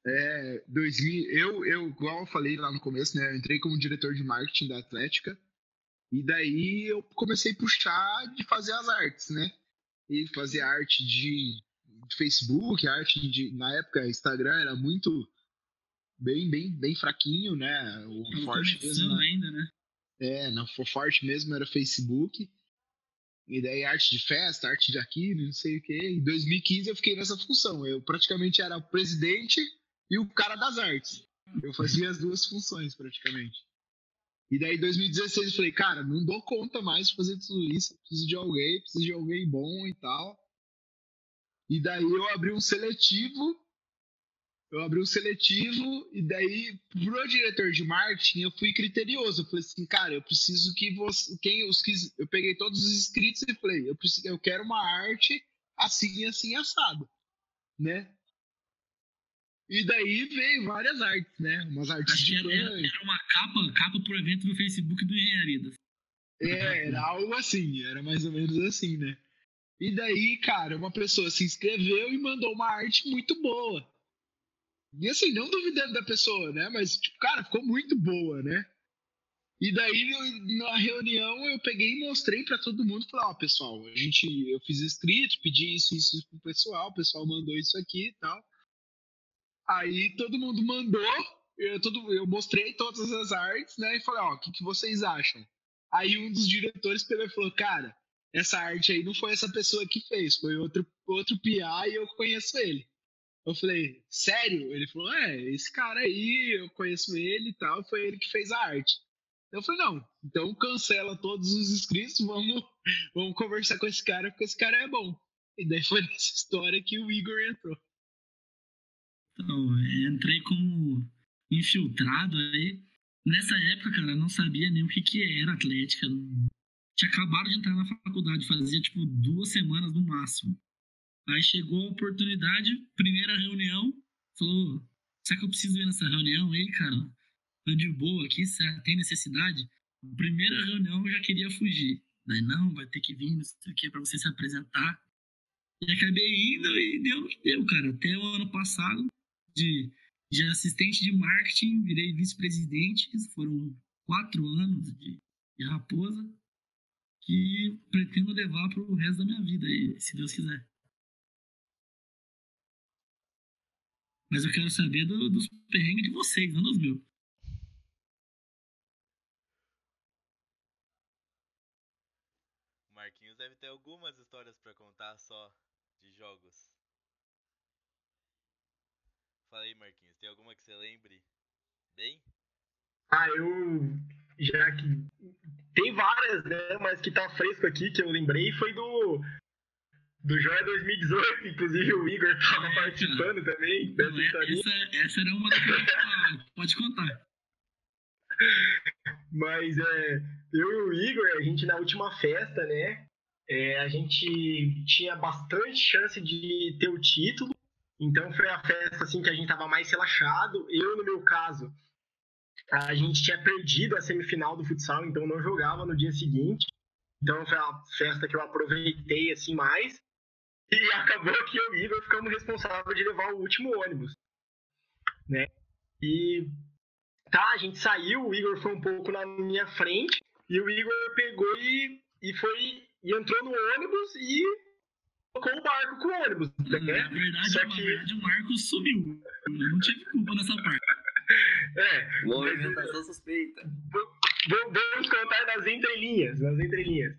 Speaker 9: é, 2000, eu, eu, igual eu falei lá no começo, né? Eu entrei como diretor de marketing da Atlética. E daí eu comecei a puxar de fazer as artes, né? E fazer arte de, Facebook, arte de. Na época, Instagram era muito. Bem, bem, bem fraquinho, né? O
Speaker 3: Tava
Speaker 9: forte mesmo. né?
Speaker 3: ainda, né?
Speaker 9: É, não, o forte mesmo era Facebook. E daí arte de festa, arte de aquilo, não sei o quê. Em 2015 eu fiquei nessa função. Eu praticamente era o presidente e o cara das artes. Eu fazia as duas funções praticamente. E daí em 2016 eu falei, cara, não dou conta mais de fazer tudo isso. Preciso de alguém, preciso de alguém bom e tal. E daí eu abri um seletivo eu abri um seletivo e daí pro diretor de marketing eu fui criterioso. Eu falei assim, cara, eu preciso que você, quem os que eu peguei todos os inscritos e falei, eu preciso, eu quero uma arte assim, assim assado, né? E daí veio várias artes, né? Umas artes de
Speaker 3: era, era, era uma capa, capa pro evento do Facebook do Engenharidas.
Speaker 9: É, era algo assim, era mais ou menos assim, né? E daí, cara, uma pessoa se inscreveu e mandou uma arte muito boa. E assim, não duvidando da pessoa, né? Mas, tipo, cara, ficou muito boa, né? E daí, no- na reunião, eu peguei e mostrei pra todo mundo. Falei, ó, pessoal, a gente, eu fiz escrito, pedi isso, isso, isso pro pessoal. O pessoal mandou isso aqui e tal. Aí, todo mundo mandou. Eu, todo, eu mostrei todas as artes, né? E falei, ó, o que, que vocês acham? Aí, um dos diretores pegou e falou, cara, essa arte aí não foi essa pessoa que fez, foi outro, outro PA e eu conheço ele. Eu falei, sério? Ele falou, é, esse cara aí, eu conheço ele e tal, foi ele que fez a arte. Eu falei, não, então cancela todos os inscritos, vamos, vamos conversar com esse cara, porque esse cara é bom. E daí foi nessa história que o Igor entrou.
Speaker 3: Então, entrei como infiltrado aí. Nessa época, cara, não sabia nem o que, que era atlética. Tinha acabado de entrar na faculdade, fazia tipo duas semanas no máximo. Aí chegou a oportunidade, primeira reunião, falou: será que eu preciso ir nessa reunião aí, cara? Tô de boa aqui, tem necessidade? Primeira reunião eu já queria fugir. Daí, não, vai ter que vir, não sei o que, pra você se apresentar. E acabei indo e deu o que deu, cara. Até o ano passado, de, de assistente de marketing, virei vice-presidente. Foram quatro anos de, de raposa que pretendo levar pro resto da minha vida, se Deus quiser. Mas eu quero saber do- dos perrengues de vocês, não dos meus.
Speaker 2: O Marquinhos deve ter algumas histórias pra contar só de jogos. Fala aí, Marquinhos, tem alguma que você lembre? Bem?
Speaker 4: Ah, eu já que tem várias, né, mas que tá fresco aqui que eu lembrei foi do do Joia 2018, inclusive o Igor tava
Speaker 3: É,
Speaker 4: participando também dessa
Speaker 3: é- essa, essa era uma das que. Pode contar.
Speaker 4: Mas é, eu e o Igor, a gente na última festa, né? é, a gente tinha bastante chance de ter o título. Então foi a festa assim que a gente tava mais relaxado. Eu, no meu caso, a gente tinha perdido a semifinal do futsal, então não jogava no dia seguinte. Então foi a festa que eu aproveitei assim mais. E acabou que eu e o Igor ficamos responsáveis de levar o último ônibus. Né? E tá, a gente saiu, o Igor foi um pouco na minha frente, e o Igor pegou e, e foi e entrou no ônibus e tocou o barco com o ônibus,
Speaker 3: Na
Speaker 4: né?
Speaker 3: verdade,
Speaker 4: Só
Speaker 3: na
Speaker 4: que-
Speaker 3: verdade, o Marcos sumiu. Eu não tive culpa nessa parte.
Speaker 4: É,
Speaker 5: Movimentação suspeita.
Speaker 4: vamos contar nas entrelinhas, nas entrelinhas.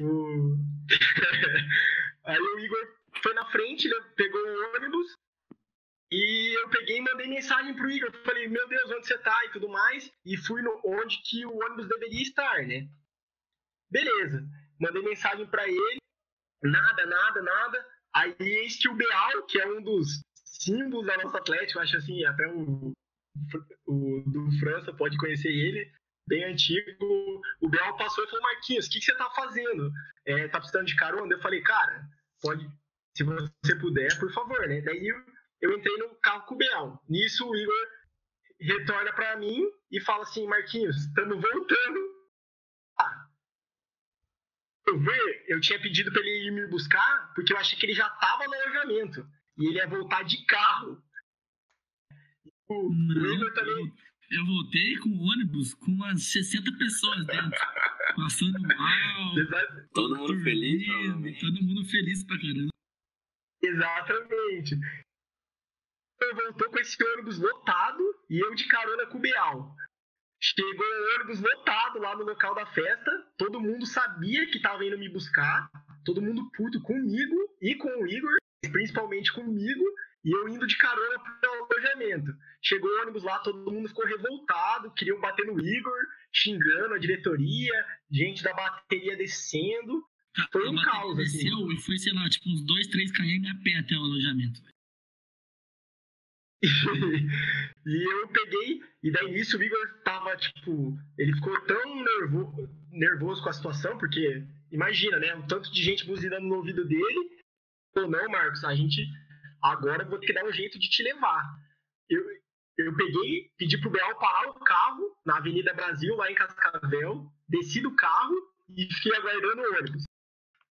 Speaker 4: O- Aí o Igor foi na frente, né, pegou o ônibus, e eu peguei e mandei mensagem pro Igor. Falei, meu Deus, onde você tá e tudo mais. E fui no, onde que o ônibus deveria estar, né? Beleza. Mandei mensagem pra ele. Nada, nada, nada. Aí eis que o Beal, que é um dos símbolos da nossa Atlético, acho assim, até o, o do França pode conhecer ele, bem antigo. O Beal passou e falou, Marquinhos, o que, que você tá fazendo? É, tá precisando de carona? Eu falei, cara, pode, se você puder, por favor, né? Daí eu, eu entrei no carro com o Beal. Nisso o Igor retorna pra mim e fala assim, Marquinhos, estamos voltando. Eu ver, eu tinha pedido pra ele ir me buscar, porque eu achei que ele já tava no alojamento. E ele ia voltar de carro. O, Igor também.
Speaker 3: eu, eu voltei com o ônibus com umas 60 pessoas dentro. Passando mal.
Speaker 4: Exa-
Speaker 5: Todo mundo feliz, provavelmente.
Speaker 3: Todo mundo feliz pra caramba.
Speaker 4: Exatamente. Ele voltou com esse ônibus lotado e eu de carona com o Beal. Chegou o ônibus lotado lá no local da festa. Todo mundo sabia que tava indo me buscar. Todo mundo puto comigo e com o Igor, principalmente comigo. E eu indo de carona pro alojamento. Chegou o ônibus lá, todo mundo ficou revoltado, queriam bater no Igor, xingando a diretoria, gente da bateria descendo. Foi
Speaker 3: a
Speaker 4: um caos, assim.
Speaker 3: desceu e foi, sei lá, tipo uns 2, 3 km a pé até o alojamento.
Speaker 4: e eu peguei, e daí nisso o Igor tava, tipo, ele ficou tão nervo, nervoso com a situação, porque imagina, né? Um tanto de gente buzinando no ouvido dele. Ou não, Marcos, a gente agora vou ter que dar um jeito de te levar. Eu, eu peguei, pedi pro Beal parar o carro na Avenida Brasil, lá em Cascavel, desci do carro e fiquei aguardando o ônibus.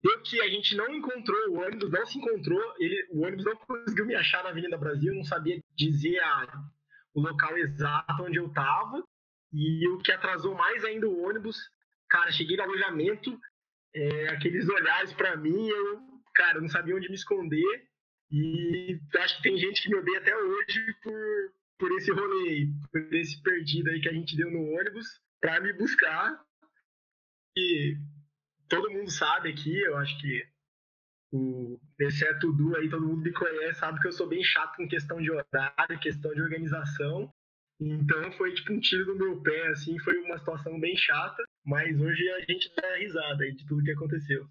Speaker 4: Deu que a gente não encontrou o ônibus, não se encontrou, ele, o ônibus não conseguiu me achar na Avenida Brasil, não sabia dizer a, o local exato onde eu estava. E o que atrasou mais ainda o ônibus, cara, cheguei no alojamento, é, aqueles olhares para mim, eu, cara, não sabia onde me esconder. E acho que tem gente que me odeia até hoje por, por esse rolê por esse perdido aí que a gente deu no ônibus para me buscar. E todo mundo sabe aqui, eu acho que o, exceto o Du aí, todo mundo me conhece, sabe que eu sou bem chato com questão de horário, questão de organização. Então foi tipo um tiro no meu pé, assim, foi uma situação bem chata, mas hoje a gente dá risada aí de tudo que aconteceu.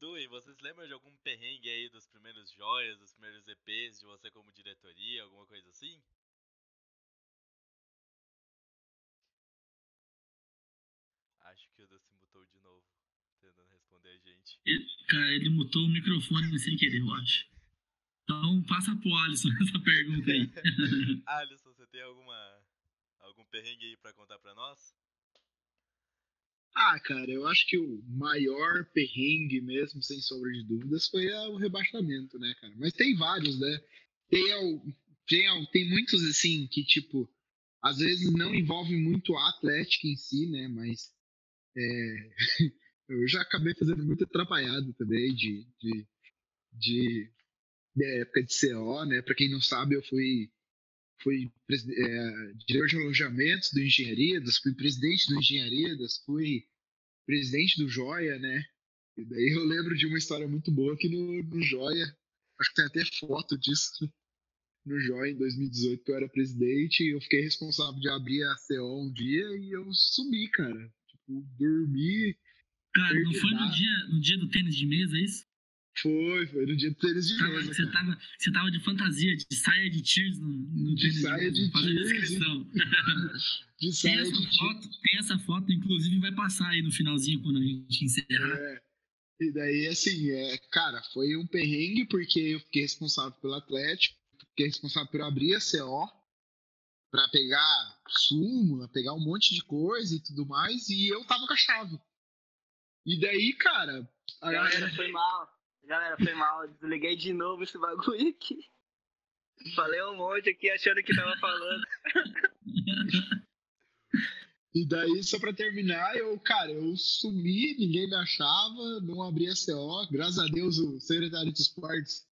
Speaker 2: Du, e vocês lembram de algum perrengue aí dos primeiros joias, dos primeiros EPs, de você como diretoria, alguma coisa assim? Acho que o Du se mutou de novo, tentando responder a gente.
Speaker 3: Ele- cara, ele mutou o microfone sem querer, eu acho. Então passa pro Alisson essa pergunta aí.
Speaker 2: Alisson, você tem alguma algum perrengue aí pra contar pra nós?
Speaker 9: Ah, cara, eu acho que o maior perrengue mesmo, sem sombra de dúvidas, foi o rebaixamento, né, cara? Mas tem vários, né? Tem, tem, tem muitos, assim, que, tipo, às vezes não envolve muito a Atlética em si, né? Mas é, eu já acabei fazendo muito atrapalhado também de, de, de, de época de CO, né? Pra quem não sabe, eu fui, fui é, diretor de alojamentos do Engenharias, fui presidente do Engenharias, fui presidente do Joia, né? E daí eu lembro de uma história muito boa que no, no Joia, acho que tem até foto disso, no Joia em 2018, que eu era presidente, eu fiquei responsável de abrir a CO um dia e eu sumi, cara. Tipo, dormi.
Speaker 3: Cara, não foi no dia, no dia do tênis de mesa, é isso?
Speaker 9: Foi, foi no dia do tênis de mesa.
Speaker 3: você,
Speaker 9: cara.
Speaker 3: tava, você tava de fantasia, de saia de tiers no, no
Speaker 9: De saia
Speaker 3: mesa.
Speaker 9: de
Speaker 3: a
Speaker 9: tiers,
Speaker 3: descrição.
Speaker 9: De
Speaker 3: Tem
Speaker 9: saia
Speaker 3: essa,
Speaker 9: de
Speaker 3: foto, tem essa foto, inclusive vai passar aí no finalzinho quando a gente encerrar.
Speaker 9: É. E daí, assim, é, cara, foi um perrengue porque eu fiquei responsável pelo Atlético, fiquei responsável por abrir a CO, pra pegar súmula, pegar um monte de coisa e tudo mais, e eu tava com a chave. E daí, cara, a
Speaker 7: Galera,
Speaker 9: galera.
Speaker 7: foi mal. Galera, foi mal. Desliguei de novo esse bagulho aqui. Falei um monte aqui achando que tava falando.
Speaker 9: E daí, só pra terminar, eu, cara, eu sumi, ninguém me achava, não abri a CO. Graças a Deus, o secretário de esportes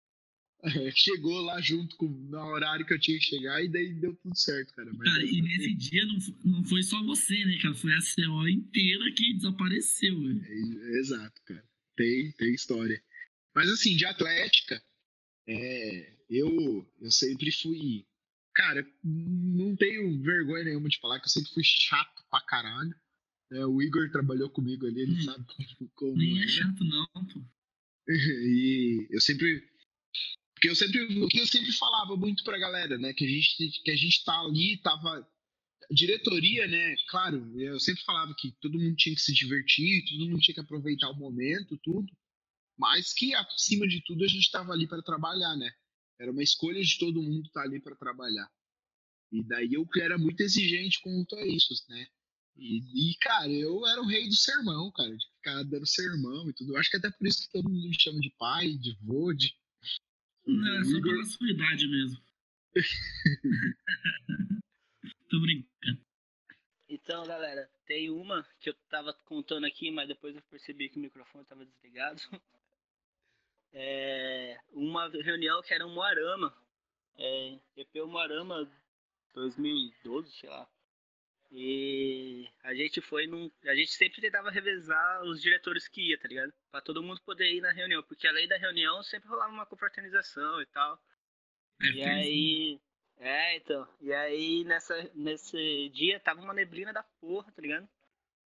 Speaker 9: chegou lá junto com no horário que eu tinha que chegar, e daí deu tudo certo, cara. Mas
Speaker 3: Cara, e nesse dia não, não foi só você, né, cara? Foi a CO inteira que desapareceu, velho.
Speaker 9: É, exato, cara. Tem, tem história. Mas assim, de atlética, é, eu, eu sempre fui. Cara, não tenho vergonha nenhuma de falar que eu sempre fui chato pra caralho. É, o Igor trabalhou comigo ali, ele
Speaker 3: Hum.
Speaker 9: sabe como,
Speaker 3: Nem é
Speaker 9: era.
Speaker 3: chato, não, pô.
Speaker 9: E eu sempre. Porque eu sempre. Que eu sempre falava muito pra galera, né? Que a gente, que a gente tá ali, tava. Diretoria, né? Claro, eu sempre falava que todo mundo tinha que se divertir, todo mundo tinha que aproveitar o momento, tudo. Mas que acima de tudo a gente tava ali para trabalhar, né? Era uma escolha de todo mundo estar ali para trabalhar. E daí eu era muito exigente quanto a isso, né? E, e, cara, eu era o rei do sermão, cara, de ficar dando sermão e tudo. Eu acho que até por isso que todo mundo me chama de pai, de vô, de.
Speaker 3: Não, é só pela sua idade mesmo. Tô brincando.
Speaker 7: Então, galera, tem uma que eu tava contando aqui, mas depois eu percebi que o microfone tava desligado. É, uma reunião que era um Moarama. É, EP Moarama 2012, sei lá. E a gente foi num. A gente sempre tentava revezar os diretores que ia, tá ligado? Pra todo mundo poder ir na reunião. Porque além da reunião sempre rolava uma confraternização e tal.
Speaker 3: É,
Speaker 7: E aí. É, então. E aí nessa, nesse dia tava uma neblina da porra, tá ligado?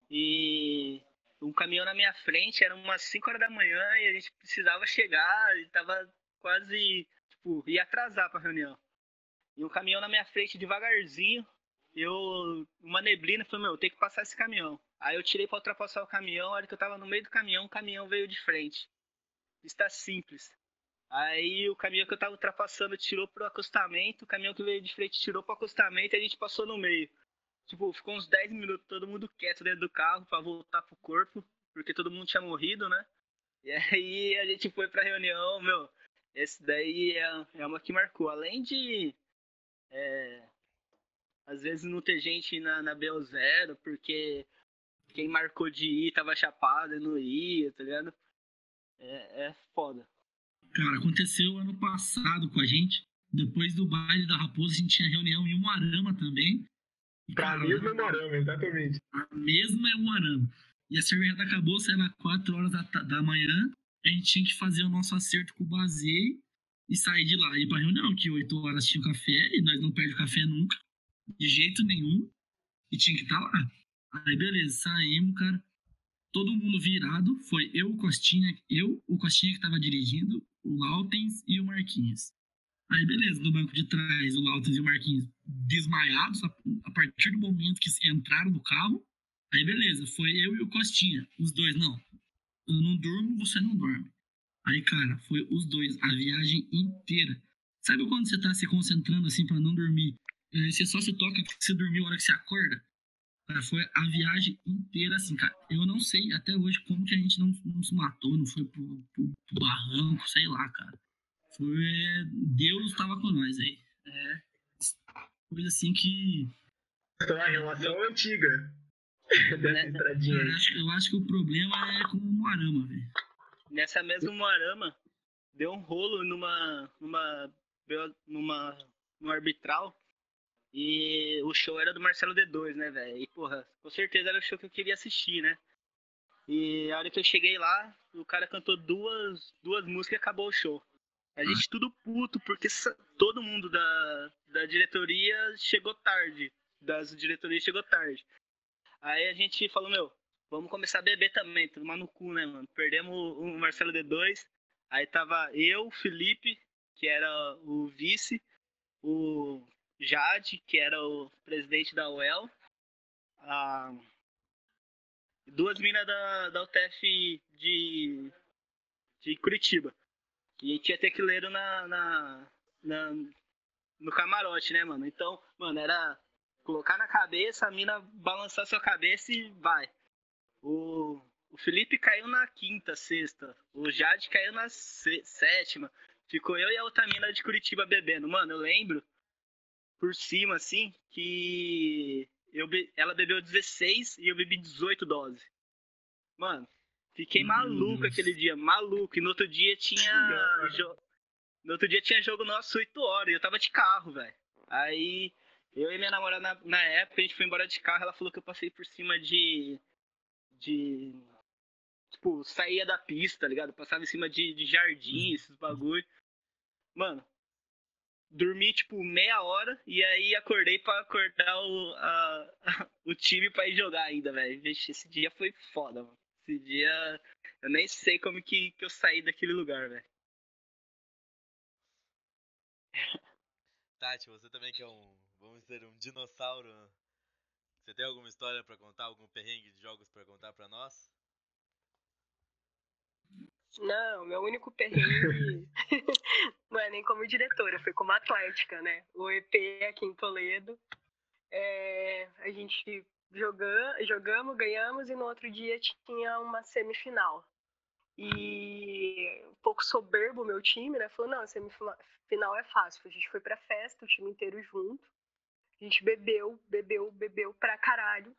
Speaker 7: E um caminhão na minha frente, era umas 5 horas da manhã e a gente precisava chegar e tava quase. tipo, ia atrasar pra reunião. E um caminhão na minha frente devagarzinho, eu. Uma neblina, falei, meu, tem que passar esse caminhão. Aí eu tirei pra ultrapassar o caminhão, a hora que eu tava no meio do caminhão, o caminhão veio de frente. Está simples. Aí o caminhão que eu tava ultrapassando tirou pro acostamento, o caminhão que veio de frente tirou pro acostamento e a gente passou no meio. Tipo, ficou uns 10 minutos todo mundo quieto dentro do carro pra voltar pro corpo, porque todo mundo tinha morrido, né? E aí a gente foi pra reunião, meu. Esse daí é, é uma que marcou. Além de. É, às vezes não ter gente na, na BO0, porque quem marcou de ir tava chapado e não ia, tá ligado? É, é foda.
Speaker 3: Cara, aconteceu ano passado com a gente. Depois do baile da Raposa, a gente tinha reunião em Umuarama também. E,
Speaker 4: Pra
Speaker 3: cara,
Speaker 4: mesmo Morama, exatamente.
Speaker 3: a mesma é Umuarama. E a cerveja acabou, era 4 horas da, da manhã. A gente tinha que fazer o nosso acerto com o Bazei e sair de lá e ir pra reunião, que 8 horas tinha café e nós não perdemos café nunca, de jeito nenhum. E tinha que estar lá. Aí beleza, saímos, cara. Todo mundo virado. Foi eu, o Costinha, eu, o Costinha que tava dirigindo, o Lautens e o Marquinhos. Aí beleza, no banco de trás, o Lautens e o Marquinhos desmaiados a, partir do momento que entraram no carro. Aí beleza, foi eu e o Costinha. Os dois, não. Eu não durmo, você não dorme. Aí, cara, foi os dois, a viagem inteira. Sabe quando você tá se concentrando assim pra não dormir? Eh, Você só se toca que você dormiu a hora que você acorda? Cara, foi a viagem inteira assim, cara. Eu não sei até hoje como que a gente não, não se matou, não foi pro, pro- pro barranco, sei lá, cara. Foi. é, Deus tava com nós aí. É. Coisa assim que.
Speaker 4: Então a relação antiga dessa
Speaker 3: Cara,
Speaker 4: aí.
Speaker 3: acho- eu acho que o problema é com o Moarama, velho.
Speaker 7: Nessa mesma Moarama, deu um rolo numa. numa. numa. numa arbitral. E o show era do Marcelo D2, né, velho? E, porra, com certeza era o show que eu queria assistir, né? E a hora que eu cheguei lá, o cara cantou duas, duas músicas e acabou o show. A gente tudo puto, porque todo mundo da, da diretoria chegou tarde. Das diretorias chegou tarde. Aí a gente falou, meu, vamos começar a beber também, tomar no cu, né, mano? Perdemos o o Marcelo D2. Aí tava eu, o Felipe, que era o vice, o Jade, que era o presidente da UEL, a... duas minas da, da UTF de, de Curitiba. E tinha tecleiro na, na, na, no camarote, né, mano? Então, mano, era colocar na cabeça, a mina balançar sua cabeça e vai. O, o Felipe caiu na quinta, sexta. O Jade caiu na sé- sétima. Ficou eu e a outra mina de Curitiba bebendo. Mano, eu lembro por cima, assim, que eu be- ela bebeu 16 e eu bebi 18 doses. Mano, fiquei
Speaker 3: Meu
Speaker 7: maluco aquele dia, maluco. E no outro dia tinha. Jo- No outro dia tinha jogo nosso 8 horas e eu tava de carro, velho. Aí eu e minha namorada na, na época, a gente foi embora de carro, ela falou que eu passei por cima de. de. Tipo, saía da pista, tá ligado? Passava em cima de, de jardim, esses bagulho. Mano, dormi tipo meia hora e aí acordei pra acordar o, a- o time pra ir jogar ainda, velho. Esse dia foi foda, mano. Esse dia. Eu nem sei como que, que eu saí daquele lugar, velho.
Speaker 2: Tati, você também que é um, vamos dizer, um dinossauro. Você tem alguma história pra contar, algum perrengue de jogos pra contar pra nós?
Speaker 6: Não, meu único perrengue não é nem como diretora, foi como atlética, né? O EP aqui em Toledo. é, a gente joga, jogamos, ganhamos e no outro dia tinha uma semifinal. E um pouco soberbo meu time, né? Falou, não, semifinal é fácil. A gente foi pra festa, o time inteiro junto. A gente bebeu, bebeu, bebeu pra caralho.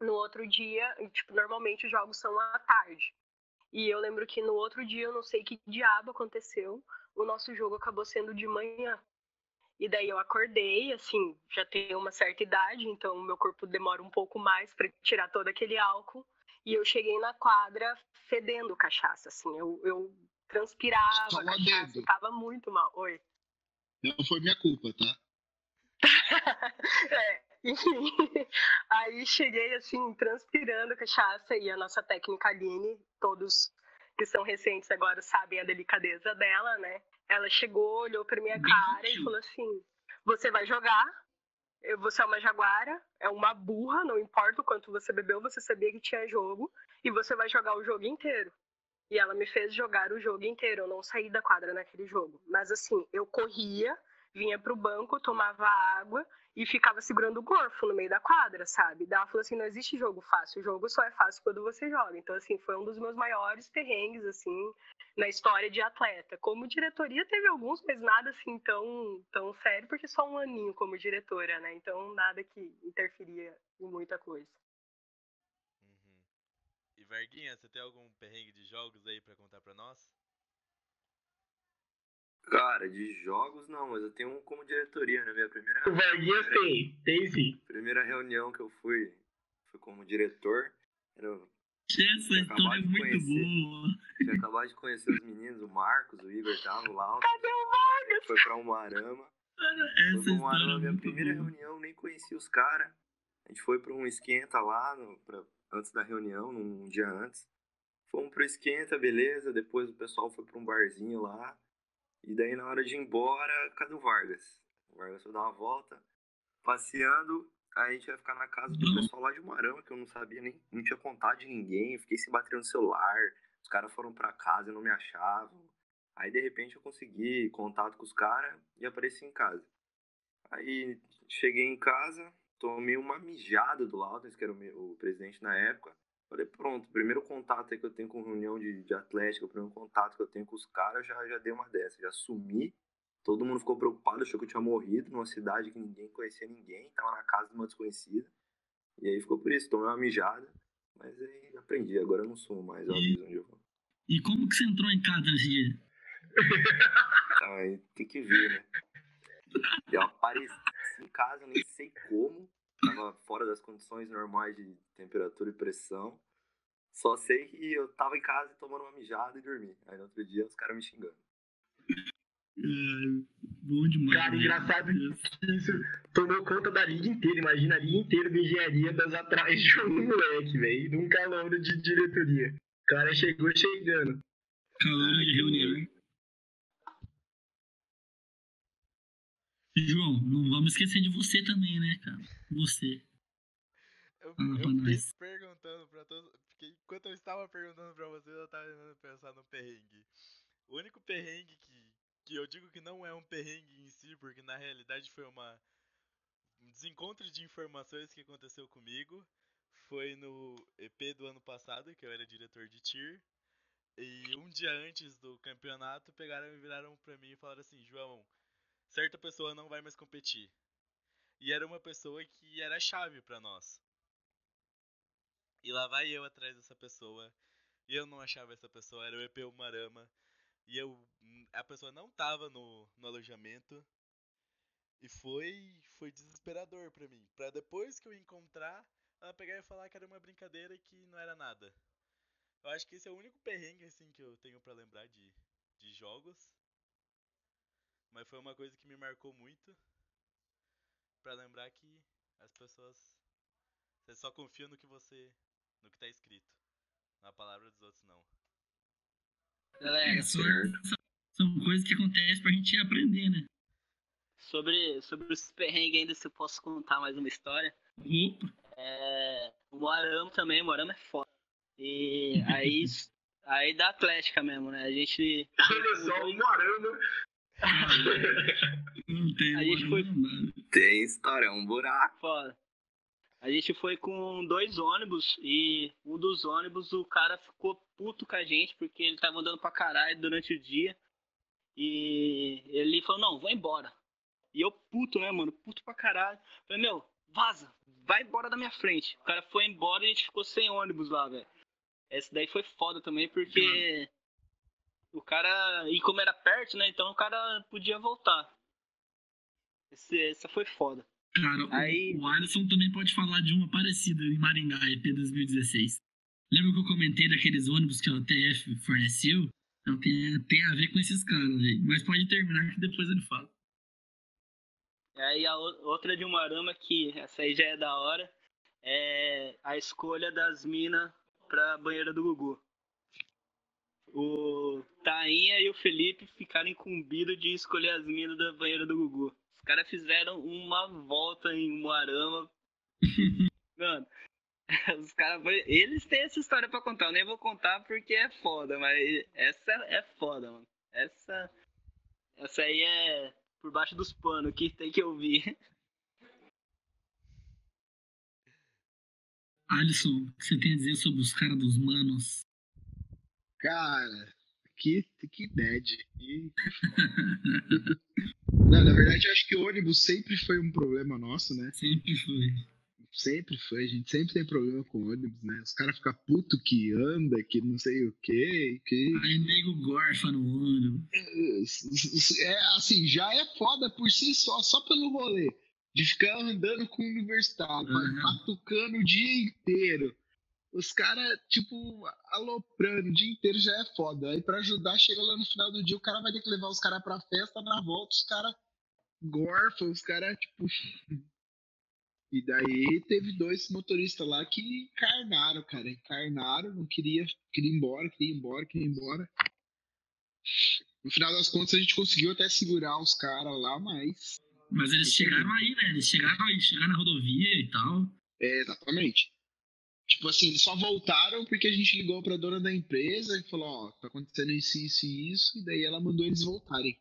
Speaker 6: No outro dia, tipo, normalmente os jogos são à tarde. E eu lembro que no outro dia, eu não sei que diabo aconteceu, o nosso jogo acabou sendo de manhã. E daí eu acordei, assim, já tenho uma certa idade, então meu corpo demora um pouco mais para tirar todo aquele álcool. E eu cheguei na quadra fedendo cachaça, assim, eu, eu transpirava
Speaker 9: o
Speaker 6: cachaça,
Speaker 9: dedo.
Speaker 6: tava muito mal. Oi.
Speaker 9: Não foi minha culpa, tá?
Speaker 6: É, enfim. Aí cheguei assim, transpirando cachaça e a nossa técnica Aline, todos que são recentes agora sabem a delicadeza dela, né? ela chegou, olhou pra minha cara e falou assim: Você vai jogar, você é uma jaguara, é uma burra, não importa o quanto você bebeu, você sabia que tinha jogo, e você vai jogar o jogo inteiro. E ela me fez jogar o jogo inteiro, eu não saí da quadra naquele jogo. Mas assim, eu corria, vinha pro banco, tomava água e ficava segurando o gorfo no meio da quadra, sabe? Daí ela falou assim, não existe jogo fácil, o jogo só é fácil quando você joga. Então, assim, foi um dos meus maiores perrengues, assim, na história de atleta. Como diretoria teve alguns, mas nada assim tão, tão sério, porque só um aninho como diretora, né? Então, nada que interferia em muita coisa.
Speaker 2: Uhum. E Varguinha, você tem algum perrengue de jogos aí pra contar pra nós?
Speaker 5: Cara, de jogos não, mas eu tenho um como diretoria, né? Minha primeira,
Speaker 4: O Varguinhas tem, tem sim.
Speaker 5: primeira reunião que eu fui, fui como diretor. Era,
Speaker 3: Essa história é muito
Speaker 5: conhecer.
Speaker 3: boa.
Speaker 5: tinha acabado de conhecer os meninos, o Marcos, o Igor tava lá.
Speaker 6: Cadê o Vargas?
Speaker 5: Foi pra Umarama.
Speaker 3: Cara,
Speaker 5: Foi
Speaker 3: essa
Speaker 5: pra Umarama, minha
Speaker 3: muito
Speaker 5: primeira
Speaker 3: boa.
Speaker 5: reunião, nem conhecia os caras. A gente foi pra um esquenta lá, no- pra- antes da reunião, num dia antes. Fomos pro esquenta, beleza. Depois o pessoal foi pra um barzinho lá. E daí, na hora de ir embora, cadê o Vargas? O Vargas foi dar uma volta, passeando. Aí a gente ia ficar na casa do
Speaker 3: Uhum.
Speaker 5: pessoal lá de Umarama, que eu não sabia nem, não tinha contato de ninguém. Fiquei sem bater no celular. Os caras foram pra casa e não me achavam. Aí de repente eu consegui contato com os caras e apareci em casa. Aí cheguei em casa, tomei uma mijada do Lautens, que era o, meu- o presidente na época. Falei, pronto, primeiro contato aí que eu tenho com reunião de, de atlética, o primeiro contato que eu tenho com os caras, já, já dei uma dessa, já sumi. Todo mundo ficou preocupado, achou que eu tinha morrido numa cidade que ninguém conhecia ninguém, tava na casa de uma desconhecida. E aí ficou por isso, tomei uma mijada, mas aí aprendi, agora eu não sumo mais, eu aviso onde eu vou.
Speaker 3: E como que você entrou em casa nesse dia?
Speaker 5: Então, aí tem que ver, né? Eu apareci em casa, nem sei como. Tava fora das condições normais de temperatura e pressão. Só sei que eu tava em casa tomando uma mijada e dormi. Aí no outro dia os caras me xingando.
Speaker 3: É, bom demais.
Speaker 4: Cara,
Speaker 3: né?
Speaker 4: engraçado que isso tomou conta da liga inteira. Imagina a liga inteira de engenharia das atrás de um moleque, velho. Num calor de diretoria. O cara chegou chegando.
Speaker 3: Calor de reunião. João, não vamos esquecer de você também, né, cara? Você.
Speaker 2: Eu, eu fiquei
Speaker 3: nós.
Speaker 2: perguntando pra todos. Porque enquanto eu estava perguntando pra vocês, eu tava tentando pensar no perrengue. O único perrengue que, que eu digo que não é um perrengue em si, porque na realidade foi uma um desencontro de informações que aconteceu comigo. Foi no EP do ano passado, que eu era diretor de TIR. E um dia antes do campeonato, pegaram e viraram pra mim e falaram assim: João, certa pessoa não vai mais competir. E era uma pessoa que era chave pra nós. E lá vai eu atrás dessa pessoa. E eu não achava essa pessoa, era o EP Umarama. E eu. A pessoa não tava no, no alojamento. E foi. Foi desesperador pra mim. Pra depois que eu encontrar, ela pegar e falar que era uma brincadeira e que não era nada. Eu acho que esse é o único perrengue assim que eu tenho pra lembrar de, de jogos. Mas foi uma coisa que me marcou muito. Pra lembrar que as pessoas. Você só confia no que você. no que tá escrito. Na palavra dos outros não.
Speaker 7: Galera,
Speaker 3: É, são coisas que acontecem pra gente aprender, né?
Speaker 7: sobre, sobre os perrengues ainda, se eu posso contar mais uma história.
Speaker 3: Opa,
Speaker 7: É, o Moarama também, o Moarama é foda. E aí, aí da Atlética mesmo, né? A gente.
Speaker 4: Olha só, o Morama.
Speaker 3: Não tem.
Speaker 7: A gente foi-.
Speaker 5: Tem história, é um buraco.
Speaker 7: Foda. A gente foi com dois ônibus e um dos ônibus o cara ficou puto com a gente porque ele tava andando pra caralho durante o dia. E ele falou, não, vou embora. E eu puto, né, mano? Puto pra caralho. Falei, meu, vaza, vai embora da minha frente. O cara foi embora e a gente ficou sem ônibus lá, velho. Essa daí foi foda também porque o cara. E como era perto, né? Então o cara podia voltar. Esse, essa foi foda.
Speaker 3: Cara, o-
Speaker 7: Aí-
Speaker 3: o Alisson também pode falar de uma parecida em Maringá, EP 2016. Lembra que eu comentei daqueles ônibus que a UTF forneceu? Então tem, tem a ver com esses caras, velho. Mas pode terminar que depois ele fala.
Speaker 7: E aí a outra de Umarama, que essa aí já é da hora, é a escolha das minas pra banheira do Gugu. O, Rainha e o Felipe ficaram incumbidos de escolher as minas da banheira do Gugu. Os caras fizeram uma volta em Moarama. Mano, os caras. Eles têm essa história pra contar. Eu nem vou contar porque é foda, mas essa é foda, mano. Essa. Essa aí é por baixo dos panos que tem que ouvir.
Speaker 3: Alisson, o que você tem a dizer sobre os caras dos manos?
Speaker 9: Cara, que, que bad. Não, na verdade, eu acho que o ônibus sempre foi um problema nosso, né?
Speaker 3: Sempre foi.
Speaker 9: Sempre foi, a gente sempre tem problema com ônibus, né? Os caras ficam puto que anda, que não sei o quê, que.
Speaker 3: Aí nego gorfa no ônibus.
Speaker 9: É assim, já é foda por si só, só pelo rolê. De ficar andando com o universitário,
Speaker 3: Uhum.
Speaker 9: patucando o dia inteiro. Os caras, tipo, aloprando o dia inteiro já é foda. Aí pra ajudar, chega lá no final do dia, o cara vai ter que levar os caras pra festa, na volta os caras gorfam, os caras, tipo. E daí teve dois motoristas lá que encarnaram, cara. Encarnaram, não queria, queria ir embora, queria ir embora, queria ir embora. No final das contas, a gente conseguiu até segurar os caras lá, mas.
Speaker 3: Mas eles chegaram aí, né? Eles chegaram aí, chegaram na rodovia e tal.
Speaker 9: É, exatamente. Tipo assim, eles só voltaram porque a gente ligou pra dona da empresa e falou: Ó, tá acontecendo isso, isso e isso. E daí ela mandou eles voltarem.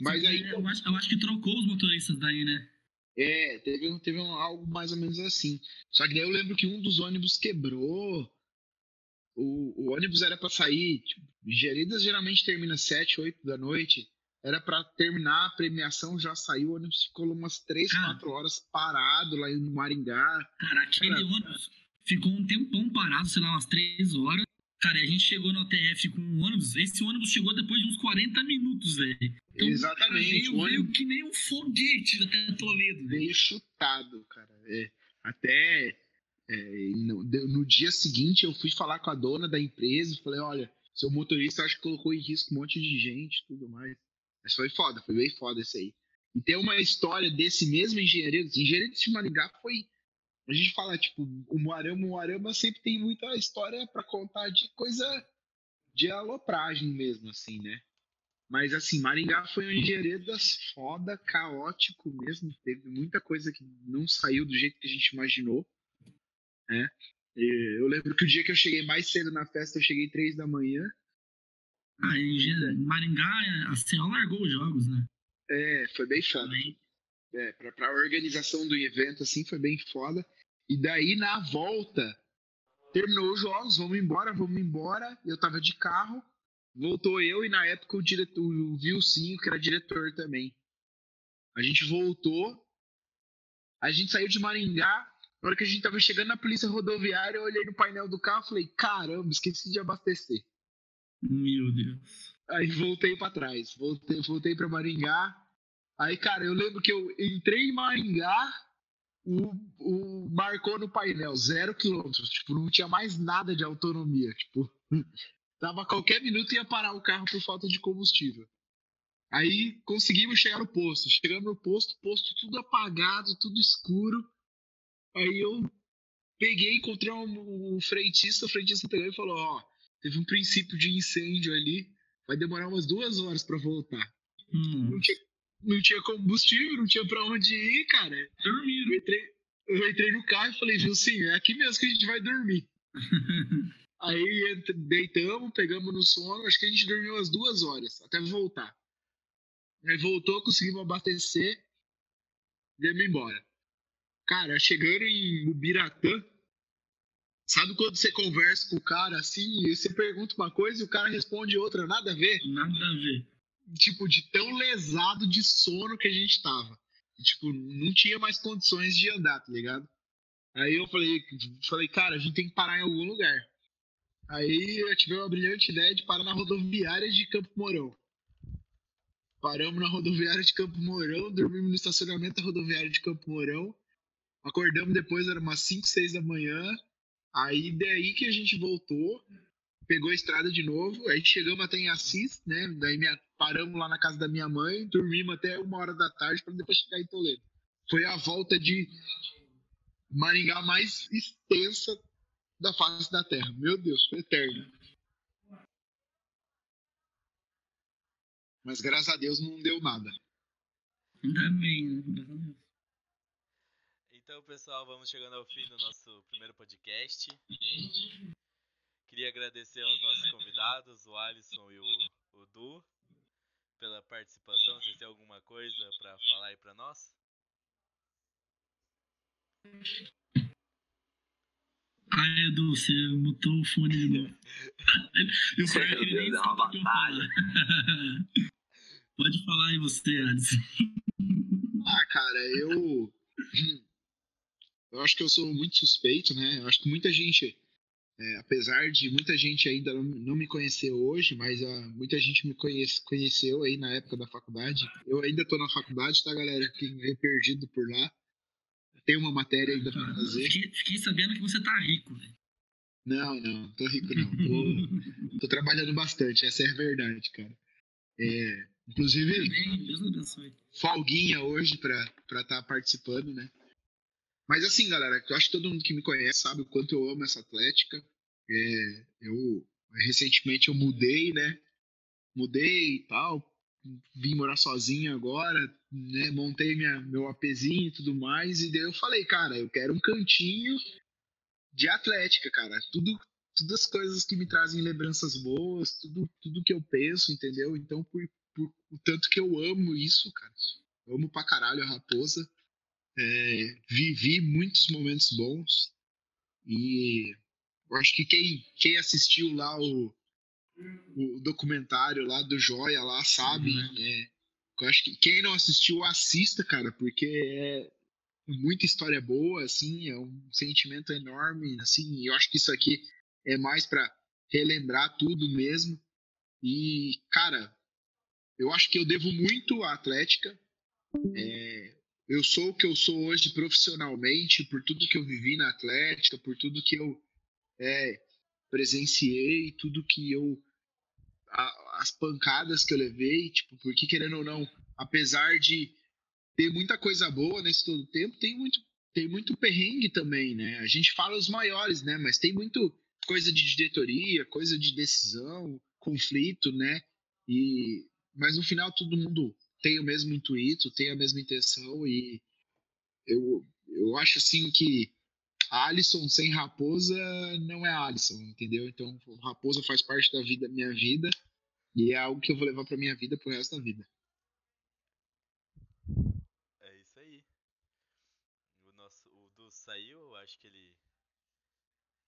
Speaker 9: Mas aí.
Speaker 3: Eu acho, eu acho que trocou os motoristas daí, né?
Speaker 9: É, teve, teve um, algo mais ou menos assim. Só que daí eu lembro que um dos ônibus quebrou. O, o ônibus era pra sair. Tipo, Geridas geralmente termina 7, 8 da noite. Era pra terminar a premiação, já saiu. O ônibus ficou umas 3,
Speaker 3: Cara.
Speaker 9: 4 horas parado lá em Maringá.
Speaker 3: Cara, aquele
Speaker 9: Cara.
Speaker 3: ônibus ficou um tempão parado, sei lá, umas três horas. Cara, e a gente chegou no TF com um ônibus. Esse ônibus chegou depois de uns 40 minutos, velho. Então,
Speaker 9: Exatamente,
Speaker 3: veio,
Speaker 9: ônibus-
Speaker 3: veio que nem um foguete até Toledo.
Speaker 9: veio chutado, cara. É, até é, no, no dia seguinte eu fui falar com a dona da empresa e falei, olha, seu motorista acho que colocou em risco um monte de gente e tudo mais. Mas foi foda, foi bem foda isso aí. E tem uma história desse mesmo engenheiro, engenheiro de Maringá foi. A gente fala, tipo, o Moarama, o Moarama sempre tem muita história pra contar de coisa de alopragem mesmo, assim, né? Mas assim, Maringá foi um engenheiro das foda, caótico mesmo. Teve muita coisa que não saiu do jeito que a gente imaginou. Né? Eu lembro que o dia que eu cheguei mais cedo na festa, eu cheguei três da manhã.
Speaker 3: Ah, em Maringá, a CO largou os jogos, né?
Speaker 9: É, foi bem foda. É, pra, pra organização do evento, assim, foi bem foda. E daí, na volta, terminou os jogos, vamos embora, vamos embora. Eu tava de carro, voltou eu e na época o diretor, o Vilcinho, que era diretor também. A gente voltou, a gente saiu de Maringá. Na hora que a gente tava chegando na polícia rodoviária, eu olhei no painel do carro e falei: caramba, esqueci de abastecer.
Speaker 3: Meu Deus.
Speaker 9: Aí voltei pra trás, voltei, voltei pra Maringá. Aí, cara, eu lembro que eu entrei em Maringá, o, o marcou no painel, zero quilômetros. Tipo, não tinha mais nada de autonomia. Tipo, tava a qualquer minuto ia parar o carro por falta de combustível. Aí conseguimos chegar no posto. Chegamos no posto, posto tudo apagado, tudo escuro. Aí eu peguei, encontrei um, um frentista, o frentista pegou e falou: Ó, teve um princípio de incêndio ali, vai demorar umas duas horas pra voltar.
Speaker 3: Hum,
Speaker 9: Não tinha, não tinha combustível, não tinha pra onde ir, cara.
Speaker 3: dormiram.
Speaker 9: Eu entrei, eu entrei no carro e falei, viu, sim, é aqui mesmo que a gente vai dormir. Aí deitamos, pegamos no sono, acho que a gente dormiu umas duas horas, até voltar. Aí voltou, conseguimos abastecer, viemos embora. Cara, chegando em Ubiratã, sabe quando você conversa com o cara assim, e você pergunta uma coisa e o cara responde outra, nada a ver?
Speaker 3: Nada a ver.
Speaker 9: Tipo, de tão lesado de sono que a gente tava. Tipo, não tinha mais condições de andar, tá ligado? Aí eu falei, falei, cara, a gente tem que parar em algum lugar. Aí eu tive uma brilhante ideia de parar na rodoviária de Campo Mourão. Paramos na rodoviária de Campo Mourão, dormimos no estacionamento da rodoviária de Campo Mourão. Acordamos depois, era umas 5, 6 da manhã. Aí daí que a gente voltou, pegou a estrada de novo, aí chegamos até em Assis, né? Daí minha- paramos lá na casa da minha mãe, dormimos até uma hora da tarde para depois chegar em Toledo. Foi a volta de Maringá mais extensa da face da Terra. Meu Deus, foi eterno. Mas graças a Deus não deu nada.
Speaker 3: Ainda bem? Graças a Deus.
Speaker 2: Então, pessoal, vamos chegando ao fim do nosso primeiro podcast. Queria agradecer aos nossos convidados, o Alisson e o, o Du, pela participação. Vocês têm alguma coisa para falar aí para nós?
Speaker 3: Ah, Edu, você mutou o fone de novo. Eu falei que ele
Speaker 5: uma batalha.
Speaker 3: falar. Pode falar aí você, Alisson.
Speaker 9: Ah, cara, eu. Eu acho que eu sou muito suspeito, né? Eu acho que muita gente, é, apesar de muita gente ainda não, não me conhecer hoje, mas ah, muita gente me conhece, conheceu aí na época da faculdade. Eu ainda tô na faculdade, tá, galera? Quem é perdido por lá. Tem uma matéria ainda pra fazer.
Speaker 3: Fiquei, fiquei sabendo que você tá rico, velho.
Speaker 9: Não, não, tô rico não. Tô, tô trabalhando bastante, essa é a verdade, cara. É, inclusive,
Speaker 3: Bem, Deus abençoe.
Speaker 9: folguinha hoje pra estar tá participando, né? Mas assim, galera, eu acho que todo mundo que me conhece sabe o quanto eu amo essa Atlética. É, eu recentemente eu mudei, né? Mudei e tal, vim morar sozinho agora, né? Montei minha, meu APzinho e tudo mais, e daí eu falei, cara, eu quero um cantinho de Atlética, cara. Tudo, todas as coisas que me trazem lembranças boas, tudo, tudo que eu penso, entendeu? Então, por, por o tanto que eu amo isso, cara. Amo pra caralho a Raposa. É, vivi muitos momentos bons. E eu acho que quem, quem assistiu lá o, o documentário lá do Joia lá sabe. né? Eu acho que quem não assistiu, assista, cara, porque é muita história boa, assim, é um sentimento enorme, assim, e eu acho que isso aqui é mais pra relembrar tudo mesmo. E, cara, eu acho que eu devo muito à Atlética. É, eu sou o que eu sou hoje profissionalmente por tudo que eu vivi na Atlética, por tudo que eu é, presenciei, tudo que eu. a- as pancadas que eu levei, tipo, porque querendo ou não, apesar de ter muita coisa boa nesse todo tempo, tem muito, tem muito perrengue também, né? A gente fala os maiores, né? Mas tem muito coisa de diretoria, coisa de decisão, conflito, né? E mas no final todo mundo tem o mesmo intuito, tem a mesma intenção e eu, eu acho assim que a Alisson sem Raposa não é a Alisson, entendeu? Então Raposa faz parte da vida, minha vida e é algo que eu vou levar pra minha vida pro resto da vida.
Speaker 2: É isso aí. O nosso o Du saiu, eu acho que ele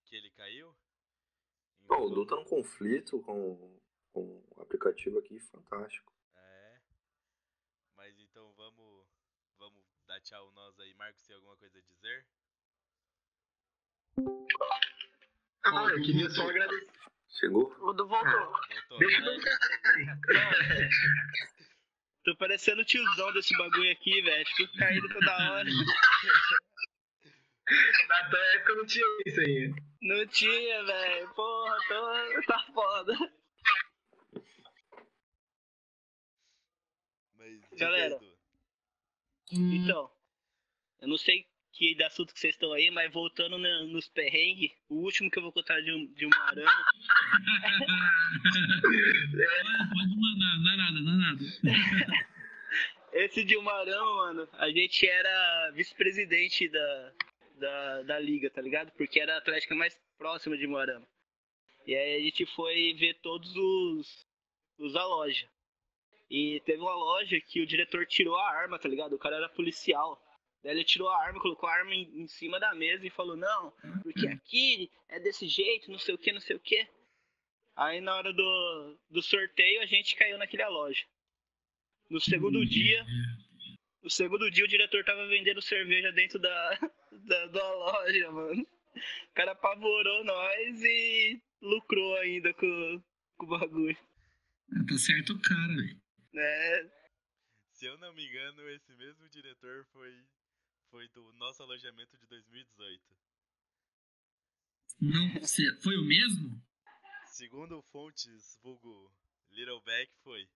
Speaker 2: que ele caiu.
Speaker 5: Pô, o
Speaker 2: Então,
Speaker 5: Du tá num conflito com, com o aplicativo aqui, fantástico.
Speaker 2: É. Mas então vamos vamos dar tchau nós aí. Marcos tem alguma coisa a dizer?
Speaker 4: Ah, eu queria só agradecer.
Speaker 5: Chegou?
Speaker 6: O Du voltou.
Speaker 2: Voltou.
Speaker 4: Deixa
Speaker 2: né?
Speaker 4: eu
Speaker 7: Tô parecendo o tiozão desse bagulho aqui, velho. Fico caindo toda hora.
Speaker 4: Na tua época não tinha isso aí.
Speaker 7: Não tinha, velho. Porra, tô... tá foda.
Speaker 2: Mas
Speaker 7: Galera.
Speaker 2: Du.
Speaker 7: Então, eu não sei que de assunto que vocês estão aí, mas voltando na- nos perrengues, o último que eu vou contar de um, de um arame.
Speaker 3: Olha, Pode mandar, não é nada, não é nada.
Speaker 7: Esse de Umarama, mano, a gente era vice-presidente da, da, da liga, tá ligado? Porque era a atlética mais próxima de Umarama. E aí a gente foi ver todos os, os da loja. E teve uma loja que o diretor tirou a arma, tá ligado? O cara era policial. Daí ele tirou a arma, colocou a arma em, em cima da mesa e falou, não, porque aqui é desse jeito, não sei o que, não sei o que. Aí na hora do, do sorteio a gente caiu naquela loja. No segundo dia, no segundo dia o diretor tava vendendo cerveja dentro da, da, da loja, mano. O cara apavorou nós e lucrou ainda com, com o bagulho.
Speaker 3: Tá certo o cara, velho.
Speaker 7: É,
Speaker 2: Se eu não me engano, esse mesmo diretor foi foi do nosso alojamento de 2018.
Speaker 3: Não, foi o mesmo?
Speaker 2: Segundo fontes vulgo Littleback foi.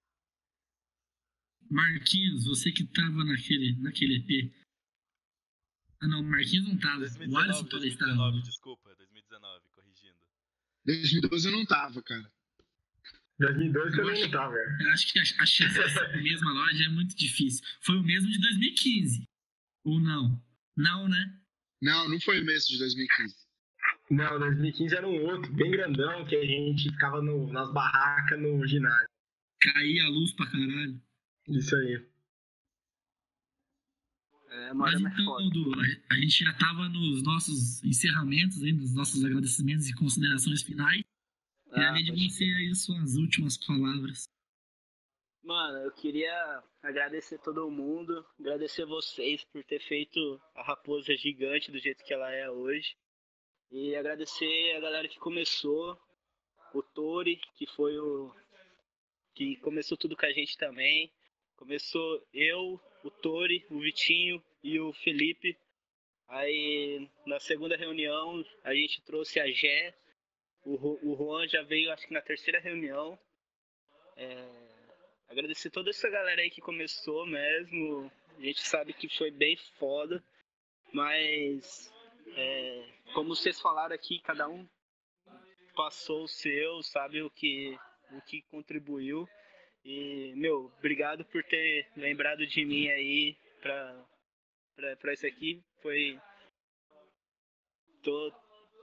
Speaker 3: Marquinhos, você que tava naquele, naquele EP. Ah não, Marquinhos não tava. o
Speaker 2: 2019,
Speaker 3: Alisson talvez
Speaker 2: 2019,
Speaker 3: tava.
Speaker 2: desculpa, 2019, corrigindo.
Speaker 9: 2012 eu não tava, cara.
Speaker 4: 2002
Speaker 3: Eu
Speaker 4: também
Speaker 3: acho-
Speaker 4: não velho.
Speaker 3: Eu acho que a, a chance de ser a mesma loja é muito difícil. Foi o mesmo de 2015. Ou não? Não, né?
Speaker 9: Não, não foi o mês de 2015.
Speaker 4: Não, 2015 era um outro, bem grandão, que a gente ficava no- nas barracas no ginásio.
Speaker 3: Caía a luz pra caralho.
Speaker 4: Isso aí.
Speaker 7: É,
Speaker 3: Mas
Speaker 7: é
Speaker 3: então. Du, a, a gente já tava nos nossos encerramentos, aí, nos nossos agradecimentos e considerações finais. Ver de você aí as suas últimas palavras.
Speaker 7: Mano, eu queria agradecer todo mundo, agradecer vocês por ter feito a raposa gigante do jeito que ela é hoje. E agradecer a galera que começou, o Tori, que foi o. que começou tudo com a gente também. Começou eu, o Tori, o Vitinho e o Felipe. Aí na segunda reunião a gente trouxe a Gé. O, Juan já veio acho que na terceira reunião. É, agradecer toda essa galera aí que começou mesmo. A gente sabe que foi bem foda, mas é, como vocês falaram aqui, cada um passou o seu, sabe o que o que contribuiu. E, meu, obrigado por ter lembrado de mim aí pra, pra isso aqui. Foi. Tô,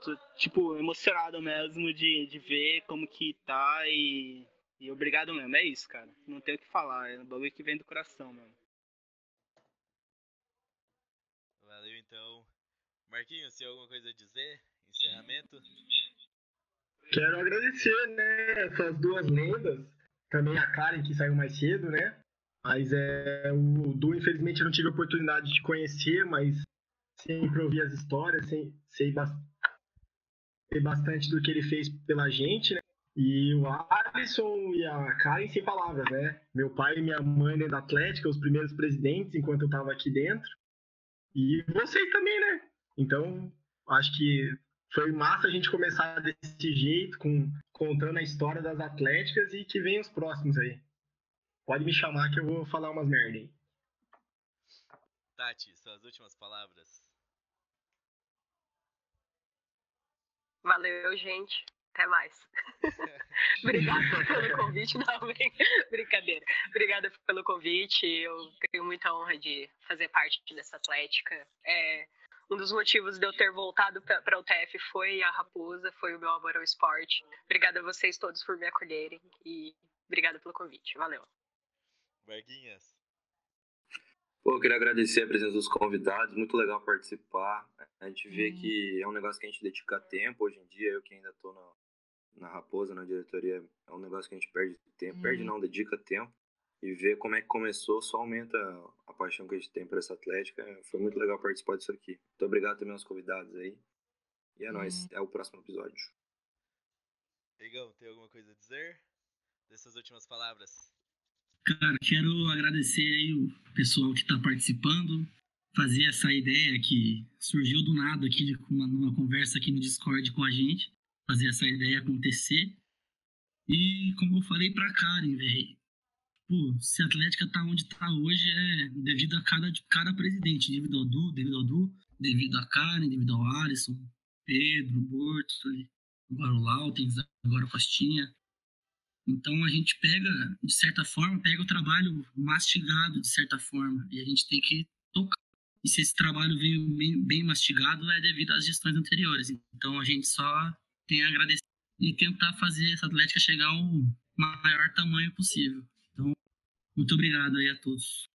Speaker 7: tô, tipo, emocionado mesmo de, de ver como que tá e e obrigado mesmo, é isso, cara. Não tem o que falar, é um bagulho que vem do coração mesmo.
Speaker 2: Valeu então. Marquinhos, tem alguma coisa a dizer? Encerramento?
Speaker 4: Quero agradecer, né, essas duas lendas. Também a Karen, que saiu mais cedo, né? Mas é, o Du, infelizmente, eu não tive a oportunidade de conhecer, mas sempre ouvi as histórias, sei, sei bastante do que ele fez pela gente, né? E o Alisson e a Karen, sem palavras, né? Meu pai e minha mãe da Atlética, os primeiros presidentes, enquanto eu tava aqui dentro. E vocês também, né? Então, acho que foi massa a gente começar desse jeito, com, contando a história das Atléticas e que vem os próximos aí. Pode me chamar que eu vou falar umas merda aí.
Speaker 2: Tati, suas últimas palavras.
Speaker 6: Valeu, gente. Até mais. Obrigada pelo convite. Não, brin- brincadeira. Obrigada pelo convite. Eu tenho muita honra de fazer parte dessa atlética. É, um dos motivos de eu ter voltado para o TF foi a Raposa, foi o meu amor ao esporte. Obrigada a vocês todos por me acolherem e obrigada pelo convite. Valeu.
Speaker 2: Marquinhos.
Speaker 5: Pô, eu queria agradecer a presença dos convidados, muito legal participar. A gente vê
Speaker 8: Hum.
Speaker 5: que é um negócio que a gente dedica tempo hoje em dia, eu que ainda tô na, na Raposa, na diretoria, é um negócio que a gente perde tempo, perde
Speaker 8: Hum.
Speaker 5: não, dedica tempo. E ver como é que começou só aumenta a paixão que a gente tem por essa atlética. Foi muito legal participar disso aqui. Muito obrigado também aos convidados aí. E é nóis, é o próximo episódio.
Speaker 2: Igão, tem alguma coisa a dizer? Dessas últimas palavras.
Speaker 3: Cara, quero agradecer aí o pessoal que está participando, fazer essa ideia que surgiu do nada aqui, de uma, numa conversa aqui no Discord com a gente, fazer essa ideia acontecer. E como eu falei pra Karen, velho, se a Atlética tá onde tá hoje é devido a cada, cada presidente, devido ao Du, devido ao Du, devido a Karen, devido ao Alisson, Pedro, Bortoli, agora o Lautens, agora o Costinha. Então a gente pega, de certa forma, pega o trabalho mastigado, de certa forma, e a gente tem que tocar. E se esse trabalho veio bem, bem mastigado, é devido às gestões anteriores. Então a gente só tem a agradecer e tentar fazer essa Atlética chegar ao maior tamanho possível. Então, muito obrigado aí a todos.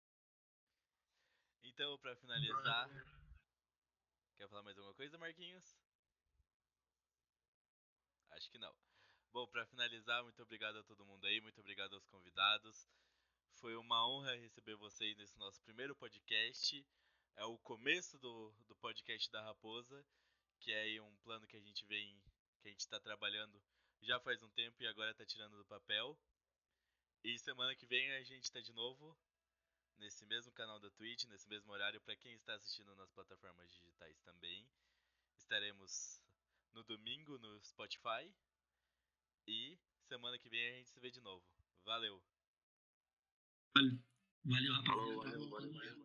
Speaker 2: Então, pra finalizar. Quer falar mais alguma coisa, Marquinhos? Acho que não. Bom, pra finalizar, muito obrigado a todo mundo aí, muito obrigado aos convidados. Foi uma honra receber vocês nesse nosso primeiro podcast. É o começo do, do podcast da Raposa, que é um plano que a gente vem, que a gente está trabalhando já faz um tempo e agora está tirando do papel. E semana que vem a gente está de novo nesse mesmo canal da Twitch, nesse mesmo horário, para quem está assistindo nas plataformas digitais também. Estaremos no domingo no Spotify. E semana que vem a gente se vê de novo. Valeu!
Speaker 3: Valeu, rapaziada.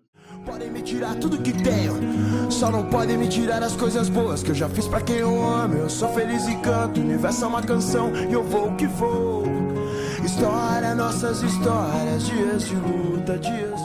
Speaker 10: Podem me tirar tudo que tenho, só não podem me tirar as coisas boas que eu já fiz pra quem eu amo. Eu sou feliz e canto, o universo é uma canção e eu vou que vou. História, nossas histórias, dias de luta, dias de.